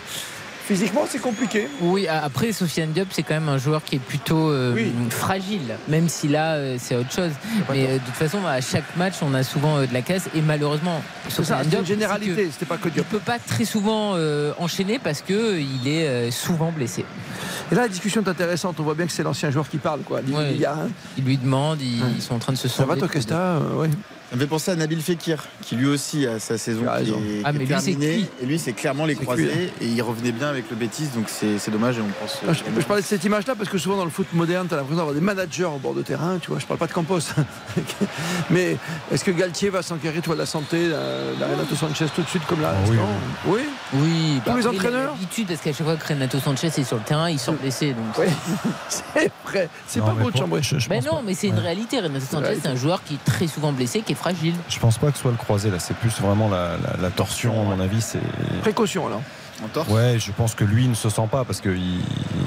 Physiquement, c'est compliqué. Oui, après, Sofiane Diop, c'est quand même un joueur qui est plutôt euh, fragile, même si là, euh, c'est autre chose. Mais euh, de toute façon, à chaque match, on a souvent de la casse. Et malheureusement, Sofiane Diop, une généralité, c'était pas que Il Diop. peut pas très souvent enchaîner parce que il est souvent blessé. Et là, la discussion est intéressante. On voit bien que c'est l'ancien joueur qui parle. Quoi. Ouais, Il y a, il lui demande, ils, ils sont en train de se Ça va. Tokesta ouais. Ça me fait penser à Nabil Fekir, qui lui aussi a sa saison qui est, Ah, qui est mais lui, c'est terminée. Et lui, c'est clairement les croisés. cuit, Et il revenait bien avec le Bétis, donc c'est dommage. Et on pense. Ah, je, je parlais de cette image-là parce que souvent dans le foot moderne, tu as l'impression d'avoir des managers au bord de terrain. Tu vois, je parle pas de Campos. [LAUGHS] Mais est-ce que Galtier va s'enquérir toi, de la santé d'un Renato Sanchez tout de suite comme là? À oui, Oui? Oui, Tous les entraîneurs? l'habitude parce qu'à chaque fois que Renato Sanchez est sur le terrain, il sort blessé. Donc Oui. c'est [LAUGHS] vrai. C'est pas mais beau de chambrer. pense non, mais c'est une réalité. Renato Sanchez, c'est un joueur qui est très souvent blessé, qui est fragile. Je pense pas que ce soit le croisé là, c'est plus vraiment la, la- la torsion, à mon avis. C'est Précaution torse? Ouais, je pense que lui il ne se sent pas parce que il-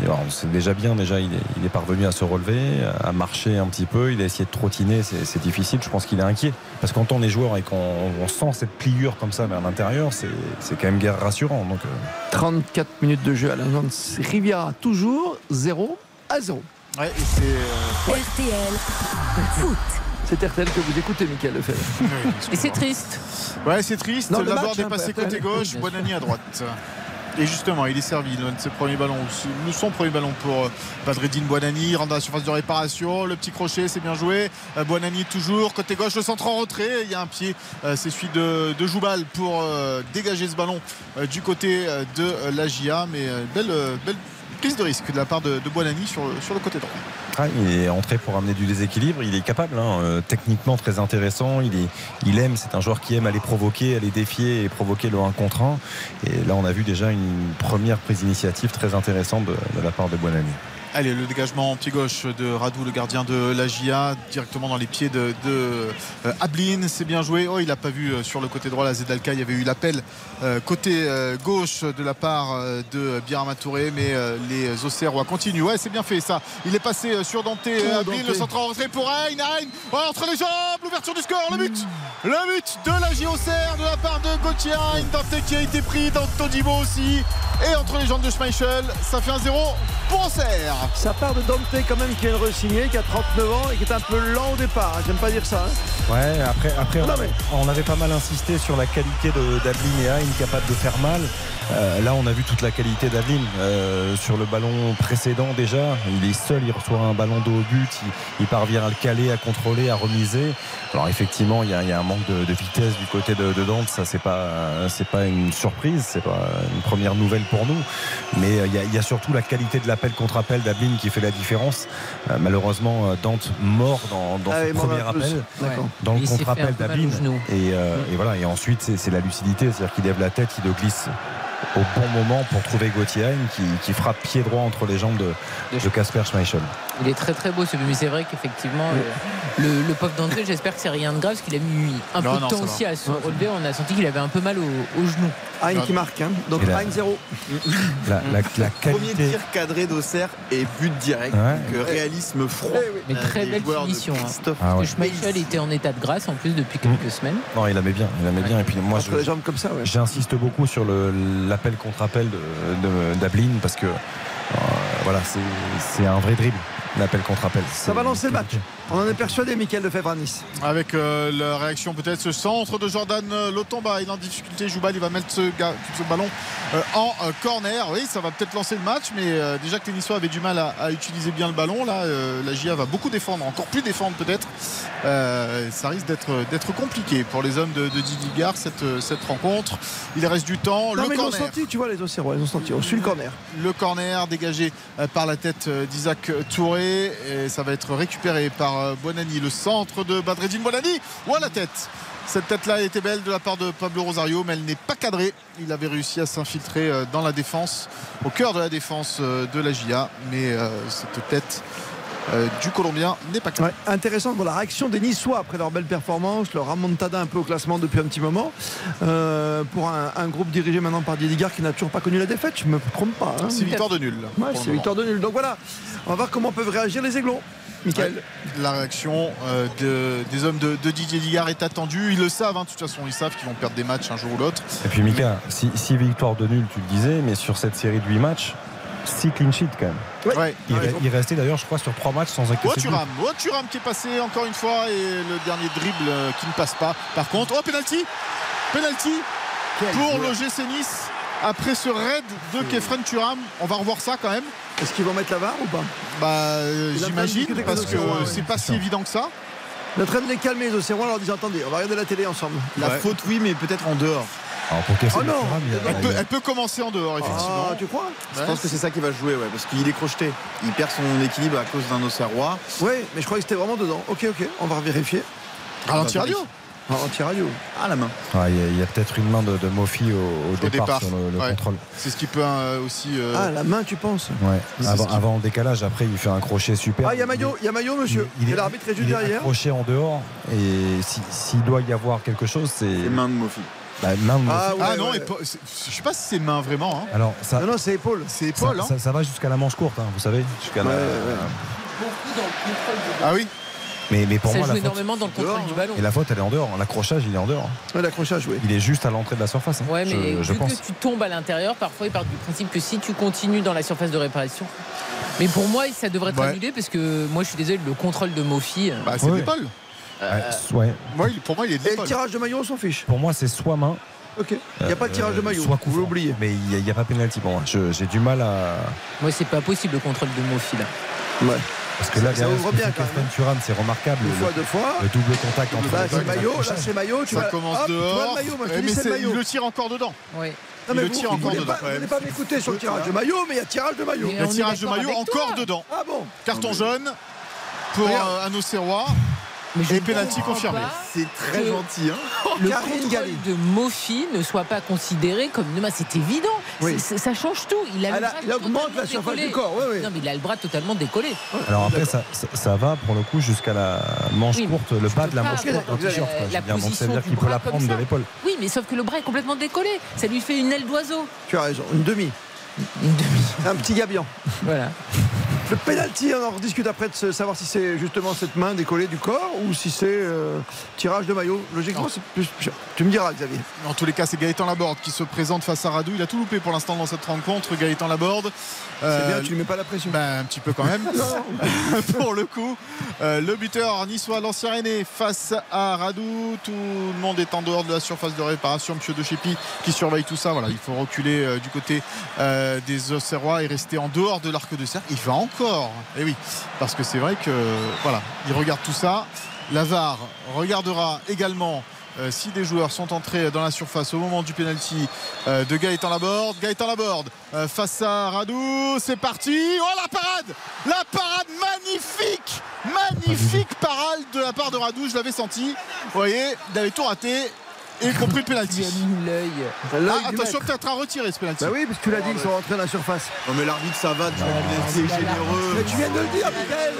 alors, c'est déjà bien. Déjà, il est, il est parvenu à se relever, à marcher un petit peu. Il a essayé de trottiner, c'est c'est difficile. Je pense qu'il est inquiet parce que quand on est joueur et qu'on on sent cette pliure comme ça vers l'intérieur, c'est c'est quand même guère rassurant. Donc, euh, 34 minutes de jeu à l'Alliance Riviera, toujours 0 à 0. Ouais, et c'est. euh, RTL Foot. C'est RTL que vous écoutez, Michael Lefebvre. Et c'est triste. Ouais, c'est triste. Non, le D'abord match, hein, dépassé pas côté gauche, Bonani à droite. Et justement, il est servi, l'un de ses premiers ballons, ou son premier ballon pour euh, Badreddine Bonani, rentre dans la surface de réparation, le petit crochet, c'est bien joué. Euh, Bonani toujours, côté gauche, le centre en retrait, il y a un pied, euh, c'est celui de, de Joubal pour dégager ce ballon du côté de la GIA, mais belle, belle prise de risque de la part de, de sur, le- côté droit. ah, il est entré pour amener du déséquilibre. Il est capable, hein, euh, techniquement très intéressant. Il, aime, c'est un joueur qui aime aller provoquer, aller défier et provoquer le 1 contre 1. Et là, on a vu déjà une première prise d'initiative très intéressante de, la part de Buonani. Allez, le dégagement pied gauche de Radou, le gardien de la GIA, directement dans les pieds de, de euh, Ablin. C'est bien joué. Oh, il n'a pas vu euh, sur le côté droit la Zedalka. Il y avait eu l'appel euh, côté gauche de la part de Birama Touré, mais les Auxerrois continuent. Ouais, c'est bien fait ça. Il est passé sur Dante euh, Ablin, Dante. le centre en retrait pour Hein. Hein. Ouais, entre les jambes, l'ouverture du score, le but. Le but de la GIA Auxerre de la part de Gauthier Hein. Dante qui a été pris dans Todibo aussi. Et entre les jambes de Schmeichel, ça fait un 0 pour Auxerre. Ça part de Dante quand même qui vient de re-signer, qui a 39 ans et qui est un peu lent au départ. hein. J'aime pas dire ça. hein. Ouais, après, après Non, on, mais- on avait pas mal insisté sur la qualité de- d'Adeline et Hein, capable de faire mal. Euh, là, on a vu toute la qualité d'Adeline. Euh, sur le ballon précédent, déjà, il est seul, il reçoit un ballon de haut but, il, il parvient à le caler, à contrôler, à remiser. Alors, effectivement, il y a, il y a un manque de, de vitesse du côté de, de Dante. Ça, c'est pas, c'est pas une surprise, c'est pas une première nouvelle pour nous. Mais euh, il y a, il y a surtout la qualité de l'appel contre appel d'Adeline qui fait la différence. Euh, malheureusement, Dante mort dans, dans Ah, son m'en premier appel D'accord. dans le mal d'Ablin. au genou. Et, euh, et voilà. Et ensuite, c'est c'est la lucidité, c'est-à-dire qu'il lève la tête, il le glisse au bon moment pour trouver Gauthier qui, qui frappe pied droit entre les jambes de, de Casper Schmeichel. Il est très très beau ce but, mais c'est vrai qu'effectivement, euh, le, le pauvre d'entrée, j'espère que c'est rien de grave, parce qu'il a mis un Non, peu de temps aussi va. à se relever. On a senti qu'il avait un peu mal au, au genou. Hein qui marque. hein. Donc Et là- 1-0. La, la- la [LAUGHS] Premier qualité. tir cadré d'Auxerre et but direct. Ouais. Donc, euh, réalisme froid. Mais euh, très belle finition. hein. Ah ouais. Parce que Schmeichel était en état de grâce en plus depuis quelques semaines. Non, il aimait bien, il aimait bien. Et puis moi, Entre je- les jambes comme ça, ouais. j'insiste beaucoup sur l'appel contre appel de, de- d'Ablin parce que euh, voilà, c'est un vrai dribble. L'appel contre appel. Ça va lancer le match. On en est persuadé, Michael Lefebvre à Nice. Avec euh, la réaction peut-être ce centre de Jordan euh, Lotomba. Il est en difficulté. Joubal, il va mettre ce, ballon euh, en euh, corner. Oui, ça va peut-être lancer le match, mais déjà que les Niçois avaient du mal à, à utiliser bien le ballon, là, la GIA va beaucoup défendre, encore plus défendre peut-être. Ça risque d'être compliqué pour les hommes de, de Didier Gare cette, cette rencontre. Il reste du temps. Non, le mais ils ont corner. senti, tu vois, les Auxerrois, ils ont senti. On suit le corner. Le corner dégagé par la tête d'Isaac Touré. Et ça va être récupéré par euh, Bonani. Le centre de Badreddine Bonani. Ou à la tête. Cette tête-là était belle de la part de Pablo Rosario, mais elle n'est pas cadrée. Il avait réussi à s'infiltrer euh, dans la défense, au cœur de la défense euh, de la GIA. Mais euh, cette tête euh, du Colombien n'est pas clair. Ouais, intéressant pour la réaction des Niçois après leur belle performance, leur remontada un peu au classement depuis un petit moment. Euh, pour un, un groupe dirigé maintenant par Didier qui n'a toujours pas connu la défaite, je ne me trompe pas. hein. C'est victoire de nul. Ouais, c'est victoire de nul. Donc voilà, on va voir comment peuvent réagir les Aiglons. Michael. Ouais, La réaction euh, de- des hommes de, de Didier Ligard est attendue. Ils le savent, hein, de toute façon, ils savent qu'ils vont perdre des matchs un jour ou l'autre. Et puis Mika, 6 victoires de nul, tu le disais, mais sur cette série de 8 matchs, 6 clean sheets quand même. Ouais, Il, restait d'ailleurs, je crois, sur 3 matchs sans Oh, Thuram qui est passé encore une fois et le dernier dribble euh, qui ne passe pas. Par contre, oh penalty, penalty pour le GC Nice après ce raid de Kefren Thuram. On va revoir ça quand même. Est-ce qu'ils vont mettre la VAR ou pas? Bah euh, j'imagine parce que c'est pas si évident que ça. On est en train de les calmer les en leur disant attendez, on va regarder la télé ensemble. La faute, oui, mais peut-être en dehors. Alors pour Oh non Elle peut, elle peut commencer en dehors effectivement. Ah, tu crois? Je pense que c'est ça qui va jouer, ouais, parce qu'il est crocheté. Il perd son équilibre à cause d'un Auxerrois. Oui, mais je croyais que c'était vraiment dedans. Ok, ok, on va vérifier. Ralenti radio. Ah, anti-radio. Ah, la main. Ah, il y a, il y a peut-être une main de, de Mofi au, au Au départ, départ, sur le, le ouais. contrôle. C'est ce qui peut euh, aussi. euh, Ah, la main, tu penses Ouais. Avant, ce qui- avant le décalage, après, il fait un crochet super. Ah, il y a maillot, il y a maillot, monsieur. Il Et est- l'arbitre est juste il est derrière. accroché en dehors. Et si- s'il doit y avoir quelque chose, c'est. Les mains de Mofi. Bah, main de Mofi. Ah, ouais, Ah non, ouais. je sais pas si c'est main vraiment. hein. Alors, ça, Non, non, c'est épaule. C'est ça, épaule. hein. ça- ça va jusqu'à la manche courte, hein, vous savez. Jusqu'à la- Ouais. Ah oui. Mais, mais pour Ça moi, joue la faute, énormément dans le contrôle du ballon. et la faute, elle est en dehors. L'accrochage, il est en dehors. Ouais, l'accrochage, oui. Il est juste à l'entrée de la surface. hein, Ouais, mais je, je vu pense. que tu tombes à l'intérieur, parfois ils partent du principe que si tu continues dans la surface de réparation. Mais pour moi, ça devrait être Ouais. annulé parce que moi, je suis désolé, le contrôle de Mofi. euh, Bah c'est Ouais. l'épaule. Ouais, ouais. Moi, il- pour moi, il est de Et le tirage de maillot, on s'en fiche. Pour moi, c'est soit main. Ok. Il n'y a pas de tirage de euh, maillot. Soit Vous coup l'oubliez. Mais il n'y a, pas pénalty pour moi. Je- J'ai du mal à. Moi, c'est pas possible le contrôle de Mofi là. Ouais. Parce que là, Ça ouvre bien, quand même. Kefren Thuram, c'est remarquable. Une fois, deux fois. Le double contact entre Là, les deux, maillot, là, c'est maillot. Tu Ça vas- commence Hop, tu dehors. le maillot, moi, je dis, mais c'est le c'est- maillot. il le tire encore dedans. Oui. Non, il mais le vous, tire encore dedans. pas- Vous n'allez pas m'écouter sur le tirage de maillot, mais il y a tirage de maillot. Le tirage de maillot encore dedans. Ah bon Carton jaune pour euh, un Auxerrois. Et pénalty confirmé. C'est très que gentil, hein. [LAUGHS] Le Karine contrôle de Mofi ne soit pas considéré comme une main. C'est évident. Oui. Ça change tout. Il a, il augmente totalement la surface décollé. du corps, oui, oui. Non, mais il a le bras totalement décollé. Alors après, ça, ça, ça va pour le coup jusqu'à la manche courte, le bas de la manche courte d'un t-shirt. Donc ça veut dire qu'il peut la prendre de l'épaule. Oui, mais sauf que le bras est complètement décollé. Ça lui fait une aile d'oiseau. Tu as raison. Une demi. Une demi. Un petit gabian. Voilà. [LAUGHS] Le penalty, on en rediscute après de savoir si c'est justement cette main décollée du corps ou si c'est euh, tirage de maillot. Logiquement, c'est plus. Tu me diras, Xavier. En tous les cas, c'est Gaëtan Laborde qui se présente face à Radou. Il a tout loupé pour l'instant dans cette rencontre. Gaëtan Laborde. C'est Euh, bien, tu lui mets pas la pression. bah, un petit peu quand même. [LAUGHS] [LAUGHS] pour le coup, euh, le buteur niçois, l'ancien René, face à Radou. Tout le monde est en dehors de la surface de réparation. Monsieur De Chépi qui surveille tout ça. Voilà, il faut reculer euh, du côté des Auxerrois et rester en dehors de l'arc de cercle. Il va encore. Et oui, parce que c'est vrai que voilà, il regarde tout ça. Lavar regardera également. Euh, si des joueurs sont entrés dans la surface au moment du penalty euh, de Gaëtan Laborde. Gaëtan Laborde euh, face à Radou, c'est parti. Oh la parade La parade magnifique Magnifique parade de la part de Radou, je l'avais senti. Vous voyez, il avait tout raté, y compris le mis l'œil. Ah, attention peut-être à retirer ce penalty. Bah oui, parce que tu l'as dit, ils sont rentrés dans la surface. Non, mais l'arbitre, ça va. Tu c'est généreux. Mais tu viens de le dire, Michael.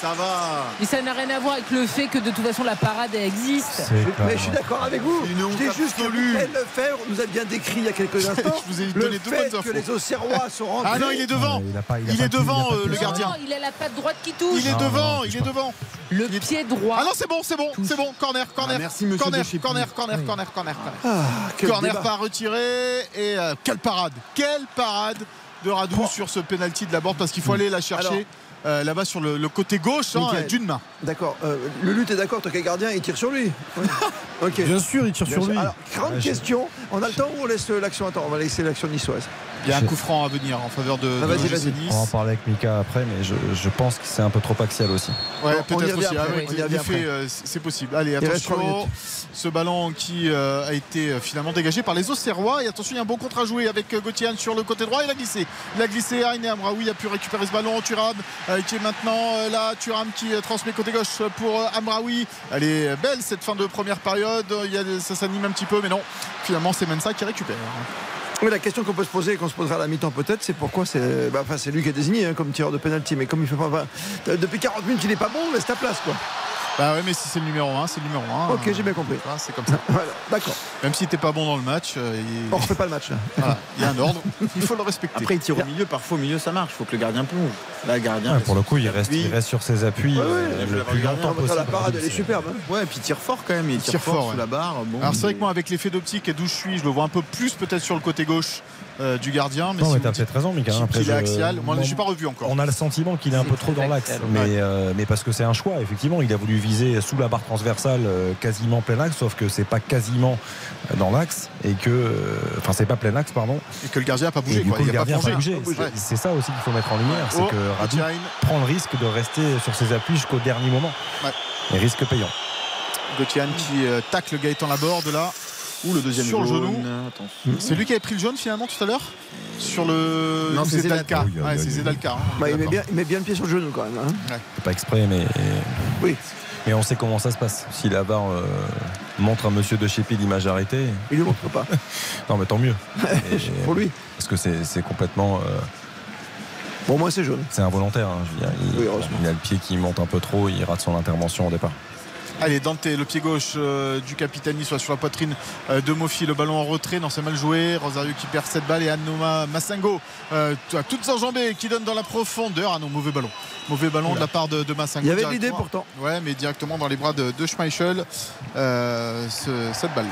Ça va. Mais ça n'a rien à voir avec le fait que de toute façon la parade elle existe. Mais je suis d'accord avec vous. Une honte Je dis juste. Michael Lefebvre nous a bien décrit il y a quelques instants [LAUGHS] Je vous ai le donné deux fait que les Auxerrois sont rentrés. Ah non, il est devant. Il, a pas- il a Il pas est devant, le gardien. Il a la patte droite qui touche. Il est devant, il est devant. Le pied droit. Ah non, c'est bon, c'est bon, c'est bon. Corner, corner. Ah, merci, monsieur corner, Chépi. corner, corner, corner, corner, corner. Ah, quel Corner débat. pas retiré et euh, quelle parade quelle parade de Radou sur ce penalty de la borde parce qu'il faut aller la chercher Alors- euh, là-bas sur le, le côté gauche hein, d'une main D'accord. Euh, le lutte est d'accord, toi qui es gardien, il tire sur lui. [LAUGHS] Ouais. Bien sûr, il tire Bien sur lui. Alors, grande Ouais, question. On a le temps ou on laisse l'action Attends, on va laisser l'action niçoise. il y a un coup franc à venir en faveur de, Ah, de. Nice. On va en parler avec Mika après, mais je, je pense que c'est un peu trop axial aussi. Ouais, peut-être aussi. en euh, c'est possible. Allez, attention. Ce ballon qui euh, a été euh, finalement dégagé par les Auxerrois. Et attention, il y a un bon contre à jouer avec euh, Gauthier sur le côté droit. Il a glissé. Il a glissé. Aine Amraoui a pu récupérer ce ballon. Thuram euh, qui est maintenant euh, là. Thuram qui euh, transmet côté gauche pour euh, Amraoui. Elle est belle cette fin de première période. Il y a, ça s'anime un petit peu, mais non. Finalement, c'est Mensa qui récupère. Oui, la question qu'on peut se poser et qu'on se posera à la mi-temps peut-être, c'est pourquoi c'est bah, lui qui est désigné hein, comme tireur de pénalty, mais comme il fait pas. depuis 40 minutes, il n'est pas bon, laisse ta place quoi. Bah ouais, mais si c'est le numéro 1, c'est le numéro 1. Ok, j'ai bien compris. c'est comme ça. [LAUGHS] Voilà, d'accord. Même si t'es pas bon dans le match, euh, il... On refait pas le match là. [LAUGHS] Voilà, il y a un ordre, il faut le respecter. Après, il tire au milieu, parfois au milieu ça marche. Il faut que le gardien plonge. Là, le gardien. Ouais, pour le coup, il reste, il reste sur ses appuis euh, le plus longtemps possible. La parade, elle est superbe. hein. Ouais, et puis il tire fort quand même. Il, Il tire, tire fort, sous la barre. Bon, Alors c'est vrai que moi, avec l'effet d'optique et d'où je suis, je le vois un peu plus peut-être sur le côté gauche euh, du gardien. Mais Non, si mais t'as peut-être raison, Mika. est axial. Moi, je n'ai pas revu encore. On a le sentiment qu'il est un peu trop dans l'axe, mais, euh, mais parce que c'est un choix, effectivement. Il a voulu viser sous la barre transversale, euh, quasiment plein axe, sauf que c'est pas quasiment dans l'axe et que. euh, Enfin, c'est pas plein axe, pardon. Et que le gardien n'a pas Et bougé. du quoi. coup, il le gardien a pas bougé. Ouais. C'est ça aussi qu'il faut mettre en lumière, c'est Oh, que Radou Gotchain. prend le risque de rester sur ses appuis jusqu'au dernier moment. Ouais. Et risque payant. Gauthier qui euh, tacle Gaëtan Laborde là. Ou le deuxième sur le genou. attention. C'est lui qui avait pris le jaune finalement tout à l'heure Sur le. Non, c'est Zedalka. Ouais, c'est Zedalka. hein. Il, met bien, il met bien le pied sur le genou quand même. hein. C'est pas exprès, mais. Oui. Mais on sait comment ça se passe. Si la barre euh, montre à monsieur de Chépi l'image arrêtée. Il ne montre pas. [LAUGHS] non, mais tant mieux. [LAUGHS] Et- Pour lui. Parce que c'est c'est complètement. euh, Bon, moi c'est jaune. c'est involontaire. hein, je veux dire. il, Oui, heureusement. il a le pied qui monte un peu trop, il rate son intervention au départ. Allez, Dante, le pied gauche euh, du capitaine soit sur la poitrine euh, de Mofi, le ballon en retrait, non c'est mal joué. Rosario qui perd cette balle et Anoma Massingo euh, à toutes enjambées qui donne dans la profondeur. Ah non, mauvais ballon. Mauvais ballon de la part de, de Massingo. Il y avait de l'idée directement. Ouais, mais directement dans les bras de, de Schmeichel, euh, ce- cette balle-là.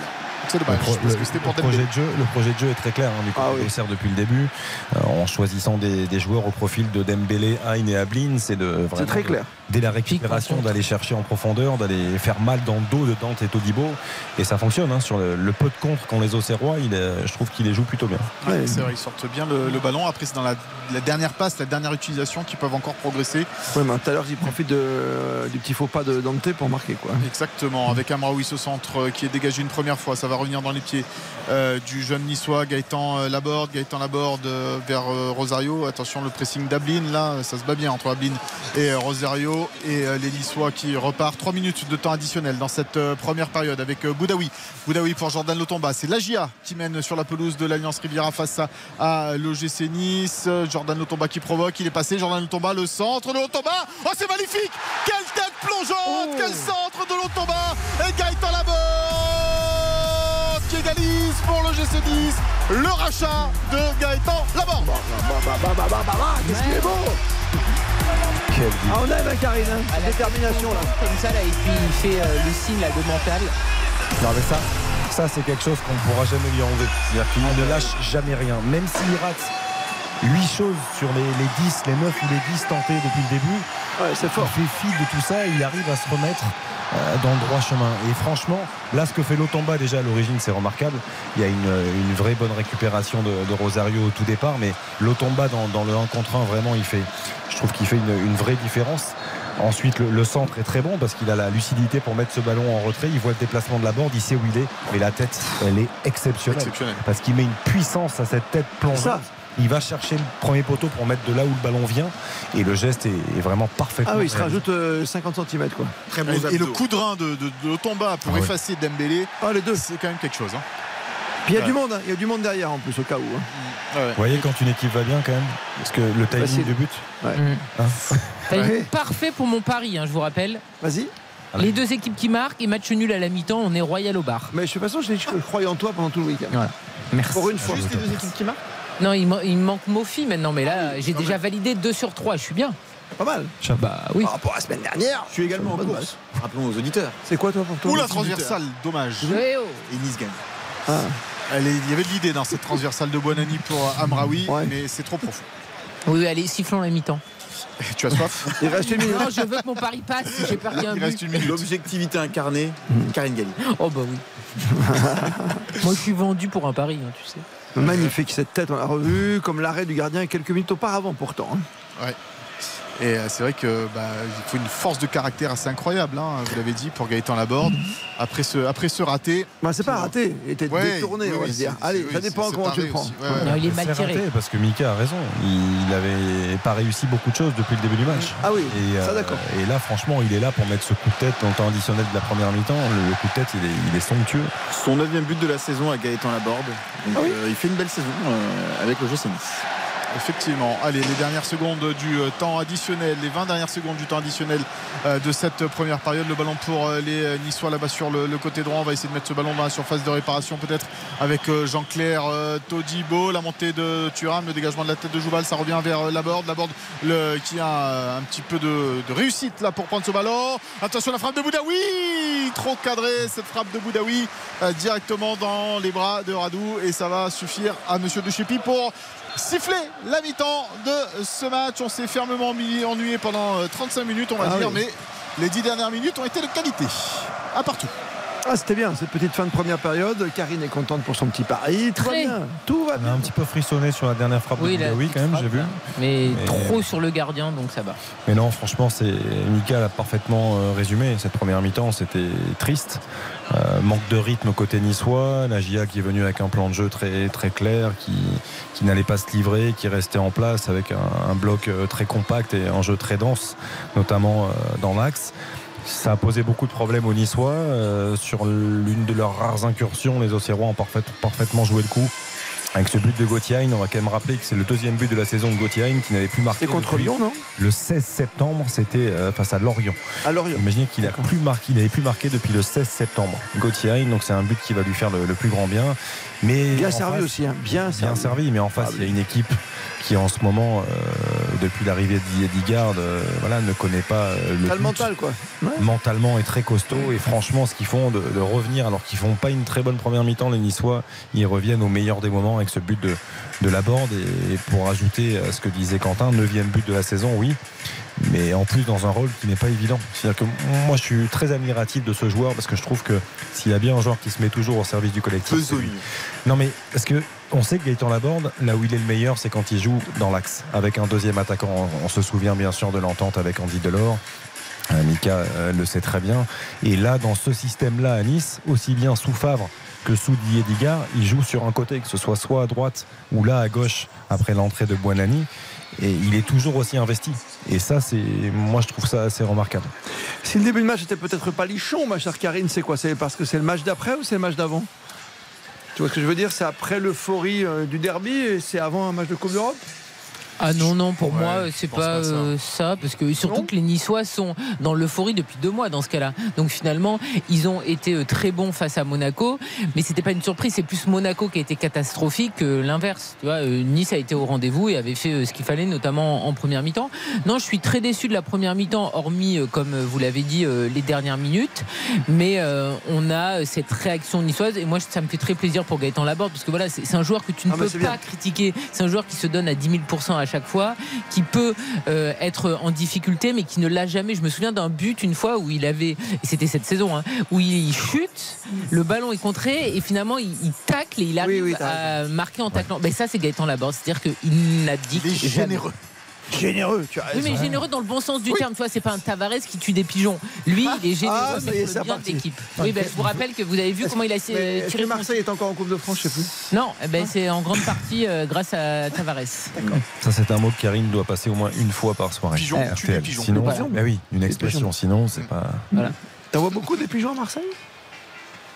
C'est Le, dommage, pro- parce le- que c'était le pour projet de jeu, le projet de jeu est très clair hein, du de Auxerre depuis le début, euh, en choisissant des, des joueurs au profil de Dembélé, Hein et Ablin, c'est de vraiment très de- clair. dès la récupération d'aller chercher en profondeur, d'aller faire mal dans le dos de Dante et Todibo, et ça fonctionne hein, sur le, le peu de contre qu'ont les Auxerrois. Il est- je trouve qu'il les joue plutôt bien. Ouais, c'est vrai, ils sortent bien le, le ballon. Après, c'est dans la, la dernière passe, la dernière utilisation qu'ils peuvent encore progresser. Ouais, mais tout à l'heure, il profite de- du petit faux pas de Dante pour marquer. Quoi. Exactement, avec Amraoui ce centre euh, qui est dégagé une première fois, ça va revenir dans les pieds euh, du jeune niçois Gaëtan euh, Laborde, Gaëtan Laborde euh, vers euh, Rosario. Attention le pressing d'Ablin, là ça se bat bien entre Ablin et euh, Rosario et euh, les niçois qui repartent. 3 minutes de temps additionnel dans cette euh, première période avec euh, Boudaoui. Boudaoui pour Jordan Lotomba, c'est l'Agia qui mène sur la pelouse de l'Alliance Riviera face à, l'OGC Nice. Euh, Jordan Lotomba qui provoque, il est passé, Jordan Lotomba le centre de Lotomba. Oh c'est magnifique Quelle tête plongeante Quel centre de Lotomba Et Gaëtan Laborde qui égalise pour le GC 10 le rachat de Gaëtan Laborde. Qu'est-ce qu'il est beau Ah, on aime hein, Karine, hein. À la détermination là. Comme ça, là, et puis il fait euh, le signe là, de mental. Non mais ça, ça c'est quelque chose qu'on ne pourra jamais lui enlever. C'est-à-dire qu'il ne lâche jamais rien. Même s'il rate 8 choses sur les, les 10, les 9 ou les 10 tentés depuis le début, c'est fort. il fait fi de tout ça et il arrive à se remettre dans le droit chemin. Et franchement, là ce que fait Lotomba déjà à l'origine c'est remarquable. Il y a une, une vraie bonne récupération de, de Rosario au tout départ, mais Lotomba dans, dans le 1 contre 1 vraiment il fait, je trouve qu'il fait une, une vraie différence. Ensuite, le, le centre est très bon parce qu'il a la lucidité pour mettre ce ballon en retrait. Il voit le déplacement de la borde, il sait où il est. Mais la tête, elle est exceptionnelle. Exceptionnelle. Parce qu'il met une puissance à cette tête plongeante. Il va chercher le premier poteau pour mettre de là où le ballon vient. Et le geste est, est vraiment parfaitement. Ah oui, il se rajoute euh, 50 cm quoi. Très bon et, et le coup de rein de, de, de Lotomba pour Ah ouais. effacer Dembélé, Ah les deux. c'est quand même quelque chose. hein. Puis il y a Ouais. du monde, hein. il y a du monde derrière en plus au cas où. hein. Ouais. Vous voyez quand une équipe va bien quand même Parce que le timing Facile. de but. Ouais. Mm. hein, [LAUGHS] Timing Ouais. Parfait pour mon pari, hein, je vous rappelle. Vas-y. Les deux équipes qui marquent et match nul à la mi-temps, on est royal au bar. Mais je suis pas sûr, je, je croyais en toi pendant tout le week-end. Voilà. Merci. Pour une fois. Juste les deux équipes qui marquent Non, il, me manque Mofi maintenant, mais là, j'ai déjà validé 2 sur 3, je suis bien. Pas mal. Bah oui. Par rapport à la semaine dernière. Je suis également en Bonne course. Rappelons aux auditeurs. C'est quoi toi pour toi Ou la transversale, dommage. Oh. Et Nice gagne. Ah. Elle est- il y avait de l'idée dans cette transversale de Bonani pour Amraoui, Ouais. mais c'est trop profond. Oui, allez, sifflons la mi-temps. [LAUGHS] Tu as soif? Il reste une minute. Non, je veux que mon pari passe, j'ai perdu un Il reste une minute. L'objectivité incarnée, Karine Galli. Oh bah oui. [LAUGHS] Moi, je suis vendu pour un pari, hein, tu sais. Magnifique cette tête, on l'a revu, comme l'arrêt du gardien quelques minutes auparavant pourtant. hein. Et euh, c'est vrai que bah, il faut une force de caractère assez incroyable, hein, vous l'avez dit, pour Gaëtan Laborde. Après ce, après ce raté. Bah, c'est pas raté, il était Ouais, détourné, oui, on va oui, dire. Allez, oui, ça dépend comment tu le prends. aussi. Ouais, ouais. Non, il est raté, parce que Mika a raison. Il avait pas réussi beaucoup de choses depuis le début du match. Ah oui, Et, ça euh, d'accord. et là, franchement, il est là pour mettre ce coup de tête dans le temps additionnel de la première mi-temps. Le, coup de tête, il est, il est somptueux. Son neuvième but de la saison à Gaëtan Laborde. Donc, Ah oui. euh, il fait une belle saison euh, avec le GC Nice. Effectivement. Allez, les dernières secondes du euh, temps additionnel, les 20 dernières secondes du temps additionnel euh, de cette première période. Le ballon pour euh, les Niçois là-bas sur le, côté droit. On va essayer de mettre ce ballon dans la surface de réparation peut-être avec Jean-Claire Todibo. La montée de Thuram, le dégagement de la tête de Jouval, ça revient vers euh, Laborde. Laborde le, qui a un petit peu de, réussite là pour prendre ce ballon. Attention la frappe de Boudaoui Trop cadré cette frappe de Boudaoui directement dans les bras de Radou et ça va suffire à Monsieur Duchepi pour siffler la mi-temps de ce match. On s'est fermement mis- ennuyé pendant euh, 35 minutes, on va Ah dire, oui. mais les 10 dernières minutes ont été de qualité. À partout. Ah, c'était bien, cette petite fin de première période. Karine est contente pour son petit pari. Très. bien. Tout va On a bien. un petit peu frissonné sur la dernière frappe Oui, de la Boudaoui quand même, j'ai vu. Mais, Mais- trop sur le gardien, donc ça va. Mais non, franchement, c'est Mika l'a parfaitement euh, résumé. Cette première mi-temps, c'était triste. Euh, manque de rythme côté niçois. La GIA qui est venue avec un plan de jeu très, très clair, qui, qui n'allait pas se livrer, qui restait en place avec un, un bloc euh, très compact et un jeu très dense, notamment dans l'axe. Ça a posé beaucoup de problèmes aux Niçois. Euh, sur l'une de leurs rares incursions, les Auxerrois ont parfait- parfaitement joué le coup. Avec ce but de Gauthier, on va quand même rappeler que c'est le deuxième but de la saison de Gauthier qui n'avait plus marqué. C'est contre Lyon, non? Le 16 septembre, c'était euh, face à Lorient. À Lorient. Imaginez qu'il a plus marqué, il n'avait plus marqué depuis le 16 septembre. Gauthier, donc c'est un but qui va lui faire le, le plus grand bien. Mais Bien en servi face- aussi, hein. bien bien servi. servi, mais en face, Ah il y a une équipe qui en ce moment, euh, depuis l'arrivée d'Idigard, euh, voilà, ne connaît pas euh, le T'as le but. mental, quoi. Ouais. Mentalement est très costaud et franchement, ce qu'ils font de, de revenir, alors qu'ils font pas une très bonne première mi-temps, les Niçois, ils reviennent au meilleur des moments avec ce but de, de la borde. Et, pour ajouter à ce que disait Quentin, neuvième but de la saison, oui, mais en plus dans un rôle qui n'est pas évident. C'est-à-dire que moi, je suis très admiratif de ce joueur parce que je trouve que s'il y a bien un joueur qui se met toujours au service du collectif, lui. Non, mais parce que on sait que Gaëtan Laborde, là où il est le meilleur, c'est quand il joue dans l'axe avec un deuxième attaquant. On, on se souvient bien sûr de l'entente avec Andy Delors. Euh, Mika euh, le sait très bien. Et là, dans ce système-là à Nice, aussi bien sous Favre que sous Didier Digard, il joue sur un côté, que ce soit soit à droite ou là à gauche après l'entrée de Buonani. Et il est toujours aussi investi. Et ça, c'est, moi, je trouve ça assez remarquable. Si le début de match était peut-être pas lichon, ma chère Karine, c'est quoi? C'est parce que c'est le match d'après ou c'est le match d'avant? Tu vois ce que je veux dire? C'est après l'euphorie euh, du derby et c'est avant un match de Coupe d'Europe? Ah non, non, pour Ouais, moi, c'est pas pas ça. euh, ça, parce que surtout que les Niçois sont dans l'euphorie depuis deux mois dans ce cas-là. Donc finalement, ils ont été euh, très bons face à Monaco, mais c'était pas une surprise, c'est plus Monaco qui a été catastrophique que l'inverse. Tu vois, euh, Nice a été au rendez-vous et avait fait ce qu'il fallait, notamment en première mi-temps. Non, je suis très déçu de la première mi-temps, hormis, comme vous l'avez dit, les dernières minutes. Mais euh, on a cette réaction niçoise et moi, ça me fait très plaisir pour Gaëtan Laborde, parce que voilà, c'est un joueur que tu ne Ah peux pas bien. critiquer. C'est un joueur qui se donne à 10 000 à chaque fois, qui peut euh, être en difficulté, mais qui ne l'a jamais. Je me souviens d'un but une fois où il avait, c'était cette saison, hein, où il chute, le ballon est contré et finalement il, il tacle et il arrive à marquer en taclant. Ben ça, c'est Gaëtan Laborde, c'est-à-dire qu'il n'abdique Il est jamais. généreux. Généreux, tu as Oui, mais généreux dans le bon sens du terme. Tu vois, c'est pas un Tavares qui tue des pigeons. Lui, il est généreux, Ah, ça y mais est, pour c'est le bien de l'équipe. Oui, ben, je vous rappelle que vous avez vu comment il a Est-ce tiré que Marseille est encore en Coupe de France Je sais plus. Non, eh ben, c'est en grande partie euh, grâce à Tavares. Ça, c'est un mot que Karine doit passer au moins une fois par soirée. Pigeon, tu. Sinon, Le pigeon. bah oui, une expression. pigeons. Sinon, c'est pas. Voilà. T'en vois beaucoup des pigeons à Marseille?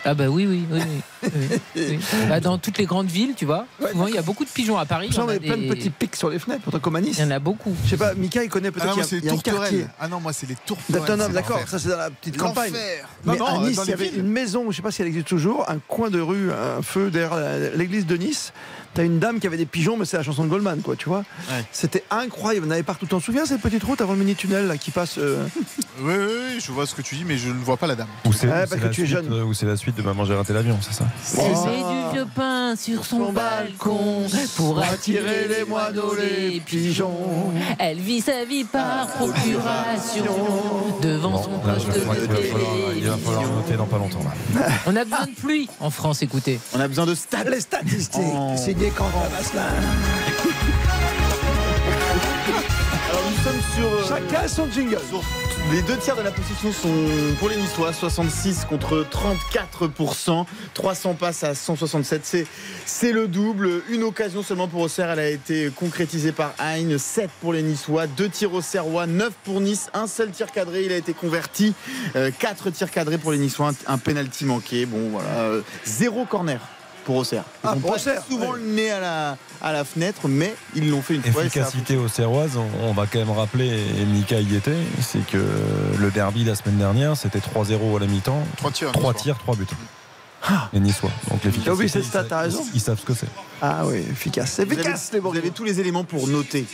Ah bah oui, oui, oui. oui, oui, oui. [LAUGHS] Bah, dans toutes les grandes villes, tu vois, souvent il y a beaucoup de pigeons à Paris. il y en J'en a ai plein de petits pics sur les fenêtres, pourtant comme à Nice. Il y en a beaucoup. Je sais pas, Mika, il connaît Ah peut-être. non, il y moi, a- c'est les tourterelles. Ah non, moi, c'est les tourterelles. Non, non, d'accord, ça c'est dans la petite campagne. L'enfer. Mais Non, non, à Nice, il y avait villes. une maison, je sais pas si elle existe toujours, un coin de rue, un feu derrière l'église de Nice. T'as une dame qui avait des pigeons, mais c'est la chanson de Goldman, quoi, tu vois. C'était incroyable. On avait partout. T'en souviens cette petite route avant le mini tunnel là qui passe euh, [LAUGHS] Oui, oui, oui, je vois ce que tu dis, mais je ne vois pas la dame. Ou c'est Ouais, ou parce c'est que la tu es suite, jeune. Ou c'est la suite de Maman j'ai raté l'avion, c'est ça Elle met du vieux pain sur son balcon pour attirer les moineaux, les pigeons. Elle vit sa vie par procuration devant son poste de il va falloir noter dans pas longtemps. Là. On a besoin de pluie en France, écoutez. On a besoin de stats. les statistiques. Oh. Quentin Vasselin. Alors, nous sommes sur. euh, Chacun son jingle. sur- les deux tiers de la possession sont pour les Niçois, 66 contre 34%. 300 passes à 167, c'est, c'est le double. Une occasion seulement pour Auxerre, elle a été concrétisée par Hein. 7 pour les Niçois, 2 tirs Auxerrois, 9 pour Nice, un seul tir cadré, il a été converti. 4 tirs cadrés pour les Niçois, un, un penalty manqué. Bon, voilà. euh, zéro corner pour Auxerre. Ils Ah, ont pour pas Auxerre, souvent ouais. le nez à la, à la fenêtre, mais ils l'ont fait une fois. ça Efficacité aux Serroises, on, on va quand même rappeler, et Mika y était, c'est que le derby la semaine dernière, c'était 3-0 à la mi-temps. 3 tirs. 3 tirs, 3 buts. Les Niçois. Donc l'efficacité. Ah oui, ils stat, savent- t'as raison. Ils savent ce que c'est. Ah oui, efficace. C'est efficace, les vous avez tous les éléments pour noter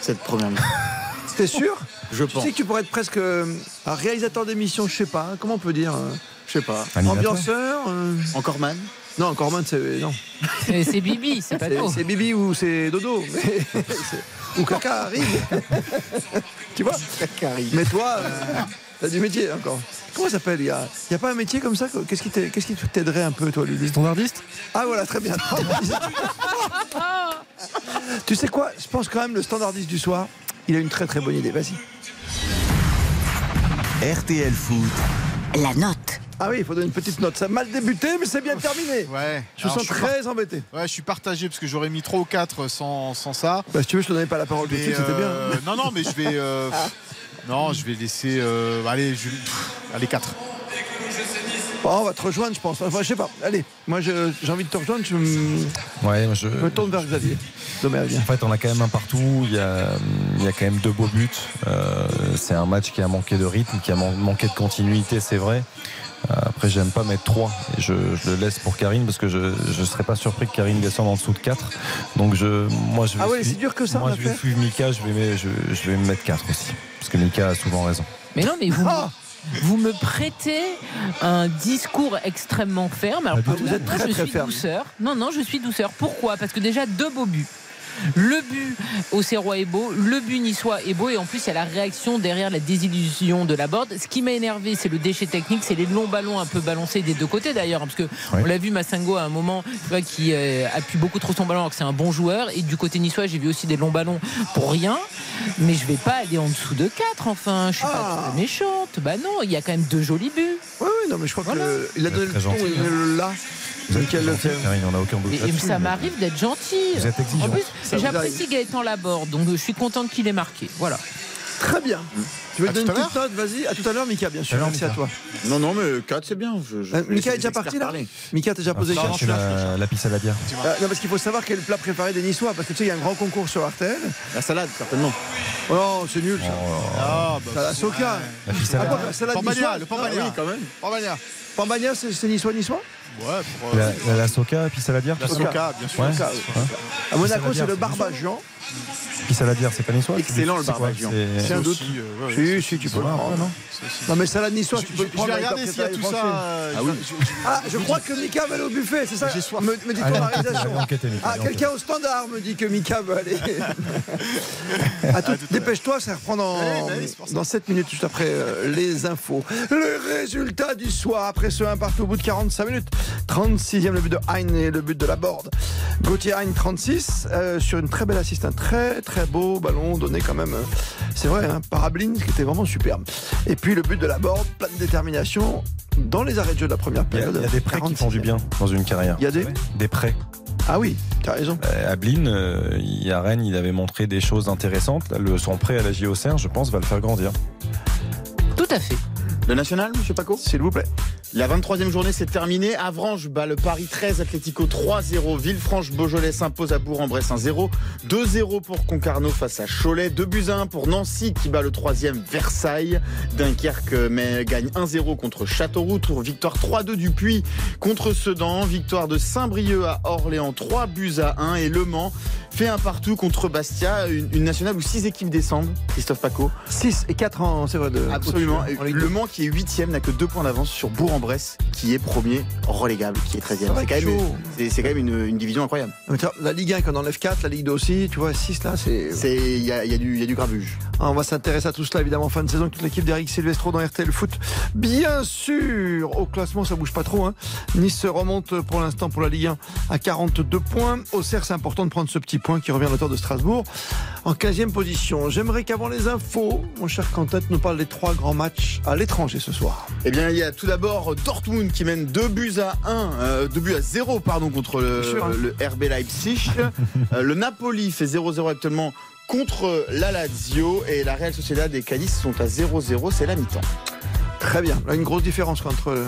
cette première mi-temps. [LAUGHS] T'es sûr Je Tu pense. sais que tu pourrais être presque euh, un réalisateur d'émission, je sais pas, hein, comment on peut dire euh, Je sais pas. Animateur. Ambianceur euh, Encore man Non, encore moins, c'est. Non. C'est Bibi, c'est pas C'est Bibi ou c'est Dodo. [LAUGHS] mais ou Caca arrive. [LAUGHS] tu vois Mais toi, euh, t'as du métier encore. Comment ça s'appelle Il n'y a, il y a pas un métier comme ça Qu'est-ce qui t'ai- qu'est-ce qui t'aiderait un peu, toi, Lulu? Standardiste Ah voilà, très bien. [LAUGHS] tu sais quoi? Je pense quand même le standardiste du soir, il a une très très bonne idée. Vas-y. RTL Foot, La note. Ah oui, il faut donner une petite note. Ça a mal débuté, mais c'est bien terminé. Ouais. Je me sens suis très embêté. Ouais, je suis partagé parce que j'aurais mis 3 ou 4 sans, sans ça. Bah, si tu veux, je te donnais pas la parole tout de suite, c'était euh, bien. Non, non, mais je vais. euh, non, je vais laisser. euh, allez, je, allez 4. Bon, on va te rejoindre, je pense. Enfin, je sais pas. Allez, moi je- j'ai envie de te rejoindre. Je Ouais, moi, je. je me tourne vers Xavier. Dommage. En fait, on a quand même un partout. Il y a, il y a quand même deux beaux buts. Euh, c'est un match qui a manqué de rythme, qui a man- manqué de continuité, c'est vrai. Euh, Après, j'aime pas mettre 3 et je, je le laisse pour Karine parce que je ne serais pas surpris que Karine descende en dessous de 4. Donc, je, moi, je vais, Ah ouais, c'est dur que ça, moi, je vais suivre Mika. Je vais, mettre- je, je vais me mettre 4 aussi parce que Mika a souvent raison. Mais non, mais vous, Ah vous me prêtez un discours extrêmement ferme. Alors, Ah, vous là, êtes très, je très suis ferme. douceur. Non, non, je suis douceur. Pourquoi? Parce que déjà, deux beaux buts. Le but au Serrois est beau, le but niçois est beau et en plus il y a la réaction derrière la désillusion de la board. Ce qui m'a énervé, c'est le déchet technique, c'est les longs ballons un peu balancés des deux côtés d'ailleurs, parce que on l'a vu Massingo à un moment tu vois, qui euh, appuie beaucoup trop son ballon alors que c'est un bon joueur et du côté niçois j'ai vu aussi des longs ballons pour rien, mais je vais pas aller en dessous de 4 enfin, je suis Ah. pas méchante. Bah non, il y a quand même deux jolis buts. Oui, oui, non, mais je crois qu'il a donné le ton hein. le là. Donc elle le fait. Karine, on n'a aucun doute Et, ça m'arrive d'être gentil. Vous êtes exigeante. En plus, j'apprécie Gaëtan Laborde, donc je suis contente qu'il ait marqué. Voilà. Très bien. Tu veux À donner une petite note Vas-y. À tout à l'heure, Mika, bien sûr. Merci à toi. Non, non, mais 4 c'est bien. Je, je Euh, Mika est déjà parti là parler. Mika, t'as déjà posé Ah, une chercher question la, la pisse à la bière. Euh, non, parce qu'il faut savoir quel plat préféré des Niçois. Parce que tu sais, il y a un grand concours sur RTL. La salade, certainement. Oh non, c'est nul ça. Ah, bah, la soca. La pisse à Ah, la bière. la salade Pambagna, niçoise le Pambagna. Ah, oui, quand même. Pambagna, c'est c'est niçois, niçois? Ouais, pour. La, euh, la, la soca, pisse à la bière la Soca, bien sûr. Ouais. Soca, oui. Ouais. À Monaco, c'est le c'est barbagian. Pisse à la bière, c'est pas niçois Excellent, le Barbagian. C'est- un doute. aussi, euh. Si, si, tu peux le prendre. non Non, mais salade niçoise, Je, tu je- peux le je prendre. vais ta regarder s'il y a tout ça. euh, Ah oui. je- je- Ah, je crois que Mika va aller au buffet, c'est ça J'ai soif. Me, me dit ton réalisation. Ah, quelqu'un au standard me dit que Mika veut aller. [LAUGHS] À tout- Dépêche-toi, ça reprend dans, Ouais, bah ça. 7 minutes, juste après euh, les infos. Le résultat du soir, après ce 1 partout au bout de 45 minutes. 36e le but de Hein et le but de la board. Gauthier Hein, 36, euh, sur une très belle assiste, un très très beau ballon donné quand même, euh, c'est vrai, un parablin qui était vraiment superbe. Et puis le but de la board, plein de détermination dans les arrêts de jeu de la première période. il y a des prêts qui font du bien dans une carrière. Il y a des Des prêts. Ah oui, tu as raison. Euh, Ablin, euh, il- à Rennes, il avait montré des choses intéressantes. Là, le, son prêt à la JOCR, je pense, va le faire grandir. Tout à fait. Le national, monsieur Paco S'il vous plaît. La 23e journée s'est terminée. Avranches bat le Paris 13, Atlético 3-0. Villefranche-Beaujolais s'impose à Bourg-en-Bresse 1-0. 2-0 pour Concarneau face à Cholet. 2 buts à 1 pour Nancy qui bat le 3e Versailles. Dunkerque mais gagne 1-0 contre Châteauroux. Victoire 3-2 du Puy contre Sedan. Victoire de Saint-Brieuc à Orléans 3 buts à 1. Et Le Mans fait un partout contre Bastia. Une, une nationale où 6 équipes descendent. Christophe Paco. 6 et 4 ans, c'est vrai. De, Absolument. hein, Le. Mans qui est 8 n'a que 2 points d'avance sur Bourg-en-Bresse qui est premier relégable, qui est 13e. Ça va C'est quand, même, chaud. c'est- c'est quand même une, une division incroyable. La Ligue 1 quand on enlève 4, la Ligue 2 aussi, tu vois, 6 là, c'est. Il y a, y a du grabuge. On va s'intéresser à tout cela évidemment en fin de saison. Toute l'équipe d'Eric Silvestro dans RTL Foot. Bien sûr, au classement ça bouge pas trop. Hein. Nice se remonte pour l'instant pour la Ligue 1 à 42 points. Auxerre, c'est important de prendre ce petit point qui revient à l'auteur de Strasbourg en 15e position. J'aimerais qu'avant les infos, mon cher Cantet nous parle des trois grands matchs à l'étranger ce soir. Eh bien, il y a tout d'abord Dortmund qui mène 2 buts à 1, euh, 2 buts à 0 pardon contre le, Sûr, hein. le RB Leipzig. [LAUGHS] Euh, le Napoli fait 0-0 actuellement contre la Lazio et la Real Sociedad et Cadiz sont à 0-0, c'est la mi-temps. Très bien. Là, une grosse différence entre euh,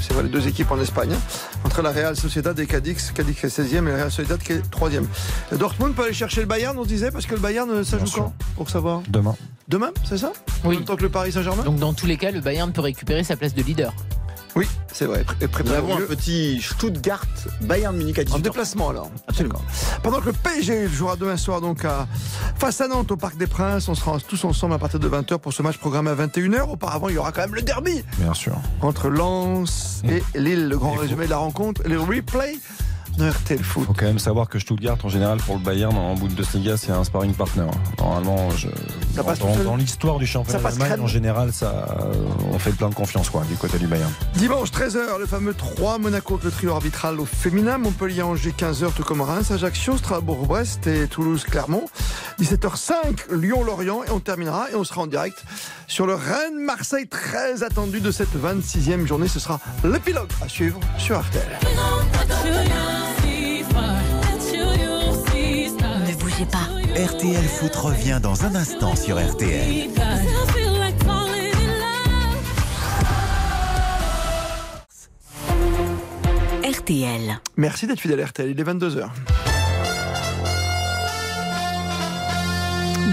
c'est vrai, les deux équipes en Espagne. hein. Entre la Real Sociedad et Cadix. Cadix qui est 16e et la Real Sociedad qui est 3e. Dortmund peut aller chercher le Bayern, on disait, parce que le Bayern, euh, ça joue quand Pour savoir? Demain. Demain, c'est ça? Oui. En même temps que le Paris Saint-Germain? Donc dans tous les cas, le Bayern peut récupérer sa place de leader. Oui, c'est vrai. Et Nous préparé avons au un petit Stuttgart Bayern Munich à En 18 déplacement alors. Absolument. Pendant que le PSG jouera demain soir donc à, face à Nantes au Parc des Princes, on sera tous ensemble à partir de 20h pour ce match programmé à 21h. Auparavant, il y aura quand même le derby Bien sûr. entre Lens et Lille. Le grand résumé de la rencontre, les replays de RTL Foot. Il faut quand même savoir que Stuttgart, en général, pour le Bayern, en Bundesliga, c'est un sparring partner. Normalement, je... Ça passe dans, l'histoire du Ça championnat passe d'Allemagne, en général, ça, euh, on fait plein de confiance quoi, du côté du Bayern. Dimanche 13h, le fameux 3 Monaco avec le trio arbitral au féminin, Montpellier-Angers 15h, tout comme Reims, Ajaccio, Strasbourg-Brest et Toulouse-Clermont. 17h05, Lyon-Lorient et on terminera et on sera en direct sur le Rennes-Marseille très attendu de cette 26e journée. Ce sera l'épilogue à suivre sur RTL. Ne bougez pas. RTL Foot revient dans un instant sur RTL. RTL. Merci d'être fidèle à RTL, il est 22h.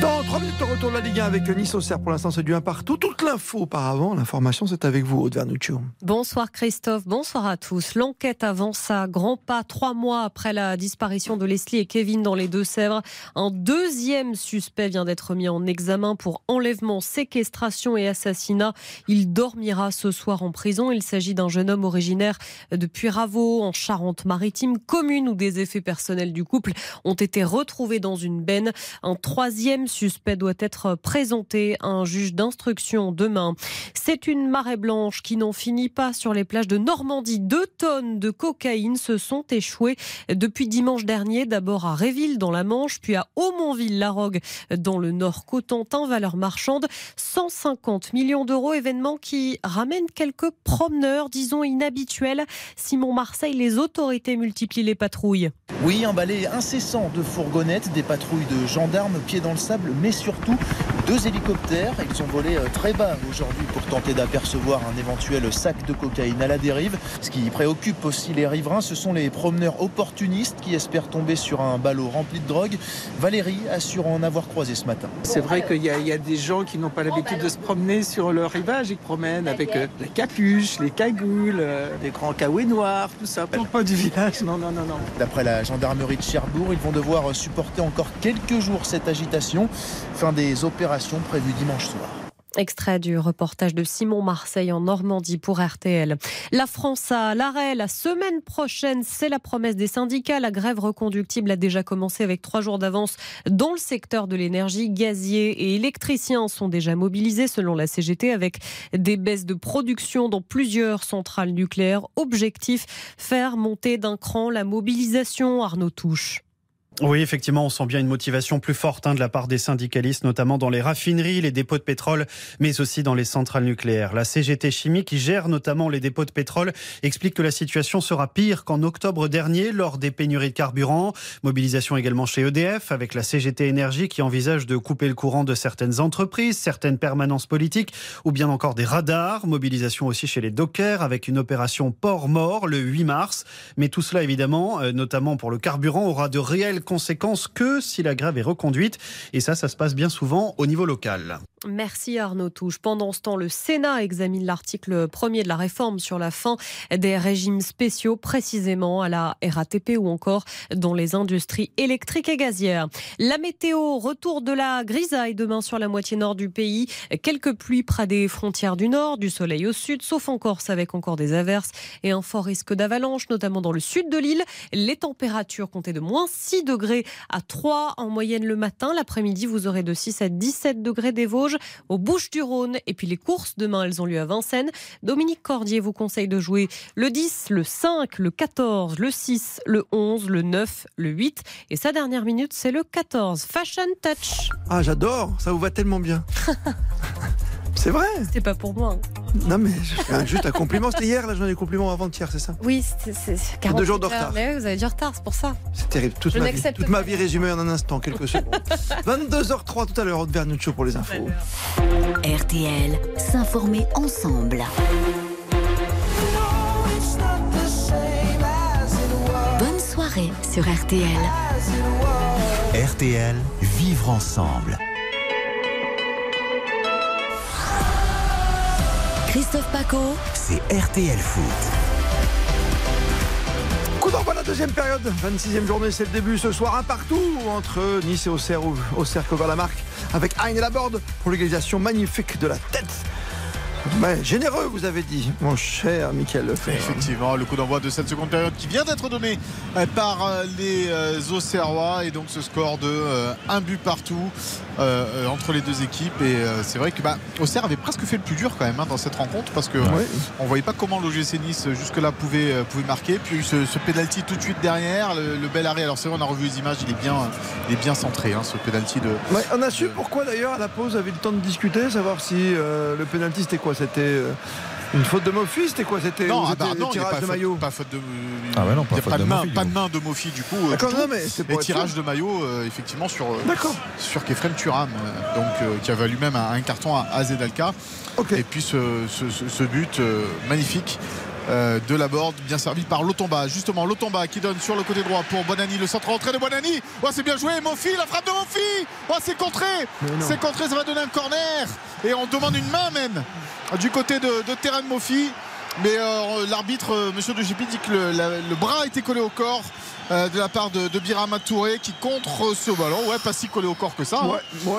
Dans 3 minutes, on retourne la Ligue 1 avec Nice Auxerre. Pour l'instant, c'est du 1 partout. Toute l'info auparavant, l'information, c'est avec vous, Aude Vernuccio. Bonsoir Christophe, bonsoir à tous. L'enquête avance à grands pas trois mois après la disparition de Leslie et Kevin dans les Deux-Sèvres. Un deuxième suspect vient d'être mis en examen pour enlèvement, séquestration et assassinat. Il dormira ce soir en prison. Il s'agit d'un jeune homme originaire de Puyraveau, en Charente-Maritime, commune où des effets personnels du couple ont été retrouvés dans une benne. Un troisième suspect doit être présenté à un juge d'instruction demain. C'est une marée blanche qui n'en finit pas sur les plages de Normandie. Deux tonnes de cocaïne se sont échouées depuis dimanche dernier, d'abord à Réville dans la Manche, puis à Aumonville-la-Rogue dans le nord Cotentin, valeur marchande 150 millions d'euros, événement qui ramène quelques promeneurs, disons inhabituels. Simon Marseille, les autorités multiplient les patrouilles. Oui, un balai incessant de fourgonnettes, des patrouilles de gendarmes pieds dans le sable, mais surtout deux hélicoptères. Ils ont volé euh, très bas aujourd'hui pour tenter d'apercevoir un éventuel sac de cocaïne à la dérive. Ce qui préoccupe aussi les riverains, ce sont les promeneurs opportunistes qui espèrent tomber sur un ballot rempli de drogue. Valérie assure en avoir croisé ce matin. C'est vrai qu'il y, a- il y a des gens qui n'ont pas l'habitude de se promener sur le rivage. Ils promènent avec euh, la capuche, les cagoules, euh, les grands caouets noirs, tout ça. Pour pas du village, non, non, non, non. D'après la gendarmerie de Cherbourg, ils vont devoir supporter encore quelques jours cette agitation. Fin des opérations prévues dimanche soir. Extrait du reportage de Simon Marseille en Normandie pour RTL. La France à l'arrêt la semaine prochaine, c'est la promesse des syndicats. La grève reconductible a déjà commencé avec trois jours d'avance dans le secteur de l'énergie. Gaziers et électriciens sont déjà mobilisés selon la CGT avec des baisses de production dans plusieurs centrales nucléaires. Objectif, faire monter d'un cran la mobilisation. Arnaud Touche. Oui, effectivement, on sent bien une motivation plus forte hein, de la part des syndicalistes, notamment dans les raffineries, les dépôts de pétrole, mais aussi dans les centrales nucléaires. La CGT Chimie, qui gère notamment les dépôts de pétrole, explique que la situation sera pire qu'en octobre dernier, lors des pénuries de carburant. Mobilisation également chez EDF, avec la CGT Énergie, qui envisage de couper le courant de certaines entreprises, certaines permanences politiques, ou bien encore des radars. Mobilisation aussi chez les dockers, avec une opération port-mort le 8 mars. Mais tout cela, évidemment, euh, notamment pour le carburant, aura de réelles conséquences que si la grève est reconduite. Et ça, ça se passe bien souvent au niveau local. Merci Arnaud Touche. Pendant ce temps, le Sénat examine l'article premier de la réforme sur la fin des régimes spéciaux, précisément à la RATP ou encore dans les industries électriques et gazières. La météo, retour de la grisaille demain sur la moitié nord du pays. Quelques pluies près des frontières du nord, du soleil au sud, sauf en Corse avec encore des averses et un fort risque d'avalanche, notamment dans le sud de l'île. Les températures comptaient de moins 6 degrés degrés à 3 en moyenne le matin. L'après-midi, vous aurez de 6 à 17 degrés des Vosges, aux Bouches-du-Rhône. Et puis les courses, demain, elles ont lieu à Vincennes. Dominique Cordier vous conseille de jouer le 10, le 5, le 14, le 6, le 11, le 9, le 8. Et sa dernière minute, c'est le 14. Fashion Touch. Ah, j'adore, ça vous va tellement bien. [LAUGHS] C'est vrai C'était pas pour moi. Non, mais je fais juste un compliment. C'était hier, là, j'en ai des compliments avant-hier, c'est ça? Oui, c'est- c'est c'est 48 Deux jours de retard. Mais oui, vous avez du retard, c'est pour ça. C'est terrible. Toute, Je ma vie, n'accepte toute ma vie résumée en un instant, quelques secondes. [LAUGHS] 22h03 tout à l'heure, Vernuccio pour les infos. RTL, s'informer ensemble. Bonne soirée sur RTL. RTL, vivre ensemble. Christophe Paco, C'est RTL Foot. Coup d'envoi de la deuxième période, 26e journée, c'est le début ce soir, un partout entre Nice et Auxerre, où Auxerre couvre la marque avec Hein et Laborde pour l'égalisation magnifique de la tête. Mais généreux, vous avez dit, mon cher Michael Lefebvre. Effectivement, le coup d'envoi de cette seconde période qui vient d'être donné euh, par euh, les euh, Auxerrois. Et donc ce score de euh, un but partout euh, entre les deux équipes. Et euh, c'est vrai que bah, Auxerre avait presque fait le plus dur quand même hein, dans cette rencontre. Parce que Ouais. on voyait pas comment l'OGC Nice jusque là pouvait, pouvait marquer. Puis ce, ce penalty tout de suite derrière. Le, le bel arrêt. Alors c'est vrai on a revu les images. Il est bien, il est bien centré hein, ce penalty de Ouais, on a su pourquoi d'ailleurs à la pause, avez eu le temps de discuter, savoir si le pénalty c'était quoi C'était euh, une faute de Mofi C'était quoi C'était non, ah bah non, il y a tirage pas de faute- maillot pas faute de Ah non, y a pas de de main, Mofi, pas de main de Mofi du coup. euh, D'accord, non, tout. mais c'est Et tirage de maillot euh, effectivement sur D'accord. sur Kefren Turam, euh, donc euh, qui a valu même un, un carton à, à Zedalka. Et puis ce, ce- ce- ce but euh, magnifique. Euh, de la board, bien servi par Lotomba. Justement, Lotomba qui donne sur le côté droit pour Bonani, le centre entrée de Bonani. Oh, c'est bien joué, Mofi, la frappe de Mofi. Oh, c'est contré. C'est contré, ça va donner un corner. Et on demande une main même du côté de, de terrain de Mofi. Mais euh, l'arbitre, euh, monsieur de Gipi, dit que le, la- le bras a été collé au corps euh, de la part de, de Birama Touré qui contre ce ballon. Ouais, pas si collé au corps que ça. hein. Ouais, ouais.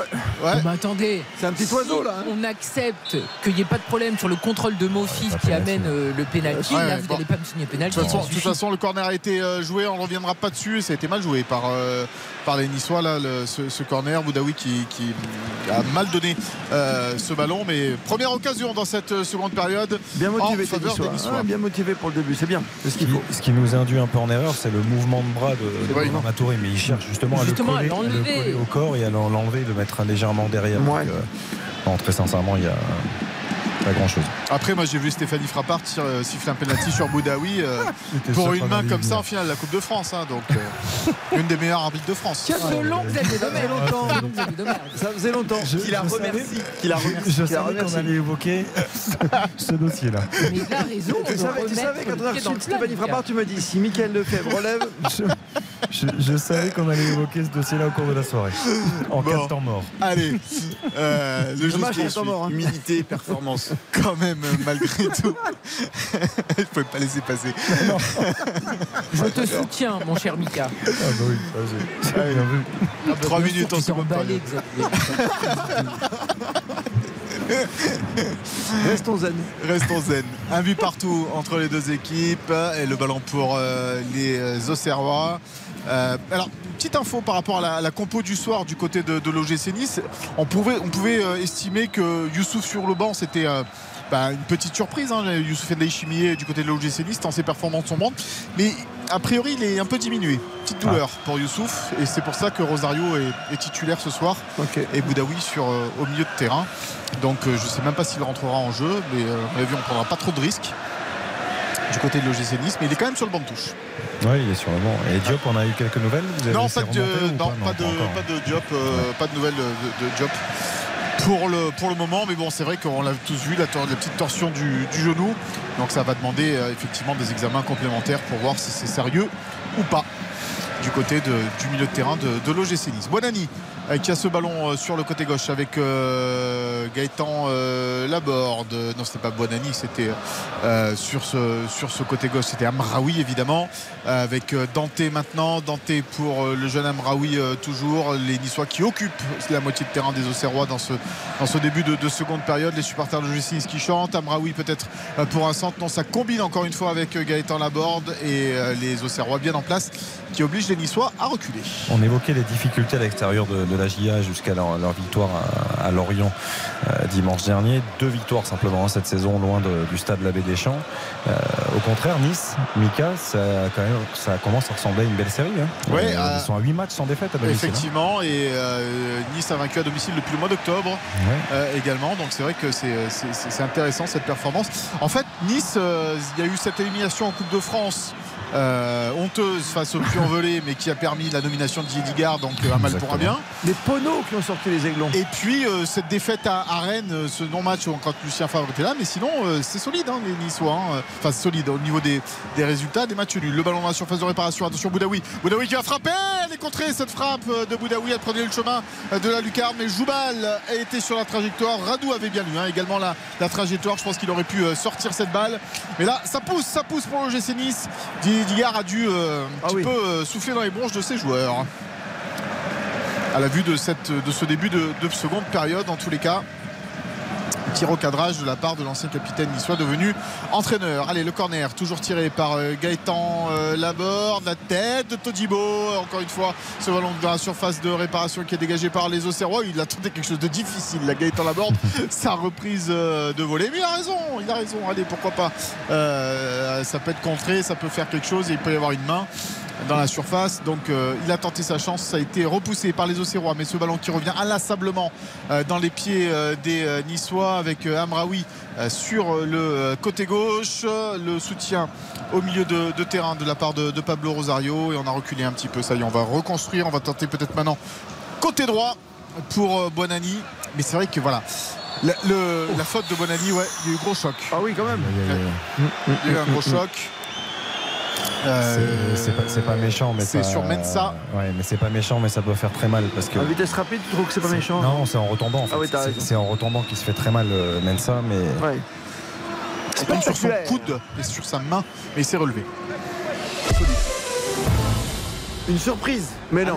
Ouais. Oh, bah, attendez. C'est un petit Si oiseau, là, hein. On accepte qu'il n'y ait pas de problème sur le contrôle de Mofi qui amène euh, le pénalty. Ouais, Là, ouais, vous bon. n'allez pas me signer De toute façon, ça de toute suffit. façon, le corner a été euh, joué, on ne reviendra pas dessus. Ça a été mal joué par, euh, par les Niçois, là, le- ce, ce corner. Boudaoui qui, qui a mal donné euh, ce ballon. Mais première occasion dans cette seconde période. Bien motivé, des Niçois. Ouais, bien motivé pour le début, c'est bien. Ce qu'il faut. Ce qui nous induit un peu en erreur, c'est le mouvement de bras de, de Oui. Bernard Touré, mais il cherche justement, Justement, à, le coller, à le coller au corps et à l'en- l'enlever, de le mettre légèrement derrière. Ouais. Donc, euh, non, très sincèrement, il y a pas grand chose. Après, moi, j'ai vu Stéphanie Frappard euh, siffler un penalty sur Boudaoui euh, [LAUGHS] pour une main comme ça en finale de la Coupe de France. hein. donc, euh, une des meilleures arbitres de France. Que avez Ça faisait longtemps. Ça faisait longtemps. Qu'il a remercié. Qu'il a Je, savais qu'on allait évoquer ce dossier-là. Mais il a raison. Tu savais, tu remettre savais quand on a reçu Stéphanie Frappard, tu m'as dit si Michael Lefebvre relève. [LAUGHS] Je, je- savais qu'on allait évoquer ce dossier-là au cours de la soirée. En cas Bon. de temps mort. Allez, euh, le jeu hein. Humilité, performance. [LAUGHS] quand même, malgré [LAUGHS] tout. [LAUGHS] Je ne pouvais pas laisser passer. Je te soutiens, mon cher Mika. Ah bah oui, j'ai- j'ai bien vu. Trois Bien sûr, minutes en seconde. Restons zen. Restons zen. Un but partout entre les deux équipes et le ballon pour euh, les euh, Auxerrois. Euh, alors, petite info par rapport à la, à la compo du soir du côté de, de l'OGC Nice. On pouvait, on pouvait euh, estimer que Youssouf sur le banc, c'était euh, bah, une petite surprise. Hein, Youssouf Endai Chimier du côté de l'OGC Nice, tant ses performances sont bonnes. Mais a priori, il est un peu diminué. Petite douleur pour Youssouf. Et c'est pour ça que Rosario est, est titulaire ce soir. Et Boudaoui sur, euh, au milieu de terrain. Donc euh, je ne sais même pas s'il rentrera en jeu. Mais euh, à mon avis, on ne prendra pas trop de risques du côté de l'OGC Nice. Mais il est quand même sur le banc de touche. Oui, il est sur le banc. Et Diop, on a eu quelques nouvelles Vous avez Non, pas de, non, pas, de, encore pas de Diop, euh, pas de nouvelles de, de Diop pour le, pour le moment. Mais bon, c'est vrai qu'on l'a tous vu, la, petite torsion du, du genou. Donc ça va demander euh, effectivement des examens complémentaires pour voir si c'est sérieux ou pas du côté de- du milieu de terrain de, de l'OGC Nice. Bonani euh, qui a ce ballon euh, sur le côté gauche avec euh, Gaëtan euh, Laborde. Non, c'était pas Bonani, c'était euh, sur, ce, sur ce côté gauche, c'était Amraoui évidemment, euh, avec euh, Dante maintenant. Dante pour euh, le jeune Amraoui euh, toujours. Les Niçois qui occupent la moitié de terrain des Auxerrois dans ce, dans ce début de, de seconde période. Les supporters de Justice qui chantent. Amraoui peut-être euh, pour un centre. Non, ça combine encore une fois avec euh, Gaëtan Laborde et euh, les Auxerrois bien en place qui obligent les Niçois à reculer. On évoquait les difficultés à l'extérieur de, de la GIA jusqu'à leur, leur victoire à, à Lorient euh, dimanche dernier. Deux victoires simplement hein, cette saison loin de- du stade L'Abbé des Champs. Euh, au contraire, Nice, Mika, ça, quand même, ça commence à ressembler à une belle série. hein. Ouais, Euh, euh, ils sont à 8 matchs sans défaite à domicile. hein. Effectivement, et Nice a vaincu à domicile depuis le mois d'octobre également. Donc c'est vrai que c'est, intéressant cette performance. En fait, Nice, il y a eu cette élimination en Coupe de France. Euh, honteuse face au Puy-en-Velay mais qui a permis la nomination de Didier Digard donc euh, un mal pour un bien Les poneaux qui ont sorti les aiglons. et puis euh, cette défaite à, à Rennes, ce non-match où quand Lucien Favre était là, mais sinon euh, c'est solide hein, les Niçois. hein. Enfin solide au niveau des, des résultats, des matchs nuls. Le ballon dans la surface de réparation, attention Boudaoui. Boudaoui qui va frapper, elle est contrée cette frappe de Boudaoui, elle prenait le chemin de la lucarne, mais Joubal a été sur la trajectoire. Radou avait bien lu hein, également la, la trajectoire, je pense qu'il aurait pu sortir cette balle. Mais là ça pousse, ça pousse pour le GC Nice. Digard a dû euh, un petit peu euh, souffler dans les bronches de ses joueurs. À la vue de, cette, de ce début de, de seconde période en tous les cas tir au cadrage de la part de l'ancien capitaine niçois devenu entraîneur. Allez, le corner, toujours tiré par euh, Gaëtan euh, Laborde, la tête de Todibo. Encore une fois, ce ballon dans la surface de réparation qui est dégagé par les Auxerrois. Il attendait quelque chose de difficile, la Gaëtan Laborde, [LAUGHS] sa reprise euh, de volée. Mais il a raison, il a raison. Allez, pourquoi pas. Euh, ça peut être contré, ça peut faire quelque chose et il peut y avoir une main dans la surface. Donc euh, il a tenté sa chance. Ça a été repoussé par les Auxerrois. Mais ce ballon qui revient inlassablement euh, dans les pieds euh, des Niçois avec Amraoui sur le côté gauche. Le soutien au milieu de, de terrain de la part de, de Pablo Rosario. Et on a reculé un petit peu. Ça y est, on va reconstruire. On va tenter peut-être maintenant côté droit pour Bonani. Mais c'est vrai que voilà. La, le- la faute de Bonani, ouais, il y a eu gros choc. Ah oui, quand même. Il y a eu un gros choc. Euh, C'est- C'est pas, c'est pas méchant, mais c'est ça- sur Mensa. Ouais, mais c'est pas méchant, mais ça peut faire très mal parce que. À vitesse rapide, tu trouves que c'est pas méchant Non, c'est en retombant. En fait. Ah oui, t'as C'est- c'est en retombant qu'il se fait très mal, euh, Mensa, mais. Ouais. Il tombe sur son coude et sur sa main, mais il s'est relevé. Une surprise. Mais non.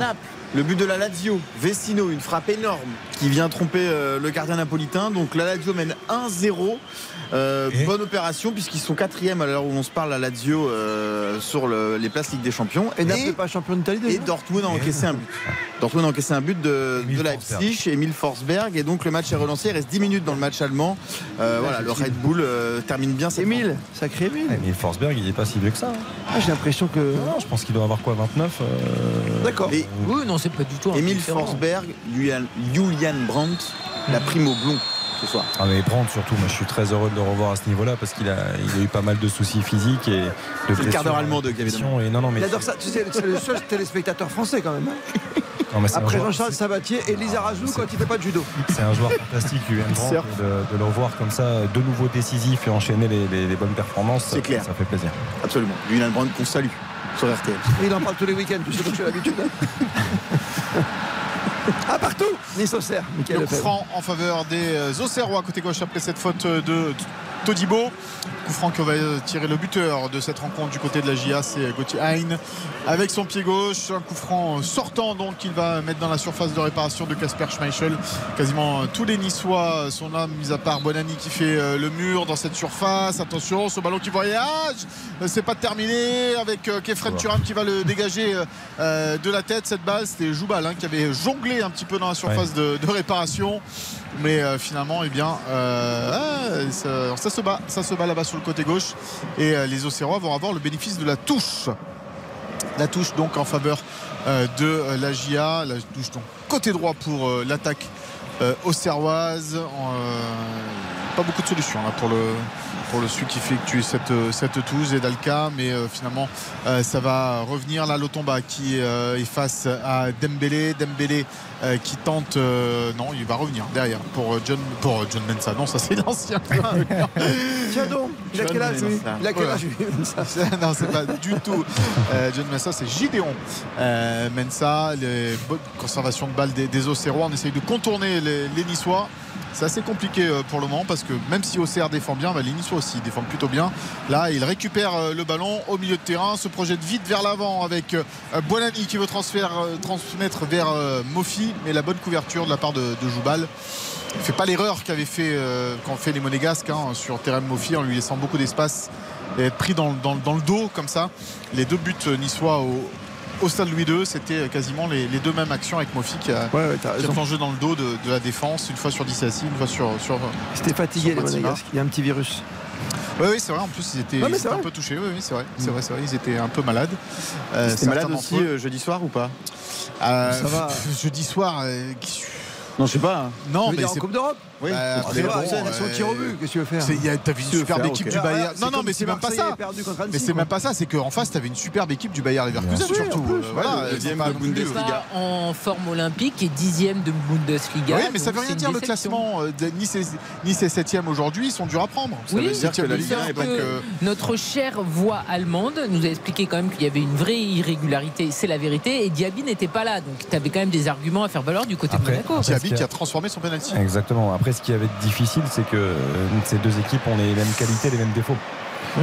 Le but de la Lazio, Vecino, une frappe énorme qui vient tromper euh, le gardien napolitain. Donc la Lazio mène 1-0. Euh, bonne opération puisqu'ils sont quatrième à l'heure où on se parle la Lazio euh, sur le- les places Ligue des Champions. Et Naples n'est pas champion d'Italie Et Dortmund a encaissé un but. [LAUGHS] Dortmund a encaissé un but de, de Leipzig, Emile Forsberg. Et donc le match est relancé. Il reste 10 minutes dans le match allemand. Euh, voilà, le Red Bull euh, termine bien cette Emile, sacré Emile. Mais Forsberg, il est pas si vieux que ça. hein. Ah, J'ai l'impression que. Non, je pense qu'il doit avoir quoi, 29 euh, D'accord. Et Oui, non, c'est pas du tout. Emile indifférent. Forsberg, Julian, Brandt, la prime au blond ce soir. Ah mais Brandt surtout, moi je suis très heureux de le revoir à ce niveau-là parce qu'il a, il a eu pas mal de soucis physiques et de le quart d'heure allemand de répétition. Et non, non, mais Il adore ça. Tu sais, c'est le seul [LAUGHS] téléspectateur français quand même. hein. [LAUGHS] Non, mais Après joueur- Jean-Charles Sabatier et Lisa Rajou quand il fait pas de judo. C'est un joueur fantastique, Julian Brandt, de, de le revoir comme ça, de nouveau décisif et enchaîner les, les- les bonnes performances, C'est clair. ça fait plaisir. Absolument. Julian Brandt qu'on salue sur RTL. Il en parle tous les week-ends, tu sais que tu as l'habitude. [LAUGHS] ah, partout Nice au cerf, Michael Le coup Lefebvre. franc en faveur des euh, Auxerrois côté gauche après cette faute de Todibo. Coup franc que va tirer le buteur de cette rencontre du côté de la GIA, c'est Gauthier Hein avec son pied gauche. Un coup franc sortant donc qu'il va mettre dans la surface de réparation de Casper Schmeichel. Quasiment tous les Niçois sont là, mis à part Bonani qui fait euh, le mur dans cette surface. Attention, ce ballon qui voyage. C'est pas terminé avec euh, Kefren Turam qui va le dégager euh, de la tête. Cette balle, c'était Joubal hein, qui avait jonglé un petit peu dans la surface de, de réparation. Mais euh, finalement, eh bien, euh, ça, se bat, ça se bat là-bas sur le côté gauche. Et euh, les Auxerrois vont avoir le bénéfice de la touche. La touche donc en faveur de la GIA. La touche donc côté droit pour l'attaque auxerroise. Pas beaucoup de solutions là, pour le pour le celui qui effectue cette, cette touche Zedalka mais euh, finalement euh, ça va revenir là Lotomba qui euh, est face à Dembélé Dembélé qui tente non il va revenir derrière pour John pour John Mensa non ça c'est [LAUGHS] l'ancien [LAUGHS] Tiens donc, il a quel âge lui? Il a quel âge lui non, c'est pas du tout. John Mensa, c'est Gideon Mensa. Les bonnes conservations de balles des, des Auxerrois. On essaye de contourner les, les Niçois. C'est assez compliqué euh, pour le moment parce que même si Auxerre défend bien, Niçois aussi défendent plutôt bien. Là, il récupère euh, le ballon au milieu de terrain, se projette vite vers l'avant avec euh, Boilani qui veut transmettre vers Mofi, mais la bonne couverture de la part de, Joubal. Il ne fait pas l'erreur qu'avaient fait fait les Monégasques hein, sur Terem Mofi en lui laissant beaucoup d'espace et être pris dans, dans- dans le dos comme ça. Les deux buts niçois au, au stade Louis II, c'était quasiment les, les deux mêmes actions avec Mofi qui a, Ouais, ouais, t'as qui a raison. plongé dans le dos de, de la défense, une fois sur Dissassi, une fois sur. sur C'était fatigué sur les Matima. Monégasques. Il y a un petit virus. Oui, oui, c'est vrai. En plus, ils étaient, ils un peu touchés. Oui, oui, c'est vrai. C'est vrai, c'est vrai. Ils étaient un peu malades. Euh, C'était malade aussi euh, jeudi soir ou pas? Euh, Ça va. [LAUGHS] Jeudi soir. euh, qui- Non, je sais pas. hein. Non, mais en c'est Coupe d'Europe? Oui. Après, après, bon, bon, c'est au euh, tir au but. Qu'est-ce que tu veux faire T'avais une superbe faire, équipe du Ah, Bayern. c'est Non, non, comme mais c'est même pas ça. Mais c'est même pas ça. C'est qu'en face, t'avais une superbe équipe du Bayern Leverkusen surtout. Voilà, deuxième de non Bundesliga. en forme olympique et dixième de Bundesliga. Oui, mais ça veut rien dire le classement. euh, Nice est, 7 aujourd'hui, ils sont durs à prendre. Ça Oui, veut dire que la Ligue 1 sauf est donc. que notre chère voix allemande nous a expliqué quand même qu'il y avait une vraie irrégularité, c'est la vérité, et Diaby n'était pas là, donc tu avais quand même des arguments à faire valoir du côté de Monaco. Diaby qui a transformé son penalty. Exactement. Après, ce qui avait de difficile, c'est que euh, ces deux équipes ont les mêmes qualités, les mêmes défauts.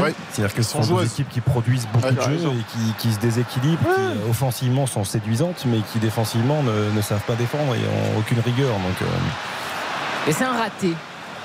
Ouais. C'est-à-dire que ce Sont deux équipes qui produisent beaucoup Ouais, de jeux et qui, qui se déséquilibrent, qui offensivement sont séduisantes, mais qui défensivement ne, ne savent pas défendre et ont aucune rigueur. Donc, euh, Et c'est un raté.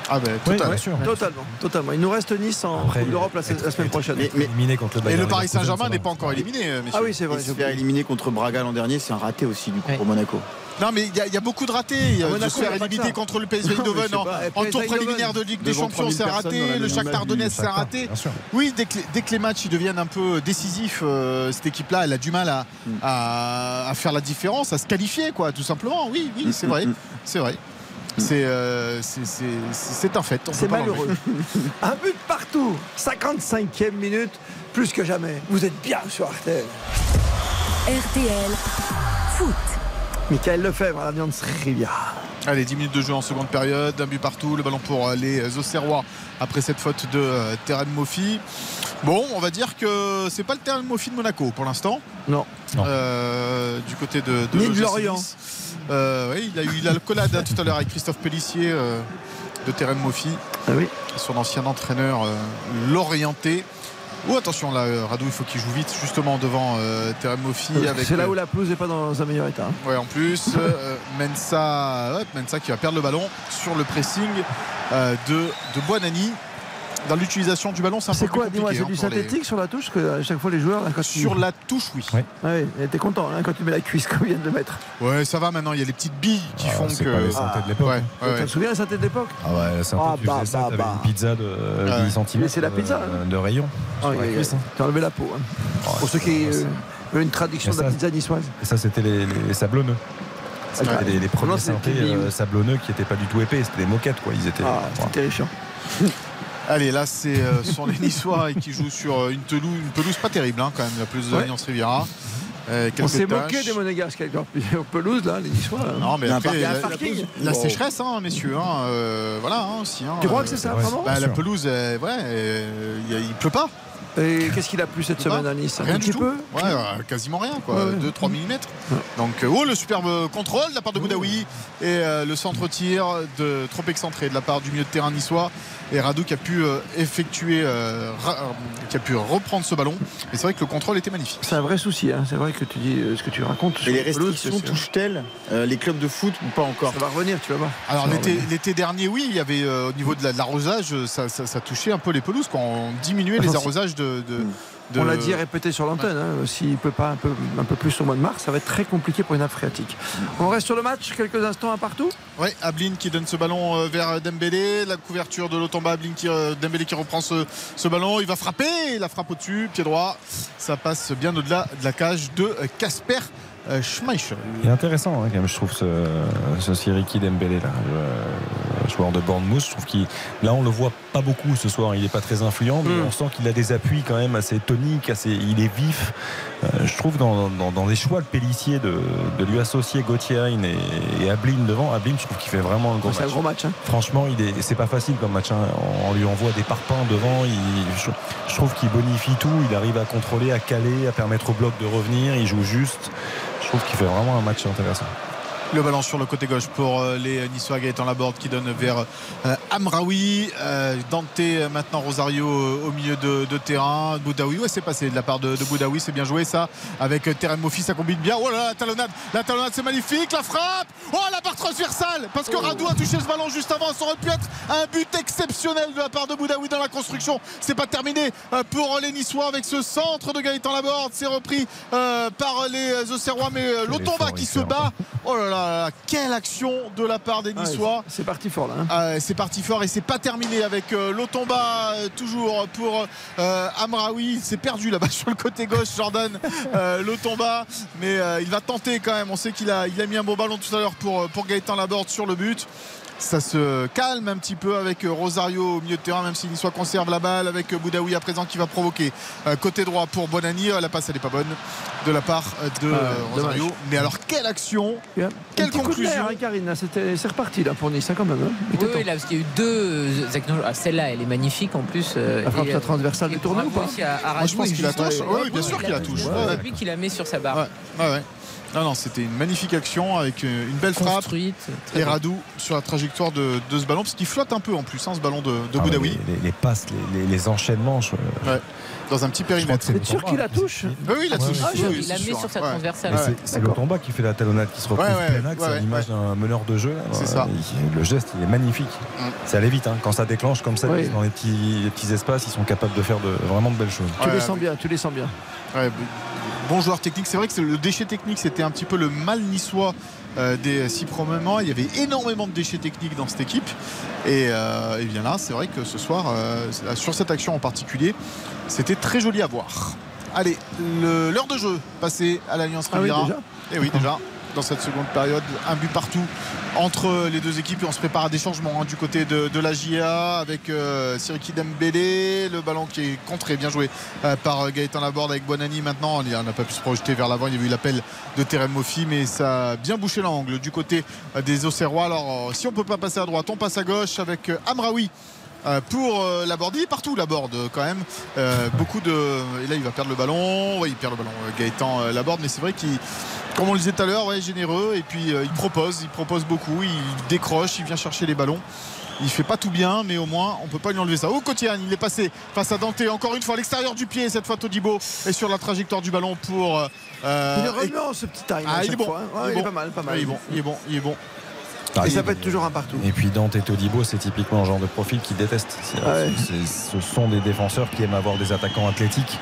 Ah ben, oui, bien sûr. Totalement, totalement. Il nous reste Nice en Après, Coupe d'Europe la, être- la semaine être- prochaine. Mais, mais- éliminé contre le Et le Paris Saint-Germain n'est pas encore éliminé, euh, messieurs. Ah oui, c'est vrai. et se éliminer contre Braga l'an dernier, c'est un raté aussi du coup pour Monaco. Non, mais il y, a- il y a beaucoup de ratés. Il y a À de Monaco, se faire il éliminer contre le PSV Eindhoven en, pas. En PSV tour préliminaire de Ligue des Champions, 3000 c'est raté. Le Shakhtar Donetsk, c'est raté. Oui, dès que, dès que les matchs ils deviennent un peu décisifs, euh, cette équipe-là, elle a du mal à, Mm. à, à faire la différence, à se qualifier, quoi, tout simplement. Oui, oui, c'est Mm, vrai. mm, C'est vrai. C'est euh, c'est- c'est- c'est un fait. C'est malheureux. [LAUGHS] un but partout. 55e minute, plus que jamais. Vous êtes bien sur RTL. RTL Foot. Michael Lefebvre à la viande. Allez, 10 minutes de jeu en seconde période, un but partout, le ballon pour euh, les Auxerrois après cette faute de euh, Mofi. Bon, on va dire que c'est pas le Terem Mofi de Monaco pour l'instant. Non. Non. Euh, du côté de, de Ni de l'OGC Lorient. Nice. Euh, oui, il a eu il a le collade hein, tout à l'heure avec Christophe Pellissier euh, de Terem Mofi, Ah oui. son ancien entraîneur euh, l'orienté. Oh attention là, Radou, il faut qu'il joue vite justement devant euh, Terem C'est là où la pelouse n'est pas dans un meilleur état. hein. Ouais, en plus, euh, Mensa, ouais, Mensa qui va perdre le ballon sur le pressing euh, de, de Buonani. Dans l'utilisation du ballon, c'est un peu C'est plus quoi Dis-moi, c'est hein, du les- synthétique sur la touche que à chaque fois les joueurs là, quand ils- Sur la touche, oui. Ouais. Ah oui, t'es content hein, quand tu mets la cuisse [LAUGHS] comme ils viennent de mettre. Ouais, ça va maintenant. Il y a les petites billes qui Ah, font c'est que. pas les synthés de l'époque. Ouais, hein. ouais, Tu te souviens la synthé de l'époque Ah ouais, c'est un Ah, bah, ça, bah, une pizza de euh, Ouais. 10 cm Mais c'est la pizza, hein. de rayon Ah oui, la oui, oui. hein. T'as enlevé la peau. hein. Pour ceux qui euh, veulent une traduction de la pizza niçoise. Et ça, c'était les, sablonneux. C'était les, les premiers c'est synthés euh, sablonneux qui n'étaient pas du tout épais, c'était des moquettes quoi. Ils étaient. Ah, voilà. c'est terrifiant. [LAUGHS] Allez, là, c'est euh, sont les [LAUGHS] Niçois qui jouent sur euh, une pelouse, une pelouse pas terrible, hein, quand même, la pelouse de Ouais. l'Alliance Riviera. Euh, On s'est moqué des Monégasques avec [LAUGHS] leur pelouse là, les Niçois. là. Non, mais Il y a un après, parking. la, Il y a un parking. la sécheresse, hein, messieurs. hein, euh, voilà, hein, aussi. hein, Tu crois que c'est ça vraiment bah, La sûr. pelouse, euh, ouais, il pleut pas. Et qu'est-ce qu'il a plu cette pas. semaine à Nice Un Rien du petit tout. peu Ouais, euh, quasiment rien, quoi. Ouais, ouais. 2-3 mm. Donc, euh, oh, le superbe contrôle de la part de Boudaoui et euh, le centre-tir de trop excentré de la part du milieu de terrain niçois. Et Radou qui a pu euh, effectuer, euh, ra- euh, qui a pu reprendre ce ballon. Et c'est vrai que le contrôle était magnifique. C'est un vrai souci, hein. c'est vrai que tu dis euh, ce que tu racontes. Et les restrictions touchent-elles euh, les clubs de foot ou pas encore Ça va revenir, tu vas voir. Alors l'été, dernier, oui, il y avait euh, au niveau de la- de l'arrosage, ça, ça- ça touchait un peu les pelouses quand on diminuait les Attends, arrosages de. de- de- On l'a dit et répété sur l'antenne, hein, s'il ne peut pas un peu, un peu plus au mois de mars, ça va être très compliqué pour une nappe phréatique. On reste sur le match, quelques instants à partout. Ouais, Ablin qui donne ce ballon euh, vers Dembélé, la couverture de Lotamba, Ablin qui, euh, Dembélé qui reprend ce, ce ballon, il va frapper, la frappe au-dessus, pied droit, ça passe bien au-delà de la cage de euh, Casper euh, Schmeichel. Il est intéressant hein, quand même, je trouve ce, ce Siriki Dembélé là. Je, joueur de Bournemouth. Je trouve qu'il, là, on le voit pas beaucoup ce soir. Il est pas très influent, mais Mm. on sent qu'il a des appuis quand même assez toniques, assez, il est vif. Euh, je trouve dans, dans- dans les choix de Pellissier de, de lui associer Gauthier et, et Ablin devant. Ablin, je trouve qu'il fait vraiment un gros C'est un match. gros match. hein. Franchement, il est, c'est pas facile comme match. hein. On, on lui envoie des parpaings devant. Il, je, je trouve qu'il bonifie tout. Il arrive à contrôler, à caler, à permettre au bloc de revenir. Il joue juste. Je trouve qu'il fait vraiment un match intéressant. Le ballon sur le côté gauche pour euh, les Niçois Gaëtan Laborde qui donne vers euh, Amraoui. Euh, Dante maintenant Rosario au milieu de, de terrain. Boudaoui, ouais c'est passé de la part de, de Boudaoui, c'est bien joué ça. Avec Terem Mofi, ça combine bien. Oh là là, la talonnade, la talonnade c'est magnifique, la frappe. Oh la barre transversale parce que Radou a touché ce ballon juste avant. Ça aurait pu être un but exceptionnel de la part de Boudaoui dans la construction. C'est pas terminé pour les Niçois avec ce centre de Gaëtan Laborde. C'est repris par les Auxerrois, mais Lotomba qui se bat. Oh là là, là, quelle action de la part des Ah, Niçois. c'est parti fort là. hein. Ah, c'est parti fort et c'est pas terminé avec euh, Lotomba euh, toujours pour euh, Amraoui. Il s'est perdu là-bas [LAUGHS] sur le côté gauche, Jordan euh, Lotomba. Mais il va tenter quand même. On sait qu'il a, il a mis un beau ballon tout à l'heure pour, pour Gaëtan Laborde sur le but. Ça se calme un petit peu avec euh, Rosario au milieu de terrain, même si soit conserve la balle avec euh, Boudaoui à présent qui va provoquer euh, côté droit pour Bonani. La passe elle n'est pas bonne de la part de Ah, euh, Rosario. dommage. Mais alors quelle action Quelle conclusion hein, Karine, c'est reparti là pour Nice hein, quand même. hein. Oui, oui, là, parce qu'il y a eu deux. ah, Celle-là, elle est magnifique en plus. La frappe la euh, transversale du tournoi ou pas Moi, je pense qu'il la touche. Oui, bien sûr il qu'il la touche. C'est Ouais, ouais. lui qui la met sur sa barre. Ouais, ouais, ouais. Non, non, c'était une magnifique action avec euh, une belle frappe. Construite. très Et. Radou sur la trajectoire de, de ce ballon, parce qu'il flotte un peu en plus, hein, ce ballon de, de Ah, Boudaoui. les, les- les passes, les, les- les enchaînements. je- Ouais, dans un petit périmètre. c'est Vous êtes sûr qu'il la touche Oui, oui, il la touche. Ah, Oui, il c'est la met sûr. sur sa Ouais. transversale. Ouais. c'est- le combat qui fait la talonnade qui se retrouve Ouais, ouais, plein axe ouais, à l'image d'un meneur de jeu. C'est ça. il- Le geste, il est magnifique. Mm. Ça allait vite. hein. Quand ça déclenche comme ça, dans les petits, les petits espaces, ils sont capables de faire de, vraiment de belles choses. Tu Ouais, les sens bien, tu les sens bien. Ouais, bon joueur technique. C'est vrai que le déchet technique, c'était un petit peu le mal niçois des six premiers mois. Il y avait énormément de déchets techniques dans cette équipe. Et, euh, et bien là, c'est vrai que ce soir, euh, sur cette action en particulier, c'était très joli à voir. Allez, le- l'heure de jeu passée à l'Alliance Ah oui, Riviera. déjà et oui, déjà. Dans cette seconde période, un but partout entre les deux équipes et on se prépare à des changements hein, du côté de, la GIA avec euh, Siriki Dembélé, le ballon qui est contré, bien joué euh, par Gaëtan Laborde avec Bonani maintenant. On n'a pas pu se projeter vers l'avant, il y a eu l'appel de Terem Mofi, mais ça a bien bouché l'angle du côté euh, des Auxerrois. Alors, si on peut pas passer à droite, on passe à gauche avec Amraoui. Euh, pour euh, Laborde, il est partout Laborde euh, quand même. Euh, beaucoup de. Et là il va perdre le ballon. Oui, il perd le ballon, Gaëtan Laborde, mais c'est vrai qu'il comme on le disait tout à l'heure, ouais, généreux. Et puis euh, il propose, il propose beaucoup, il décroche, il vient chercher les ballons. Il fait pas tout bien, mais au moins on peut pas lui enlever ça. Oh Cotiane, il est passé face à Dante, encore une fois à l'extérieur du pied. Cette fois Todibo est sur la trajectoire du ballon pour. euh, Il est et- ce petit time. Ah, à il est bon. fois, hein. Ouais, il, est il est bon. pas mal, pas mal. Ouais, il est bon, il est bon, il est bon. Ah, Et ça peut être toujours un partout. Et puis Dante et Todibo, c'est typiquement le genre de profil qu'ils détestent. Ouais. c'est- ce sont des défenseurs qui aiment avoir des attaquants athlétiques.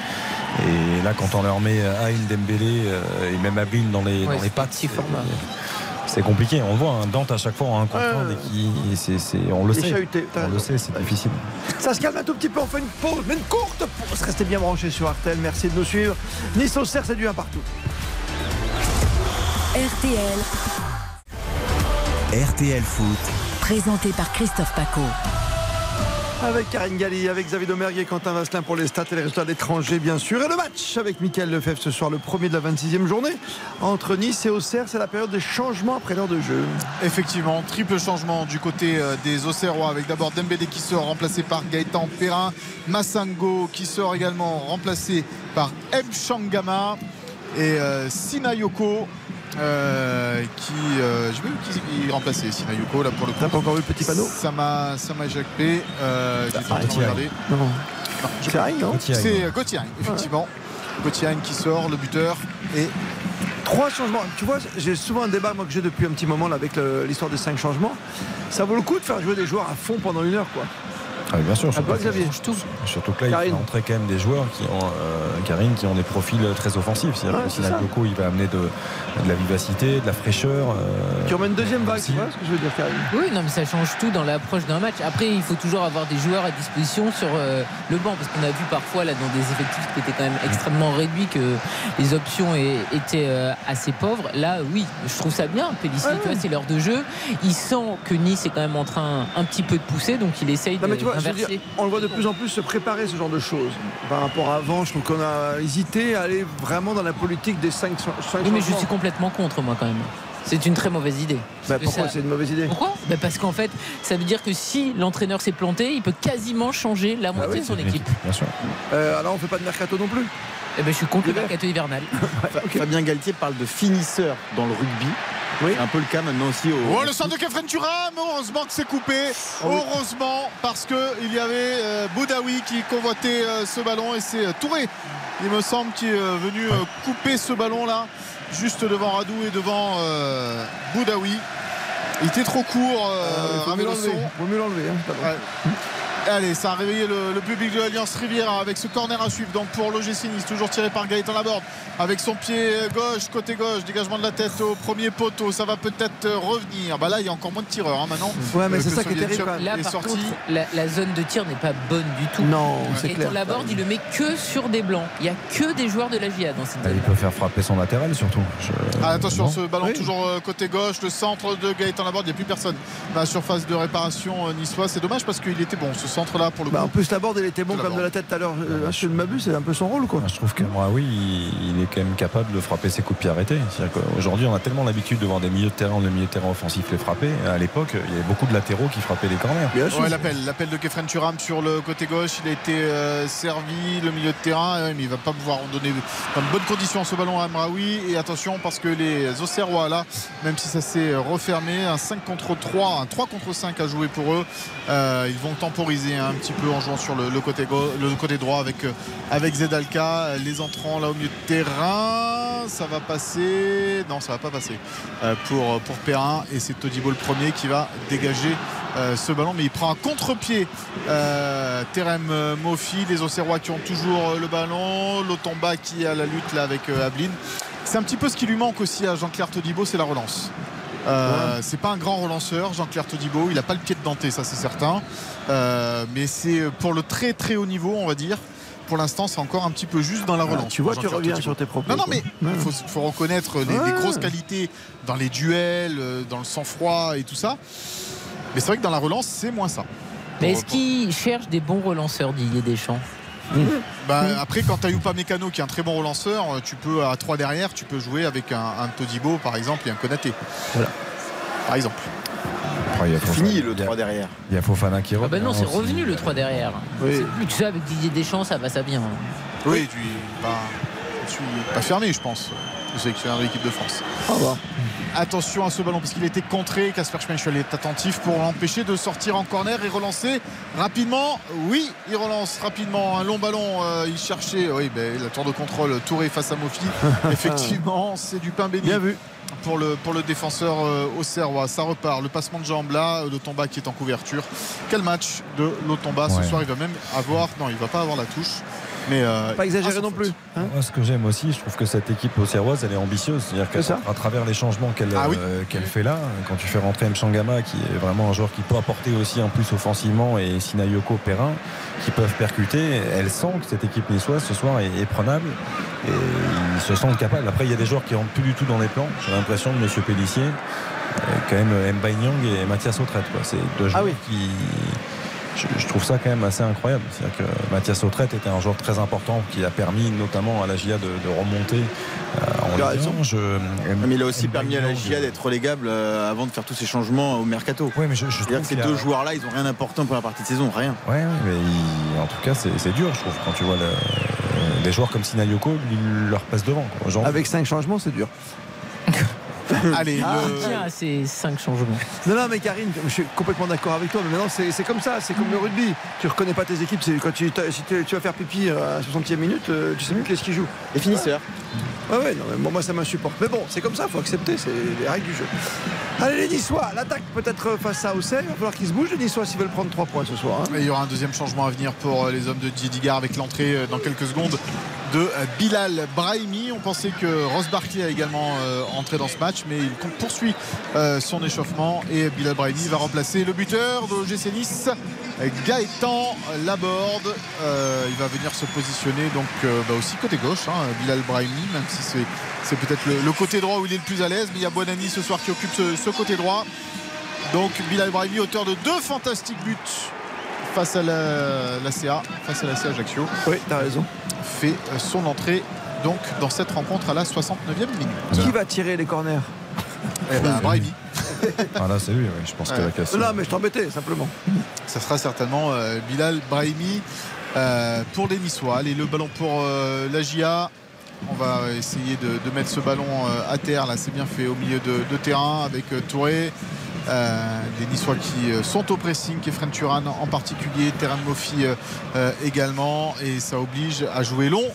Et là, quand on leur met Aïn, Dembélé euh, et même Ablin dans les, Ouais, dans les pattes, c'est compliqué. On le voit, hein, Dante à chaque fois en un contre un, c'est- on le sait. On le sait, c'est difficile. Ça se calme un tout petit peu, on fait une pause, mais une courte pause. Restez bien branchés sur Artel, merci de nous suivre. Nice au cerf, c'est du 1 partout. RTL, RTL Foot, présenté par Christophe Paco. Avec Karine Galli, avec Xavier Domergue et Quentin Vasselin pour les stats et les résultats d'étrangers, bien sûr. Et le match avec Mickaël Lefebvre ce soir, le premier de la 26e journée. Entre Nice et Auxerre, c'est la période des changements après l'heure de jeu. Effectivement, triple changement du côté euh, des Auxerrois avec d'abord Dembélé qui sort remplacé par Gaëtan Perrin, Massango qui sort également remplacé par Mchangama et euh, Sinayoko euh, qui euh, je même qui Sinayoko là pour le coup. T'as pas encore vu le petit panneau Ça m'a ça m'a échappé. Euh. Non. Non, je- C'est non euh, Gauthier, effectivement. Gauthier qui sort, le buteur et Trois changements. Tu vois, j'ai souvent un débat, moi, que j'ai depuis un petit moment là, avec l'histoire des cinq changements. Ça vaut le coup de faire jouer des joueurs à fond pendant une heure, quoi. Ah, bien sûr, toi, surtout- Xavier. Surtout que là, il fait entrer quand même des joueurs qui ont, euh, Karine, qui ont des profils très offensifs. C'est-à-dire Ouais, que il va amener de, de la vivacité, de la fraîcheur. euh, Qui remet une deuxième vague, tu vois ce que je veux dire, Karine? Oui, non, mais ça change tout dans l'approche d'un match. Après, il faut toujours avoir des joueurs à disposition sur euh, le banc, parce qu'on a vu parfois là dans des effectifs qui étaient quand même extrêmement réduits que les options étaient euh, assez pauvres. Là, oui, je trouve ça bien. Pellissier, tu vois, c'est l'heure de jeu. Il sent que Nice est quand même en train un petit peu de pousser, donc il essaye Non, mais tu vois, je veux d'inverser. dire, on le voit de plus en plus se préparer ce genre de choses. Par rapport à avant, je trouve qu'on a hésité à aller vraiment dans la politique des 5 Oui, mais je suis complètement contre, moi, quand même. C'est une très mauvaise idée. Bah, pourquoi ça- c'est une mauvaise idée? Pourquoi? Bah, Parce qu'en fait, ça veut dire que si l'entraîneur s'est planté, il peut quasiment changer la moitié oui, de son équipe. Bien sûr. Euh, alors on fait pas de mercato non plus? Eh ben, je suis contre le mercato hivernal. [LAUGHS] Fabien Galtier parle de finisseur dans le rugby. C'est un peu le cas maintenant aussi au. Oh, le centre de Kefren Turam, heureusement que c'est coupé. Heureusement, parce qu'il y avait euh, Boudaoui qui convoitait euh, ce ballon et c'est euh, Touré, il me semble, qui est venu couper ce ballon-là, juste devant Radou et devant Boudaoui. Il était trop court, euh, Il faut Ramé mieux Losson. l'enlever. Faut mieux l'enlever. hein, Allez, ça a réveillé le, le public de l'Alliance Riviera avec ce corner à suivre. Donc pour l'OGC Nice, toujours tiré par Gaëtan Laborde avec son pied gauche, côté gauche, dégagement de la tête au premier poteau. Ça va peut-être revenir. Bah là, il y a encore moins de tireurs hein, maintenant. Ouais, mais Euh, c'est ça qui est terrible. Là, est par sorti. contre, la, la zone de tir n'est pas bonne du tout. Non, c'est clair. Laborde, il le met que sur des blancs. Il n'y a que des joueurs de la GIA dans cette bah, zone. il peut faire frapper son latéral surtout. Je- Ah, attention, non. ce ballon Oui. toujours euh, côté gauche, le centre de Gaëtan Laborde. Il n'y a plus personne dans la surface de réparation euh, niçoise. C'est dommage parce qu'il était bon ce centre-là pour le Bah, en plus, la board, il était bon comme de la tête tout à l'heure. Euh, Je ne m'abuse, c'est un peu son rôle, quoi. Je trouve que moi, oui, il, est quand même capable de frapper ses coups de pied arrêtés. C'est-à-dire qu'aujourd'hui, on a tellement l'habitude de voir des milieux de terrain, le milieu de terrain offensif les frapper. À l'époque, il y avait beaucoup de latéraux qui frappaient les corners. Ouais, l'appel, l'appel de Kefren Turam sur le côté gauche, il a été euh, servi, le milieu de terrain, mais il va pas pouvoir en donner dans de bonnes conditions ce ballon à Amraoui. Et attention parce que les Auxerrois là, même si ça s'est refermé, un 5 contre 3, un 3 contre 5 à jouer pour eux, euh, ils vont temporiser un petit peu en jouant sur le, côté, le côté droit avec, euh, avec Zedalka, les entrants là au milieu de terrain, ça va passer, non ça va pas passer euh, pour, pour Perrin. Et c'est Todibo le premier qui va dégager euh, ce ballon. Mais il prend un contre-pied euh, Terem Mofi. Les Auxerrois qui ont toujours le ballon. Lotomba qui à la lutte là avec Ablin. C'est un petit peu ce qui lui manque aussi à Jean-Claire Todibo c'est la relance euh, c'est pas un grand relanceur Jean-Claire Todibo. Il n'a pas le pied de Dante ça c'est certain. Euh, mais c'est pour le très très haut niveau on va dire. Pour l'instant c'est encore un petit peu juste dans la relance Ah, tu vois, tu reviens Todibo. sur tes propos. non non mais il faut, faut reconnaître les, grosses qualités dans les duels euh, dans le sang-froid et tout ça. Mais c'est vrai que dans la relance c'est moins ça. Mais est-ce qu'il cherche des bons relanceurs, Didier Deschamps? Bah, après, quand tu as Youpa Mécano qui est un très bon relanceur, euh, tu peux à 3 derrière, tu peux jouer avec un, un Todibo par exemple et un Konaté. Voilà. Par exemple. Après, il y a C'est Fofana- fini le il y a- 3 derrière. Il y a Fofana qui Ah revient. ben non, c'est revenu le 3 derrière. Oui. C'est plus que ça avec Didier Deschamps, ça va, ça vient. Oui, tu pas, je suis pas fermé, je pense, sélectionneur de l'équipe de France. Attention à ce ballon parce qu'il était contré. Casper Schmeichel est attentif pour l'empêcher de sortir en corner et relancer rapidement. Oui, il relance rapidement un long ballon. euh, il cherchait, oui, ben, la tour de contrôle Touré face à Mofi. [LAUGHS] Effectivement, c'est du pain béni. Bien vu. Pour le, pour le défenseur euh, Auxerrois, ça repart. Le passement de jambe là, le Tomba qui est en couverture. Quel match de Lotomba ce soir Il va même avoir, non, il va pas avoir la touche, mais euh, Pas exagéré ah, non plus. hein. Moi, ce que j'aime aussi, je trouve que cette équipe auxerroise, elle est ambitieuse. C'est-à-dire qu'à travers les changements qu'elle Ah oui. euh, qu'elle fait là, quand tu fais rentrer Mchangama, qui est vraiment un joueur qui peut apporter aussi en plus offensivement, et Sinayoko Perrin, qui peuvent percuter, elle sent que cette équipe niçoise ce soir est, est prenable. Et ils se sentent capables. Après, il y a des joueurs qui rentrent plus du tout dans les plans. J'ai l'impression de M. Pellissier, euh, quand même Mbaye Nyang et Mathias Autrette. quoi. C'est deux joueurs Ah oui. qui. Je, je trouve ça quand même assez incroyable. C'est-à-dire que Mathias Autrette était un joueur très important qui a permis notamment à la GIA de, de remonter euh, en Ligue raison. 1. Je- Mais il a aussi permis à la GIA d'être relégable euh, avant de faire tous ces changements au mercato. Oui, mais je, je C'est-à-dire trouve que ces a- deux joueurs-là, ils ont rien apporté en première partie de saison, rien. Ouais, ouais, mais il- en tout cas, c'est dur, je trouve, quand tu vois le- euh, des joueurs comme Sinayoko, il leur passe devant. quoi. Avec 5 changements, c'est dur. [LAUGHS] Allez, Ah, le- tiens à ces 5 changements. Non, non, mais Karine, je suis complètement d'accord avec toi. Mais maintenant, c'est comme ça, c'est comme le rugby. Tu reconnais pas tes équipes. c'est Quand tu, si tu vas faire pipi à la 60e minute, euh, tu sais plus qu'est-ce qui joue. Les finisseurs. Ouais, ouais, non, mais bon, moi ça m'insupporte. Mais bon, c'est comme ça, faut accepter, c'est les règles du jeu. Allez, les Niçois, l'attaque peut-être face à Auxerre. Il va falloir qu'ils se bougent, les Niçois, s'ils veulent prendre 3 points ce soir. hein. Et il y aura un deuxième changement à venir pour euh, les hommes de Didier Digard avec l'entrée euh, dans quelques secondes de Bilal Brahimi. On pensait que Ross Barkley a également euh, entré dans ce match, mais il poursuit euh, son échauffement et Bilal Brahimi va remplacer le buteur de l'OGC Nice, Gaëtan Laborde. Euh, il va venir se positionner donc bah, aussi côté gauche, hein, Bilal Brahimi, même si c'est, peut-être le, côté droit où il est le plus à l'aise, mais il y a Bonani ce soir qui occupe ce côté droit. Donc Bilal Brahimi, auteur de deux fantastiques buts face à la, la CA, face à la CA Ajaccio. Oui, t'as raison. Fait euh, son entrée donc dans cette rencontre à la 69e minute. Qui va tirer les corners Eh ben, Brahimi. Ah, là, c'est lui, oui, je pense que la casse. Non, mais je t'embêtais, simplement. Ça sera certainement euh, Bilal Brahimi euh, pour les Niçois. Allez, le ballon pour euh, la GIA. On va essayer de, de mettre ce ballon euh, à terre. Là, c'est bien fait au milieu de, de terrain avec euh, Touré. Euh, les Niçois qui euh, sont au pressing, Kefren Turan en particulier, Terran Mofi euh, euh, également, et ça oblige à jouer long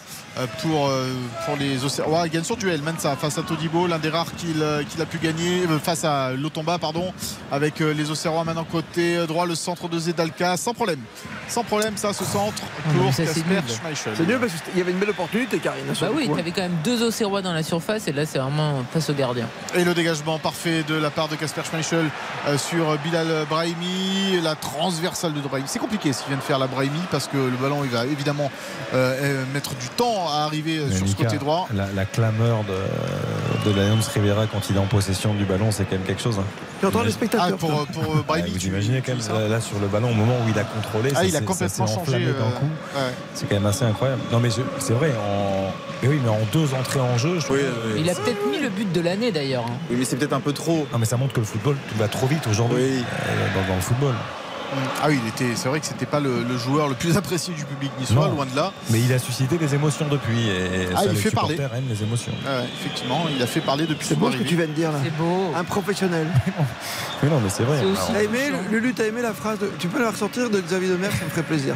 pour, euh, pour les Auxerrois. Il gagne son duel, Mensa face à Todibo, l'un des rares qu'il euh, qu'il a pu gagner euh, face à Lotomba, pardon, avec euh, les Auxerrois maintenant côté euh, droit, le centre de Zedalka, sans problème. Sans problème, ça, ce centre pour c'est Kasper nul. Schmeichel. C'est mieux parce qu'il y avait une belle opportunité, Karine. Bah oui, coup, hein. t'avais quand même deux Auxerrois dans la surface et là c'est vraiment face au gardien. Et le dégagement parfait de la part de Kasper Schmeichel euh, sur Bilal Brahimi, la transversale de Brahimi. C'est compliqué ce qu'il vient de faire la Brahimi parce que le ballon il va évidemment euh, euh, mettre du temps à arriver euh, Mais sur ce côté droit. La, la clameur de, de l'Alliance Rivera quand il est en possession du ballon, c'est quand même quelque chose. hein. Tu entends les spectateurs Ah, pour, toi pour euh, vous tu- imaginez quand même là, là, sur le ballon au moment où il a contrôlé, Ah, ça il a complètement ça changé, euh, coup. ouais. C'est quand même assez incroyable. Non mais c'est vrai, en... mais oui, mais en deux entrées en jeu, je Il a peut-être mis le but de l'année d'ailleurs. hein. Oui, mais c'est peut-être un peu trop. Non mais ça montre que le football, tout va trop vite aujourd'hui euh, dans, dans le football. Ah oui, il était. C'est vrai que c'était pas le, le joueur le plus apprécié du public niçois, loin de là. Mais il a suscité des émotions depuis et Ah, ça, il les fait parler. aiment les émotions. Ouais, effectivement, il a fait parler depuis C'est beau ce que tu viens de dire là. C'est beau. Un professionnel. [LAUGHS] Mais non, mais c'est vrai. C'est aussi- Alors, T'as aimé, Lulu, t'as aimé la phrase de... Tu peux la ressortir de Xavier Demer, ça me ferait plaisir.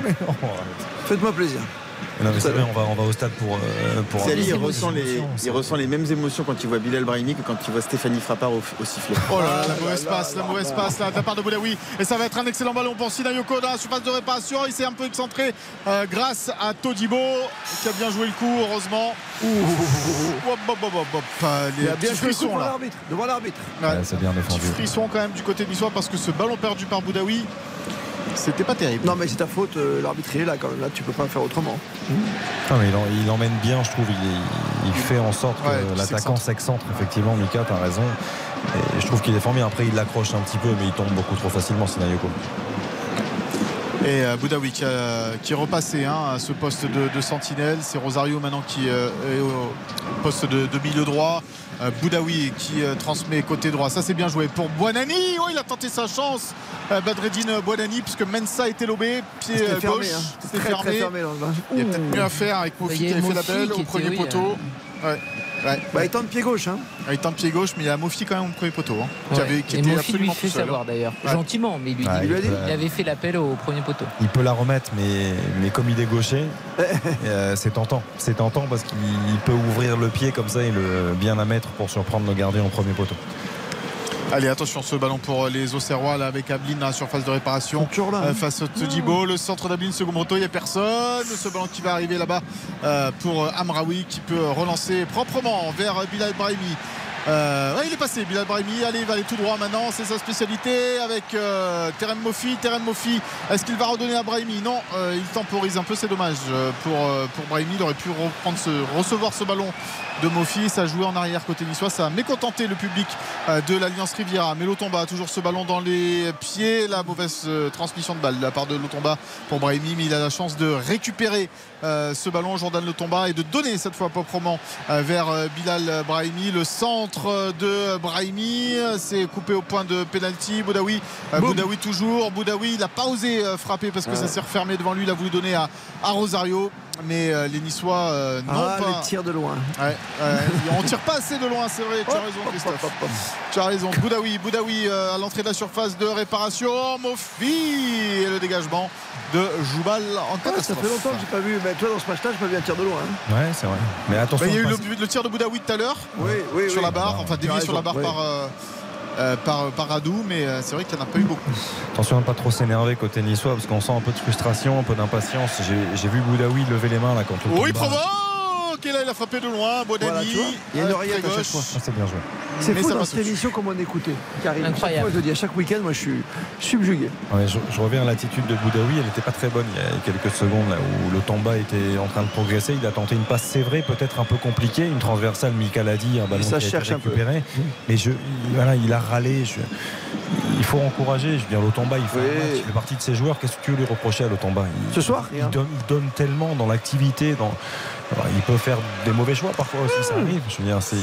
[LAUGHS] Faites-moi plaisir. Non, mais c'est vrai, on va, on va au stade pour. euh, pour C'est Ali, il des ressent, les, émotions, il ça. ressent les mêmes émotions quand il voit Bilal Brahimi que quand il voit Stéphanie Frappard au, au sifflet. Oh là là, la mauvaise passe, la mauvaise passe là, de la part de Boudaoui. Et ça va être un excellent ballon pour Sinayoko dans la surface de réparation. Il s'est un peu excentré euh, grâce à Todibo qui a bien joué le coup, heureusement. Euh, Il a bien petits joué le coup frissons devant là. l'arbitre. Devant l'arbitre. Ouais. Ouais, c'est bien défendu. frisson quand même du côté niçois parce que ce ballon perdu par Boudaoui, c'était pas terrible. Non, mais c'est ta faute, euh, l'arbitre il est là quand même. Là, tu peux pas faire autrement. Non, mais il, en- il emmène bien, je trouve. Il, il fait en sorte que Ouais, l'attaquant s'excentre. Effectivement, Mika, t'as raison. Et je trouve qu'il défend bien. Après, il l'accroche un petit peu, mais il tombe beaucoup trop facilement, Sinayoko. Et euh, Boudaoui qui, est repassé hein, à ce poste de, de sentinelle. C'est Rosario maintenant qui euh, est au poste de, de milieu droit. Euh, Boudaoui qui euh, transmet côté droit. Ça c'est bien joué pour Buonani. Oh, il a tenté sa chance. Euh, Badreddine Buonani puisque Mensa était lobé. Pied C'était fermé, gauche. hein. C'était Très, très fermé. Il y a peut-être mieux à faire avec Mofi qui a avait fait la belle qui au premier poteau. Ouais. Ouais. Bah, il tente pied gauche. Hein. Ah, Il tente pied gauche, mais il y a Mofi quand même au premier poteau. hein, qui, Ouais. avait, qui et était Mofi lui absolument fait savoir d'ailleurs, Ouais. gentiment, mais il lui Ouais, dit. il lui a dit Il avait fait l'appel au premier poteau. Il peut la remettre, mais, mais comme il est gaucher, [LAUGHS] euh, c'est tentant. C'est tentant parce qu'il peut ouvrir le pied comme ça et le bien la mettre pour surprendre le gardien au premier poteau. Allez, attention ce ballon pour les Auxerrois là, avec Ablin à la surface de réparation. Là. Euh, hein. face au Todibo, le centre d'Ablin, second poteau, il n'y a personne. Ce ballon qui va arriver là-bas euh, pour euh, Amraoui qui peut relancer proprement vers Bilal Brahimi. Euh, il est passé, Bilal Brahimi. Allez, il va aller tout droit maintenant. C'est sa spécialité avec euh, Terem Mofi. Terem Mofi, est-ce qu'il va redonner à Brahimi? Non, euh, il temporise un peu. C'est dommage euh, pour, pour Brahimi. Il aurait pu reprendre ce, recevoir ce ballon de Mofi. Ça a joué en arrière côté niçois. Ça a mécontenté le public de l'Alliance Riviera. Mais Lotomba a toujours ce ballon dans les pieds. La mauvaise transmission de balle de la part de Lotomba pour Brahimi. Mais il a la chance de récupérer euh, ce ballon, Jordan Lotomba, et de donner cette fois proprement euh, vers euh, Bilal Brahimi. Le centre de Brahimi, euh, c'est coupé au point de pénalty. Boudaoui, euh. Boudaoui toujours. Boudaoui, il n'a pas osé euh, frapper parce que ça s'est refermé devant lui. Il a voulu donner à, à Rosario. mais euh, les Niçois euh, non Ah, pas. les tirs de loin. Ouais, ouais, on tire pas assez de loin, c'est vrai. Tu as raison, Christophe. Tu as raison. Boudaoui, Boudaoui euh, à l'entrée de la surface de réparation. Mofi et le dégagement de Joubal en Ouais, ça fait longtemps que j'ai pas vu. Mais toi, dans ce match-là, j'ai pas vu un tir de loin. hein. Ouais, c'est vrai. Mais attention. Bah, il y a eu passe- le, le tir de Boudaoui tout à l'heure Oui, oui, sur oui. la barre, enfin dévié sur la barre oui. par, euh, euh, par, par Radou, mais euh, c'est vrai qu'il n'y en a pas eu beaucoup. Attention à ne pas trop s'énerver côté niçois parce qu'on sent un peu de frustration, un peu d'impatience. J'ai- vu Boudaoui lever les mains là quand le Oui, combat- là, il a frappé de loin. Bonani. Voilà, il y a une avec oreillette à chaque gauche. fois. Ah, c'est bien joué. C'est fou dans cette émission comment on écoutait. Karim, Incroyable. fois, je le dis, à chaque week-end, moi, je suis subjugué. Ouais, je, je reviens à l'attitude de Boudaoui, elle n'était pas très bonne il y a quelques secondes là où le Tamba était en train de progresser. Il a tenté une passe, c'est vrai, peut-être un peu compliquée, une transversale, Mika l'a dit, un ballon ça qui a été cherche un peu. récupéré. Mais je, il- voilà, il a râlé. je- il faut encourager. Je veux dire, l'Otamba, il fait, Oui. match, il fait partie de ses joueurs. Qu'est-ce que tu veux lui reprocher à l'Otamba Il- Ce soir, il donne, il donne tellement dans l'activité. Dans... Alors, il peut faire des mauvais choix parfois aussi, ça arrive. Je veux dire, c'est.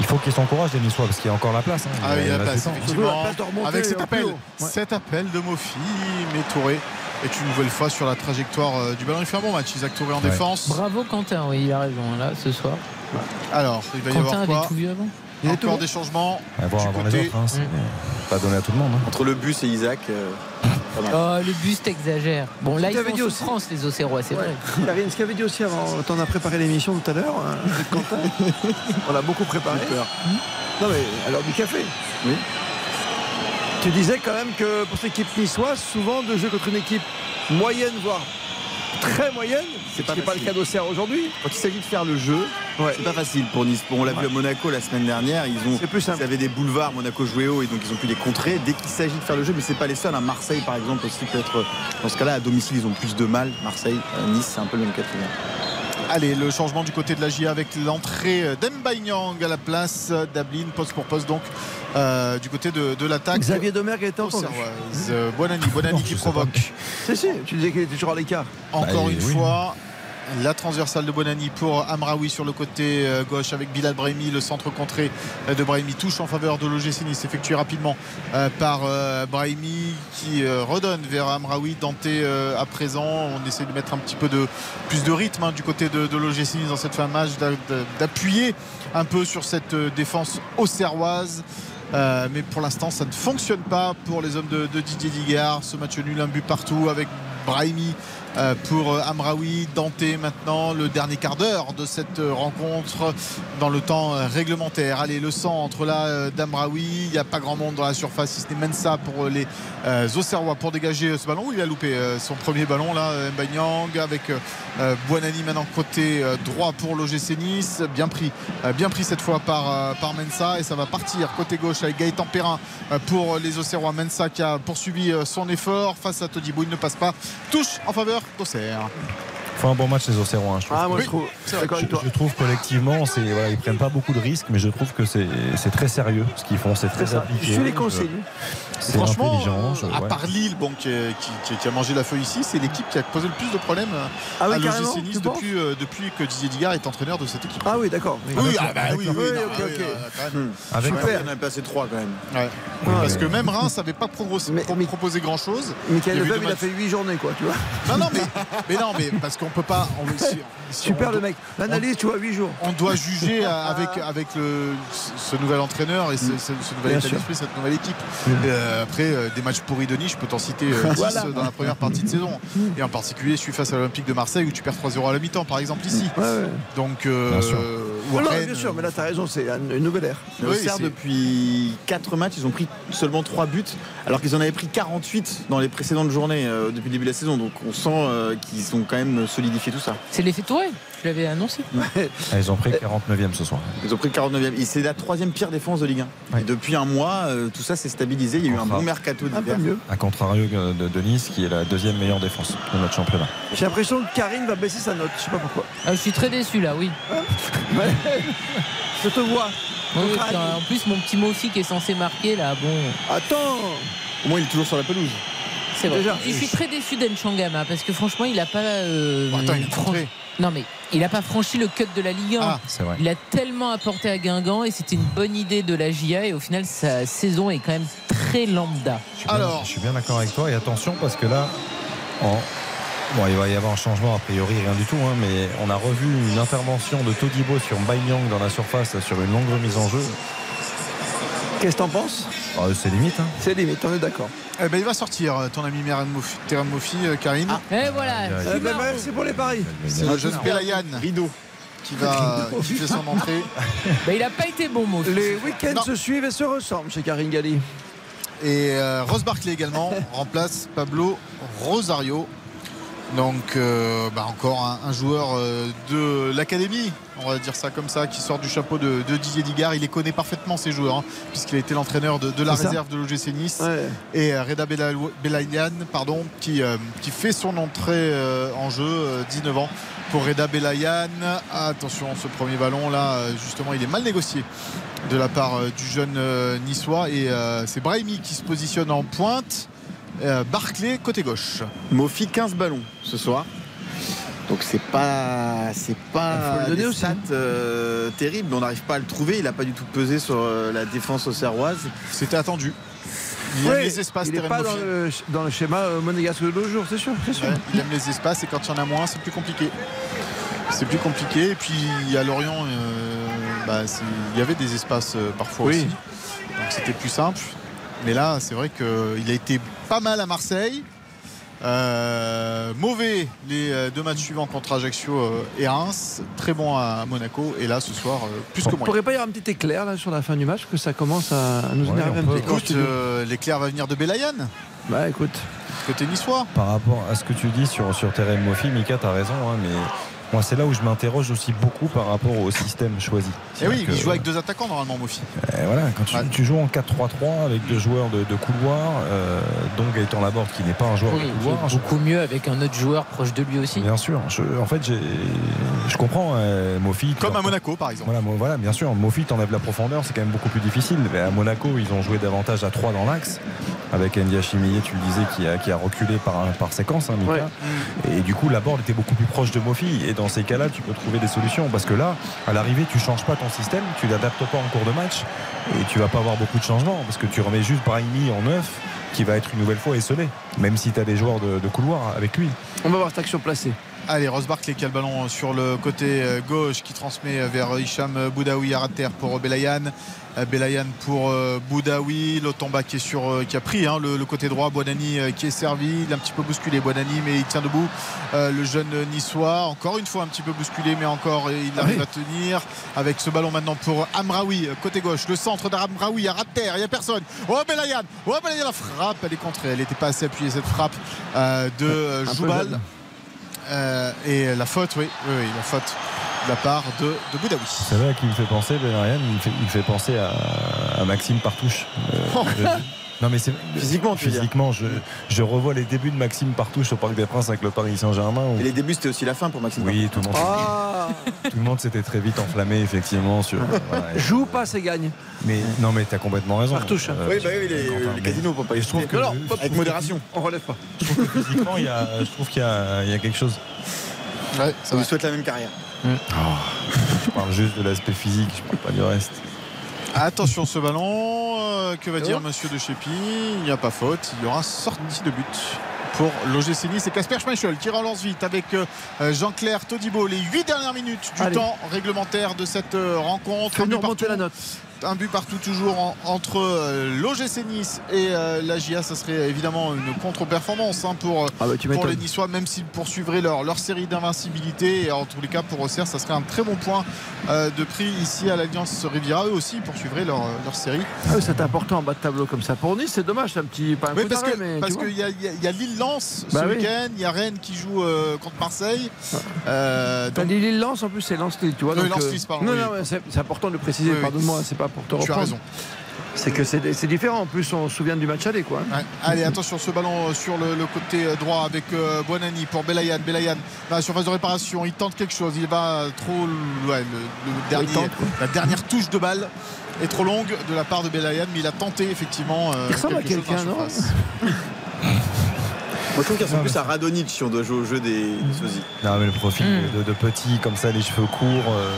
Il faut qu'il s'encourage les Niçois parce qu'il y a encore la place. hein. Ah oui, il y a la place, effectivement. Surtout la place de remonter Avec cet appel. Ouais. cet appel de Mofi, mais Touré est une nouvelle fois sur la trajectoire euh, du ballon. Il fait un bon match, Isaac Touré en Ouais. défense. Bravo Quentin, oui, il a raison là ce soir. Alors, il va y Quentin avoir avait tout vu avant. Il Encore des changements. À voir du avant côté- les autres. hein, c'est Mm. pas donné à tout le monde. hein. Entre le bus et Isaac. euh. Oh, le buste exagère. Bon, là, ils sont dit en aussi. souffrance, les Océrois, c'est vrai. [LAUGHS] Karine, ce qu'avait dit aussi avant, on a préparé l'émission tout à l'heure, hein, [LAUGHS] Quentin, on l'a beaucoup préparé. Non mais alors du café. Oui. Tu disais quand même que pour cette équipe niçoise, souvent de jouer contre une équipe moyenne, voire très moyenne, C'est pas pas, le cas d'Auxerre aujourd'hui. Quand il s'agit de faire le jeu, c'est pas facile pour Nice. On l'a vu à Monaco la semaine dernière. Ils ont, C'est plus simple. ils avaient des boulevards. Monaco jouait haut et donc ils ont pu les contrer. Dès qu'il s'agit de faire le jeu, mais c'est pas les seuls. hein. Marseille, par exemple, aussi peut être. Dans ce cas-là, à domicile, ils ont plus de mal. Marseille, euh, Nice, c'est un peu le même cas de. Allez, le changement du côté de la GIA avec l'entrée d'Embaïnyang à la place d'Ablin, poste pour poste donc euh, du côté de, de l'attaque. Xavier Domergue a été entendu. Auxerroise. Euh, Bonani, Bonani Non, qui provoque. Si, si, tu disais qu'il était toujours à l'écart. Encore Bah, une oui. fois, la transversale de Bonani pour Amraoui sur le côté euh, gauche avec Bilal Brahimi. Le centre contré de Brahimi touche en faveur de l'OGC Nice, effectué rapidement euh, par euh, Brahimi qui redonne vers Amraoui. Dante euh, à présent, on essaie de mettre un petit peu de plus de rythme hein, du côté de, de dans cette fin de match, d'a- d'a- d'appuyer un peu sur cette défense auxerroise. Mais pour l'instant, ça ne fonctionne pas pour les hommes de, de Didier Digard. Ce match nul, un but partout avec Brahimi pour euh, Amraoui. Dante maintenant, le dernier quart d'heure de cette euh, rencontre dans le temps euh, réglementaire. Allez, le centre là euh, d'Amraoui. Il n'y a pas grand monde dans la surface, si ce n'est Mensa pour euh, les euh, Auxerrois pour dégager euh, ce ballon. Il a loupé euh, son premier ballon là, euh, Mbanyang avec euh, euh, Buonani maintenant côté euh, droit pour l'OGC Nice. Bien pris, euh, bien pris cette fois par, euh, par Mensa et ça va partir côté gauche avec Gaëtan Perrin euh, pour les Auxerrois. Mensa qui a poursuivi euh, son effort face à Todibo. Il ne passe pas. Touche en faveur d'Auxerre. Font un bon match les Océrois. hein, je trouve. Ah, moi Oui, je trouve. Je, trouve collectivement, c'est voilà, ils prennent pas beaucoup de risques, mais je trouve que c'est c'est très sérieux ce qu'ils font, c'est très ça. appliqué. Je suis les consignes. C'est Franchement, je- euh, à part Lille, bon, qui, qui- qui- qui a mangé la feuille ici, c'est l'équipe qui a posé le plus de problèmes euh, Ah oui, à l'OGC Nice depuis, euh, depuis que Didier Digard est entraîneur de cette équipe. Ah oui, d'accord. Oui. Ah bah oui, oui, non, ok, ok. euh, quand même. Avec Super. En a passé trois quand même. Ouais. Ouais, Parce que même Reims n'avait pas pro- Mais- pro- mais- proposé grand chose. Michael Lefebvre, il a fait 8 journées, quoi, tu vois. Non, non, mais, mais non, mais parce qu'on peut pas. on- si- si [LAUGHS] Super on le mec. L'analyse, tu vois, 8 jours. On doit juger [LAUGHS] avec, avec le, ce nouvel entraîneur et ce, ce- ce nouvel Bien état d'esprit, cette nouvelle équipe. Euh, après, euh, des matchs pourris de niche, je peux t'en citer euh, 10 Voilà. dans la première partie de saison. Et en particulier, je suis face à l'Olympique de Marseille où tu perds 3-0 à la mi-temps, par exemple, ici. Ouais, ouais. Donc, euh, Bien sûr. ou à Non, Rennes, bien sûr, mais là, t'as raison, c'est une nouvelle ère. Mais Oui, depuis 4 matchs, ils ont pris seulement 3 buts, alors qu'ils en avaient pris 48 dans les précédentes journées euh, depuis le début de la saison. Donc on sent euh, qu'ils ont quand même solidifié tout ça. C'est l'effet Touré, je l'avais annoncé. Ah, ils ont pris 49e ce soir. Ils ont pris 49e. Et c'est la troisième pire défense de Ligue 1. Ouais. Et depuis un mois, euh, tout ça s'est stabilisé. Il y a eu un bon mercato Un peu d'hiver. mieux. À contrario de, de Nice, qui est la deuxième meilleure défense de notre championnat. J'ai l'impression que Karine va baisser sa note. Je sais pas pourquoi. Ah, je suis très déçu là, oui. [LAUGHS] Je te vois. Oui, oui, en plus, mon petit Mofi qui est censé marquer là, bon, Attends Au moins, il est toujours sur la pelouse. C'est vrai. Déjà. Je suis très déçu d'Enchangama parce que franchement, il a pas. euh, Bon, attends, il a fran- contré. Non, mais il a pas franchi le cut de la Ligue 1. Ah, C'est vrai. Il a tellement apporté à Guingamp et c'était une bonne idée de la GIA et au final sa saison est quand même très lambda. Je suis bien- Alors. je suis bien d'accord avec toi. Et attention, parce que là, en Bon, il va y avoir un changement, a priori, rien du tout. hein, mais on a revu une intervention de Todibo sur Baiyang dans la surface sur une longue remise en jeu. Qu'est-ce que t'en penses? Ah, C'est limite. hein. C'est limite, on est d'accord. Eh ben, il va sortir, euh, ton ami Terem Mofi, Terem Mofi, euh, Karine. Et voilà. Eh ben, c'est pour les paris. C'est le jeune Belayan Rideau. qui, va, [LAUGHS] qui fait son entrée. [LAUGHS] Bah, il a pas été bon, mot. Les week-ends se suivent et se ressemblent chez Karine Galli. Et euh, Rose Barclay également [LAUGHS] remplace Pablo Rosario. Donc euh, bah, encore un, un joueur euh, de l'académie, on va dire ça comme ça, qui sort du chapeau de, de Didier Digard. Il les connaît parfaitement ces joueurs, hein, puisqu'il a été l'entraîneur de, de la réserve de l'OGC Nice. Ouais. Et euh, Reda Bela- Belayan, pardon, qui, qui fait son entrée en jeu, euh, 19 ans pour Reda Belayan. Attention, ce premier ballon là, justement, il est mal négocié de la part du jeune niçois. Et c'est Brahimi qui se positionne en pointe. Euh, Barclay côté gauche. Mofi 15 ballons ce soir. Donc c'est pas c'est pas des stats euh, terribles. On n'arrive pas à le trouver. Il n'a pas du tout pesé sur euh, la défense auxerroise. C'était attendu. Il aime les espaces. il n'est pas dans le, dans le schéma euh, monégasque de nos jours, c'est sûr. C'est sûr. Ouais, il aime les espaces et quand il y en a moins, c'est plus compliqué. C'est plus compliqué. Et puis à Lorient, euh, bah, il y avait des espaces euh, parfois Oui. aussi. Donc c'était plus simple. Mais là, c'est vrai qu'il a été pas mal à Marseille. Euh, mauvais les euh, deux matchs suivants contre Ajaccio euh, et Reims. Très bon à Monaco. Et là, ce soir, plus que On moins. pourrait pas y avoir un petit éclair là sur la fin du match que ça commence à nous Ouais, énerver un peut. petit peu. Écoute, euh, l'éclair va venir de Belayan, Bah écoute, côté niçois. Par rapport à ce que tu dis sur, sur Terem Mofi, Mika, tu as raison. hein, mais moi, c'est là où je m'interroge aussi beaucoup par rapport au système choisi. Et oui, C'est-à-dire il joue avec deux attaquants normalement, Mofi. Eh, voilà, quand tu, Ouais. tu joues en 4-3-3 avec deux joueurs de, de couloir, euh, donc Gaëtan Laborde qui n'est pas un joueur Oui, de couloir. je- beaucoup mieux avec un autre joueur proche de lui aussi. Bien sûr, je- en fait, je comprends euh, Mofi. Comme à Monaco, par exemple. Voilà, bien sûr, Mofi t'enlève la profondeur, c'est quand même beaucoup plus difficile. Mais à Monaco, ils ont joué davantage à 3 dans l'axe, avec Ndiaye Millet, tu le disais, qui a, qui a reculé par, par séquence, hein, Mika. Ouais. Et du coup, la board était beaucoup plus proche de Mofi. Et dans ces cas-là, tu peux trouver des solutions. Parce que là, à l'arrivée, tu changes pas ton système, tu l'adaptes pas en cours de match. Et tu vas pas avoir beaucoup de changements. Parce que tu remets juste Brahimi en neuf, qui va être une nouvelle fois esselé. Même si tu as des joueurs de, de couloir avec lui. on va voir cette action placée. Allez, Rose Barclay qui a le ballon sur le côté euh, gauche qui transmet vers Hicham Boudaoui à terre pour Belayan. Euh, Belayan pour euh, Boudaoui. Lotomba qui, est sur, euh, qui a pris hein, le, le côté droit. Boanani euh, qui est servi. Il a un petit peu bousculé Boanani, mais il tient debout. Euh, le jeune niçois, encore une fois un petit peu bousculé, mais encore euh, il arrive à tenir. Avec ce ballon maintenant pour Amraoui, euh, côté gauche. Le centre d'Amraoui à terre. Il n'y a personne. Oh Belayan Oh Belayan, la frappe, elle est contrée. Elle n'était pas assez appuyée cette frappe euh, de euh, Joubal. Euh, et la faute, oui, oui, oui, la faute de la part de, de Boudaoui. C'est là qui me fait penser, Ben Ryan, il me fait, il me fait penser à, à Maxime Partouche. Euh, [LAUGHS] non mais c'est Physiquement, tu physiquement, je, je revois les débuts de Maxime Partouche au Parc des Princes avec le Paris Saint-Germain. où- Et les débuts, c'était aussi la fin pour Maxime. Oui, tout le monde, Ah tout le monde s'était très vite enflammé effectivement sur. voilà. Joue pas, c'est gagne. Mais non, mais t'as complètement raison. Partouche, hein. Oui, bah oui, les, Quentin, les mais casinos pour pas je trouve que- Non, non, avec modération. On relève pas. je trouve que physiquement, il y a, je trouve qu'il y a, il y a quelque chose. Ouais, Ça vous souhaite la même carrière. Je parle juste de l'aspect physique, je parle pas du reste. Attention ce ballon, euh, que va dire Oh. Monsieur de Chépi Il n'y a pas faute, il y aura sortie de but pour l'OGC Nice. C'est Casper Schmeichel qui relance vite avec euh, Jean-Claire Todibo. Les 8 dernières minutes du Allez. temps réglementaire de cette euh, rencontre. Fais-nous remonter la note. Un but partout toujours en- entre euh, l'OGC Nice et euh, la GIA. Ça serait évidemment une contre-performance hein, pour, Ah bah, pour les Niçois, même s'ils poursuivraient leur, leur série d'invincibilité. Et en tous les cas, pour Auxerre, ça serait un très bon point euh, de prix ici à l'Alliance Riviera. Eux aussi, poursuivraient leur, leur série. Ah oui, c'est important en bas de tableau comme ça. Pour Nice, c'est dommage, c'est un petit. Pas un Oui, coup parce d'arrêt, que parce qu'il y a, y a- y a Lille-Lens Bah ce oui. week-end, il y a Rennes qui joue euh, contre Marseille. Euh, T'as donc- dit Lille Lens en plus c'est Lens Lille tu vois Oui, donc, Lens euh, pardon, non non c'est important de le préciser pardonne-moi c'est pas pour te tu as raison. c'est que c'est différent en plus on se souvient du match aller quoi Ouais. Allez, attention, ce ballon euh, sur le, le côté euh, droit avec euh, Buonani pour Belayan. Belayan dans la surface de réparation, il tente quelque chose. Il va trop. ouais, le, le dernier, tente, quoi. la dernière touche de balle est trop longue de la part de Belayan, mais il a tenté effectivement. euh, Il ressemble à quelque chose dans quelqu'un, non. [LAUGHS] Moi, je trouve qu'il ressemble plus à Radonic si on doit jouer au jeu des, des sosies. Non, mais le profil Hmm. de, de petit, comme ça, les cheveux courts, euh,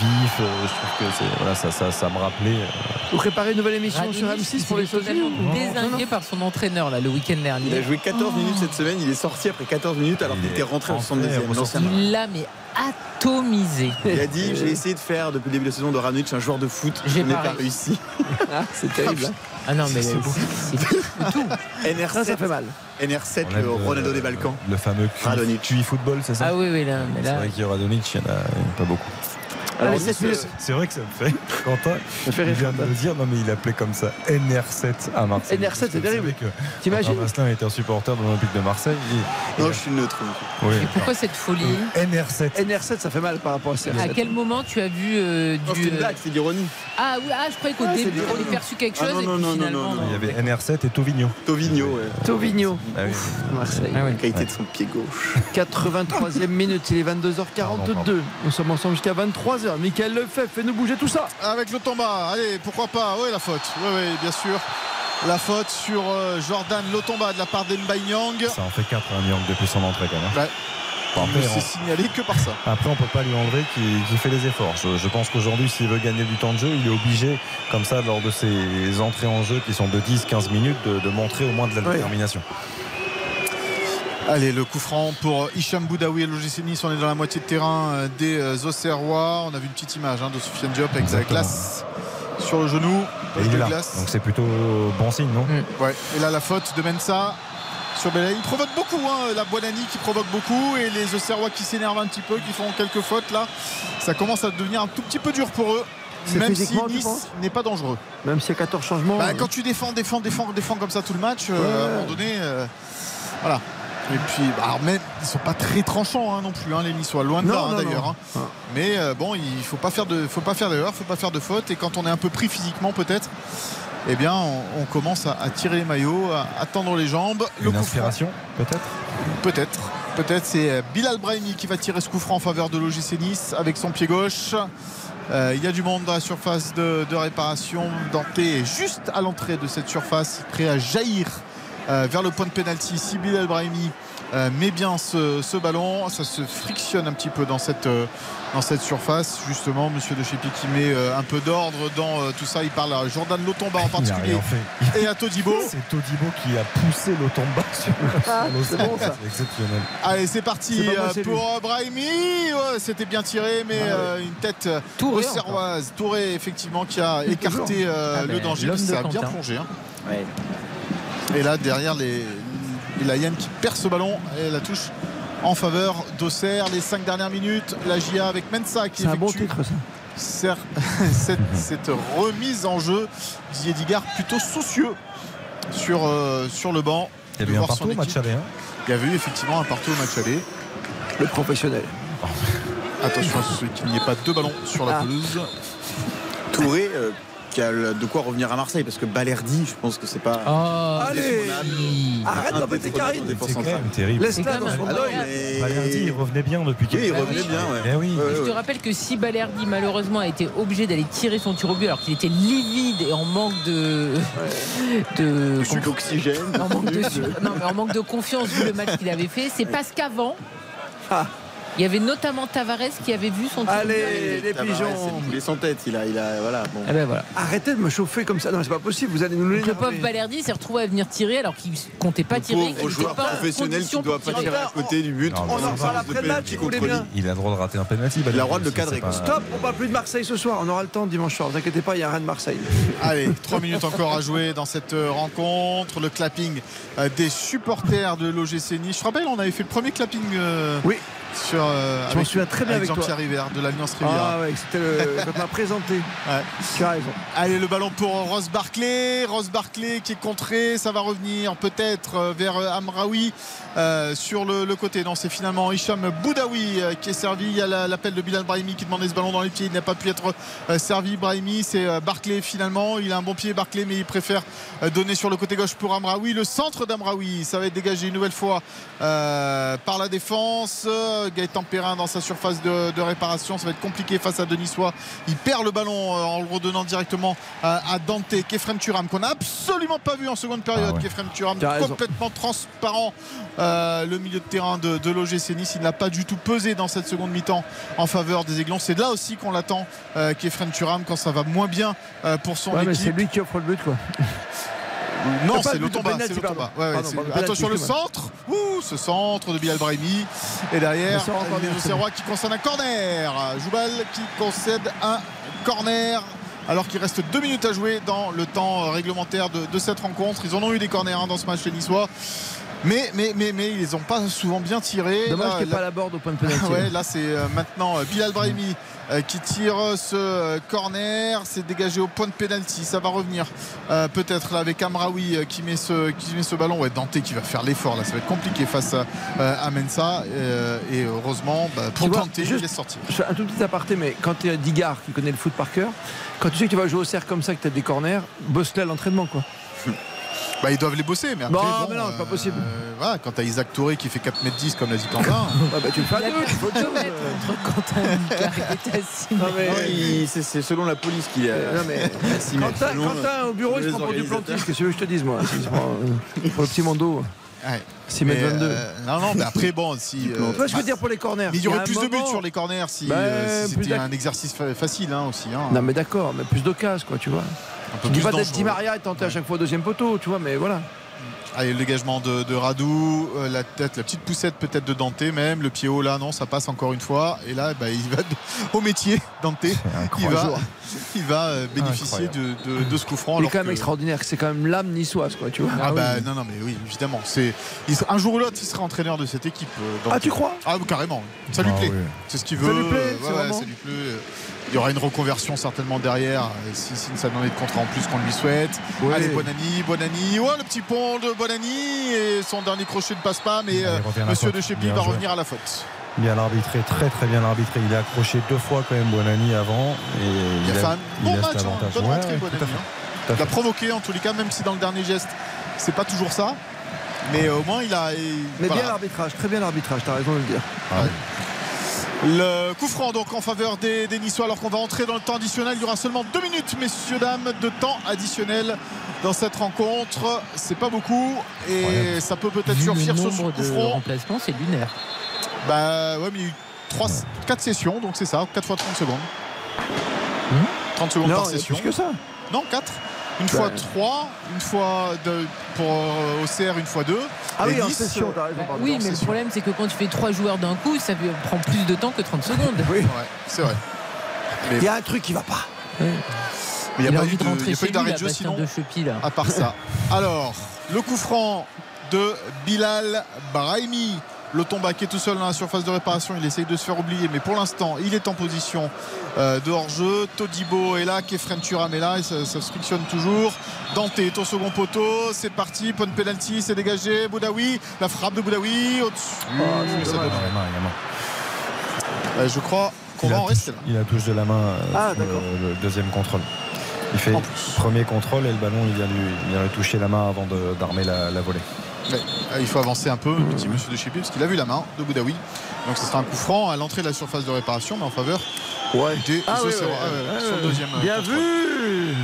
vifs, euh, je trouve que voilà, ça, ça, ça me rappelait. euh, Vous préparez une nouvelle émission Radonjic, sur M6 pour les sosies désingué par son entraîneur là, le week-end dernier. Il a joué 14 minutes cette semaine, il est sorti après 14 minutes alors Il qu'il est était rentré au rentré, 72e. ressorti. l'ancien. Il l'a mais atomisé. Il a dit J'ai essayé de faire depuis le début de la saison de Radonic un joueur de foot. Je J'ai n'ai pas réussi. réussi. [LAUGHS] C'est [LAUGHS] terrible. Ah non mais [LAUGHS] C'est tout. NR7, Ça, ça fait mal. NR7 on aime le le- Ronaldo des Balkans. Le fameux QI, Radonic. QI football, c'est ça? Ah oui oui là mais C'est là. vrai qu'il y a Radonic, il n'y en a pas beaucoup. Alors, euh, C'est vrai que ça me fait. [LAUGHS] Quentin, Ça fait il vient de le dire, non mais il appelait comme ça NR7 à Marseille. NR7, c'est terrible. T'imagines Vasselin était un supporter de l'Olympique de Marseille. et- Non, je suis neutre. oui. Et pourquoi cette folie NR7. NR7, ça fait mal par rapport à CR7. À quel moment tu as vu euh, du c'est une blague, c'est l'ironie. Ah oui ah je croyais qu'au Ah, c'est début avait relous. perçu quelque Ah, chose non, et non, puis non, non, finalement non, Il y avait NR7 et Tovigno. Tovigno, ouais. Tovigno, Ah oui. Marseille. Ah. La qualité de son pied gauche. [LAUGHS] 83e minute, il est 22h42. Nous sommes ensemble jusqu'à 23h. Michael Lefebvre, fais-nous bouger tout ça. Avec le Tomba, allez, pourquoi pas Oui, la faute. Oui, oui, bien sûr. La faute sur euh, Jordan Lotomba de la part d'Enbanyang. Ça en fait 4 un Nyang depuis son entrée quand même. Ouais. Bon, Il après, ne on- signalé que par ça. Après, on peut pas lui enlever qu'il qu'il fait les efforts. Je, je pense qu'aujourd'hui, s'il veut gagner du temps de jeu, il est obligé, comme ça, lors de ses entrées en jeu qui sont de 10-15 minutes, de, de montrer au moins de la Ouais. détermination. Allez, le coup franc pour Hicham Boudaoui et l'OGC Nice. On est dans la moitié de terrain euh, des euh, Auxerrois. On a vu une petite image hein, de Sofiane Diop avec sa Exactement. glace sur le genou. Et il de est là. glace. Donc c'est plutôt bon signe, non Ouais. Et là, la faute de Mensa sur Belaï. Il provoque beaucoup, hein, la Boanani qui provoque beaucoup et les Auxerrois qui s'énervent un petit peu, qui font quelques fautes là. Ça commence à devenir un tout petit peu dur pour eux. Même si Nice n'est pas dangereux. Même s'il y a 14 changements. Bah, euh, quand tu défends, défends, défends, défends comme ça tout le match, euh, à un moment donné, euh, voilà. Et puis, bah, même, ils sont pas très tranchants hein, non plus, hein, les Niçois, loin de Non, là hein, d'ailleurs. hein. Ah. Mais euh, bon, il faut pas faire de, faut pas faire d'erreur, faut pas faire de faute. Et quand on est un peu pris physiquement, peut-être, eh bien, on, on commence à, à tirer les maillots, à, à tendre les jambes. Le Une inspiration, peut-être? Peut-être, peut-être, c'est euh, Bilal Brahimi qui va tirer ce coup franc en faveur de l'OGC Nice avec son pied gauche. Euh, il y a du monde dans la surface de, de réparation. Dante est juste à l'entrée de cette surface, prêt à jaillir vers le point de pénalty. Si Bilal Brahimi euh, met bien ce, ce ballon, ça se frictionne un petit peu dans cette, euh, dans cette surface. Justement, Monsieur De Chépi qui met euh, un peu d'ordre dans euh, tout ça. Il parle à Jordan Lotomba en particulier et à Todibo. [LAUGHS] C'est Todibo qui a poussé l'Otomba sur, Ah, c'est l'Océan. bon, ça. C'est exceptionnel. Allez, c'est parti moi, euh, pour euh, Brahimi. Ouais, C'était bien tiré, mais Ah ouais. euh, une tête euh, Touré auxerroise. Touré, effectivement, qui a écarté euh, Ah le danger. Ça a bien plongé. hein. Et là, derrière, les, les Lions qui perd ce ballon et la touche en faveur d'Auxerre. Les cinq dernières minutes, la GIA avec Mensa qui C'est un bon effectue titre, ça. [LAUGHS] cette, cette remise en jeu. Didier Digard plutôt soucieux sur, euh, sur le banc. Il y de a eu un partout au match aller. hein. Il y avait eu effectivement un partout au match aller. Le professionnel. Attention à ce qu'il n'y ait pas deux ballons sur la Ah. pelouse. Touré euh, qui a le- de quoi revenir à Marseille parce que Balerdi, je pense que c'est pas. Oh, Allez. Arrête d'embêter Karine. terrible. Laisse-la dans son Ah mais- Balerdi, il revenait bien depuis Oui, il quelques revenait bien, ouais. Eh oui. Ouais, Je te ouais. rappelle que si Balerdi malheureusement a été obligé d'aller tirer son tir au but alors qu'il était livide et en manque de de Sucre d'oxygène. en manque de non mais en manque de confiance vu le match qu'il avait fait, c'est parce qu'avant Ah. Il y avait notamment Tavares qui avait vu son au. Allez, les Tavares, pigeons. Il est sans tête, il a, il a, voilà. Bon. Ah ben voilà. Arrêtez de me chauffer comme ça. Non, c'est pas possible. Vous allez nous Donc le l'énerver. pauvre Balerdi s'est retrouvé à venir tirer alors qu'il comptait pas Le tirer, n'était joueur pas professionnel qui ne doit pas tirer. à côté du but. Non, On en reparle après le match, voulez contre bien. Il a le droit de rater un penalty. Il a le droit de le cadrer, Stop, on parle plus de Marseille ce soir. On aura le temps dimanche soir. Ne vous inquiétez pas, il y a rien de Marseille. [LAUGHS] Allez, trois minutes encore à jouer dans cette euh, rencontre. Le clapping euh, des supporters de l'OGC Nice. Je te rappelle, on avait fait le premier clapping euh, Oui. Sur, euh, Je avec, souviens très bien avec toi. Jean-Pierre River de l'Alliance Riviera. Ah ouais, c'était le... [LAUGHS] quand on m'a présenté. Ouais. Tu as raison. Allez, le ballon pour Ross Barclay. Ross Barclay qui est contré. Ça va revenir peut-être euh, vers euh, Amraoui euh, sur le, le côté. Non, c'est finalement Hicham Boudaoui qui est servi. Il y a la- l'appel de Bilal Brahimi qui demandait ce ballon dans les pieds. Il n'a pas pu être servi. Brahimi, c'est Barclay finalement. Il a un bon pied, Barclay, mais il préfère donner sur le côté gauche pour Amraoui. Le centre d'Amraoui, ça va être dégagé une nouvelle fois euh, par la défense. Gaëtan Perrin dans sa surface de, de réparation. Ça va être compliqué face à Denissois. Il perd le ballon euh, en le redonnant directement à, à Dante. Kefrem Turam qu'on n'a absolument pas vu en seconde période. Ah ouais. Kefrem Turam complètement transparent. euh, le milieu de terrain de, de l'OGC Nice. Il n'a pas du tout pesé dans cette seconde mi-temps en faveur des Aiglons. C'est là aussi qu'on l'attend, euh, Kefrem Turam, quand ça va moins bien euh, pour son Ouais, équipe. c'est lui qui offre le but, quoi. [LAUGHS] Non, C'est pas c'est Lotomba. Attention le centre. Ouh, ce centre de Bilal Brahimi. Et derrière, Auxerrois qui concède un corner. Joubal qui concède un corner. Alors qu'il reste deux minutes à jouer dans le temps euh, réglementaire de, de cette rencontre. Ils en ont eu des corners hein, dans ce match les Niçois. Mais, mais, mais, mais ils les ont pas souvent bien tiré. Dommage qu'il n'y ait pas la borde au point de pénalty. [LAUGHS] ouais, là c'est euh, maintenant euh, Bilal Brahimi euh, qui tire ce euh, corner. C'est dégagé au point de pénalty. Ça va revenir euh, peut-être là avec Amraoui euh, qui met ce qui met ce ballon. Ouais, Dante qui va faire l'effort là. Ça va être compliqué face à, euh, à Mensa. Euh, et heureusement bah, pour Dante, il est sorti. Un tout petit aparté, mais quand tu es Digard qui connaît le foot par cœur, quand tu sais que tu vas jouer au cercle comme ça, que tu as des corners, bosse-le à l'entraînement, quoi. [LAUGHS] Bah, ils doivent les bosser, mais après, Non, bon, mais non, c'est pas possible. euh, voilà, quand t'as Isaac Touré qui fait 4m10 comme l'a dit Quentin. [LAUGHS] Ah bah, tu le fais à deux, tu autre [LAUGHS] chose. [LAUGHS] Non, mais- Non, il- c'est c'est selon la police qu'il a. Non, mais mètres Quentin, selon, Quentin, au bureau, il se prend pour du plantiste. Qu'est-ce que tu veux que je te dise, moi Il se prend, euh, Pour le petit Mondo. Ouais. 6 mètres Mais, 22. euh, non, non, mais après, bon, si. euh, Tu vois, je veux dire pour les corners? Mais il y aurait plus de buts sur les corners si, Bah, euh, si c'était un exercice fa- facile hein, aussi. hein. Non, mais d'accord, mais plus d'occasion, quoi, tu vois. Un peu Je dis plus pas d'être. Di Maria et tenter à chaque fois au deuxième poteau, tu vois, mais voilà. Allez, le dégagement de, de Radou, euh, la tête, la petite poussette peut-être de Dante même, le pied haut là, non, ça passe encore une fois. Et là, bah, il va de- [LAUGHS] au métier, Dante. Il va, il va euh, bénéficier de, de- de ce coup franc. Il est quand même que- extraordinaire, c'est quand même l'âme niçoise, quoi, tu vois. Ah, bah non, non, mais oui, évidemment. C'est, un jour ou l'autre, il sera entraîneur de cette équipe. euh, Dante. Ah, tu crois? Ah, carrément. Ça lui Ah, plaît. oui. C'est ce qu'il Ça veut. lui plaît, c'est ouais, ouais, vraiment- ça lui plaît. Il y aura une reconversion certainement derrière euh, si, si ça n'en est de contrat en plus qu'on lui souhaite. Ouais. Allez, Bonani, Bonani. Oh, le petit pont de Bonani. Et son dernier crochet ne passe pas, mais euh, Monsieur de va revenir à la faute. Bien arbitré, très très bien arbitré. Il a accroché deux fois quand même Bonani avant. Et Il a fait un il bon match, hein, avantage. bonne Ouais, rentrée, ouais, Bonani. hein. Il a provoqué en tous les cas, même si dans le dernier geste, c'est pas toujours ça. Mais au moins, il a. il- Mais voilà. bien l'arbitrage, très bien l'arbitrage, t'as raison de le dire. Le coup franc donc en faveur des, des Niçois alors qu'on va entrer dans le temps additionnel. Il y aura seulement deux minutes, messieurs, dames, de temps additionnel dans cette rencontre. C'est pas beaucoup et ça peut peut-être Vu surfir le sur ce nombre coup de franc. remplacements, c'est lunaire. Bah ouais, mais il y a eu 3, 4 sessions, donc c'est ça, 4 fois 30 secondes. 30 secondes Non, par session. plus que ça. Non, 4. Une fois 3, une fois de, pour euh, OCR, une fois 2. Ah oui, en session, raison. Bah pardon. oui, mais le problème, c'est que quand tu fais trois joueurs d'un coup, ça prend plus de temps que 30 secondes. Oui. Ouais, c'est vrai. Il y a un truc qui va pas. Mais il n'y a a pas eu d'arrêt lui, de jeu sinon. de Chepi, là. à part ça. [LAUGHS] Alors, le coup franc de Bilal Brahimi. Le tomba qui est tout seul dans la surface de réparation, il essaye de se faire oublier, mais pour l'instant, il est en position euh, de hors-jeu. Todibo est là, Kefren Turam est là, et ça, ça se frictionne toujours. Dante est au second poteau, c'est parti, point de penalty, c'est dégagé. Boudaoui, la frappe de Boudaoui au-dessus. Oh, Ça donne- Il y a main, il y a main. Euh, je crois qu'on va en touche- rester là. Il a touche de la main euh, Ah, le, le deuxième contrôle. Il fait premier contrôle et le ballon il vient lui, il vient lui toucher la main avant d'armer la, la volée. Euh, il faut avancer un peu, petit monsieur de Chépi, parce qu'il a vu la main de Boudaoui. Donc ce sera un coup franc à l'entrée de la surface de réparation, mais en faveur des Ah oui, ouais, Ah, ouais, ouais, sur le deuxième. euh, Bien contrôle. vu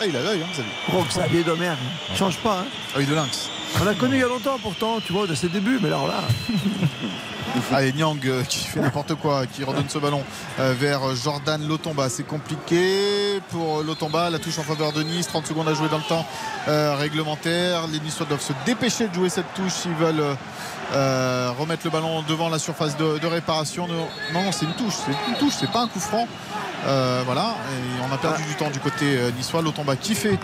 Ah, il a l'œil, hein, vous avez vu. Xavier Domer, change pas. Hein. Ah oui, de lynx. On l'a connu il y a longtemps pourtant, tu vois, de ses débuts, mais alors là. [LAUGHS] Allez, Nyang euh, qui fait n'importe quoi, qui redonne ce ballon euh, vers Jordan Lotomba. C'est compliqué pour Lotomba. La touche en faveur de Nice. 30 secondes à jouer dans le temps euh, réglementaire. Les Niçois doivent se dépêcher de jouer cette touche s'ils veulent euh, remettre le ballon devant la surface de, de réparation. Non, non, c'est une touche. C'est une touche, c'est pas un coup franc. Euh, voilà, et on a perdu du temps du côté euh, niçois. Lotomba qui fait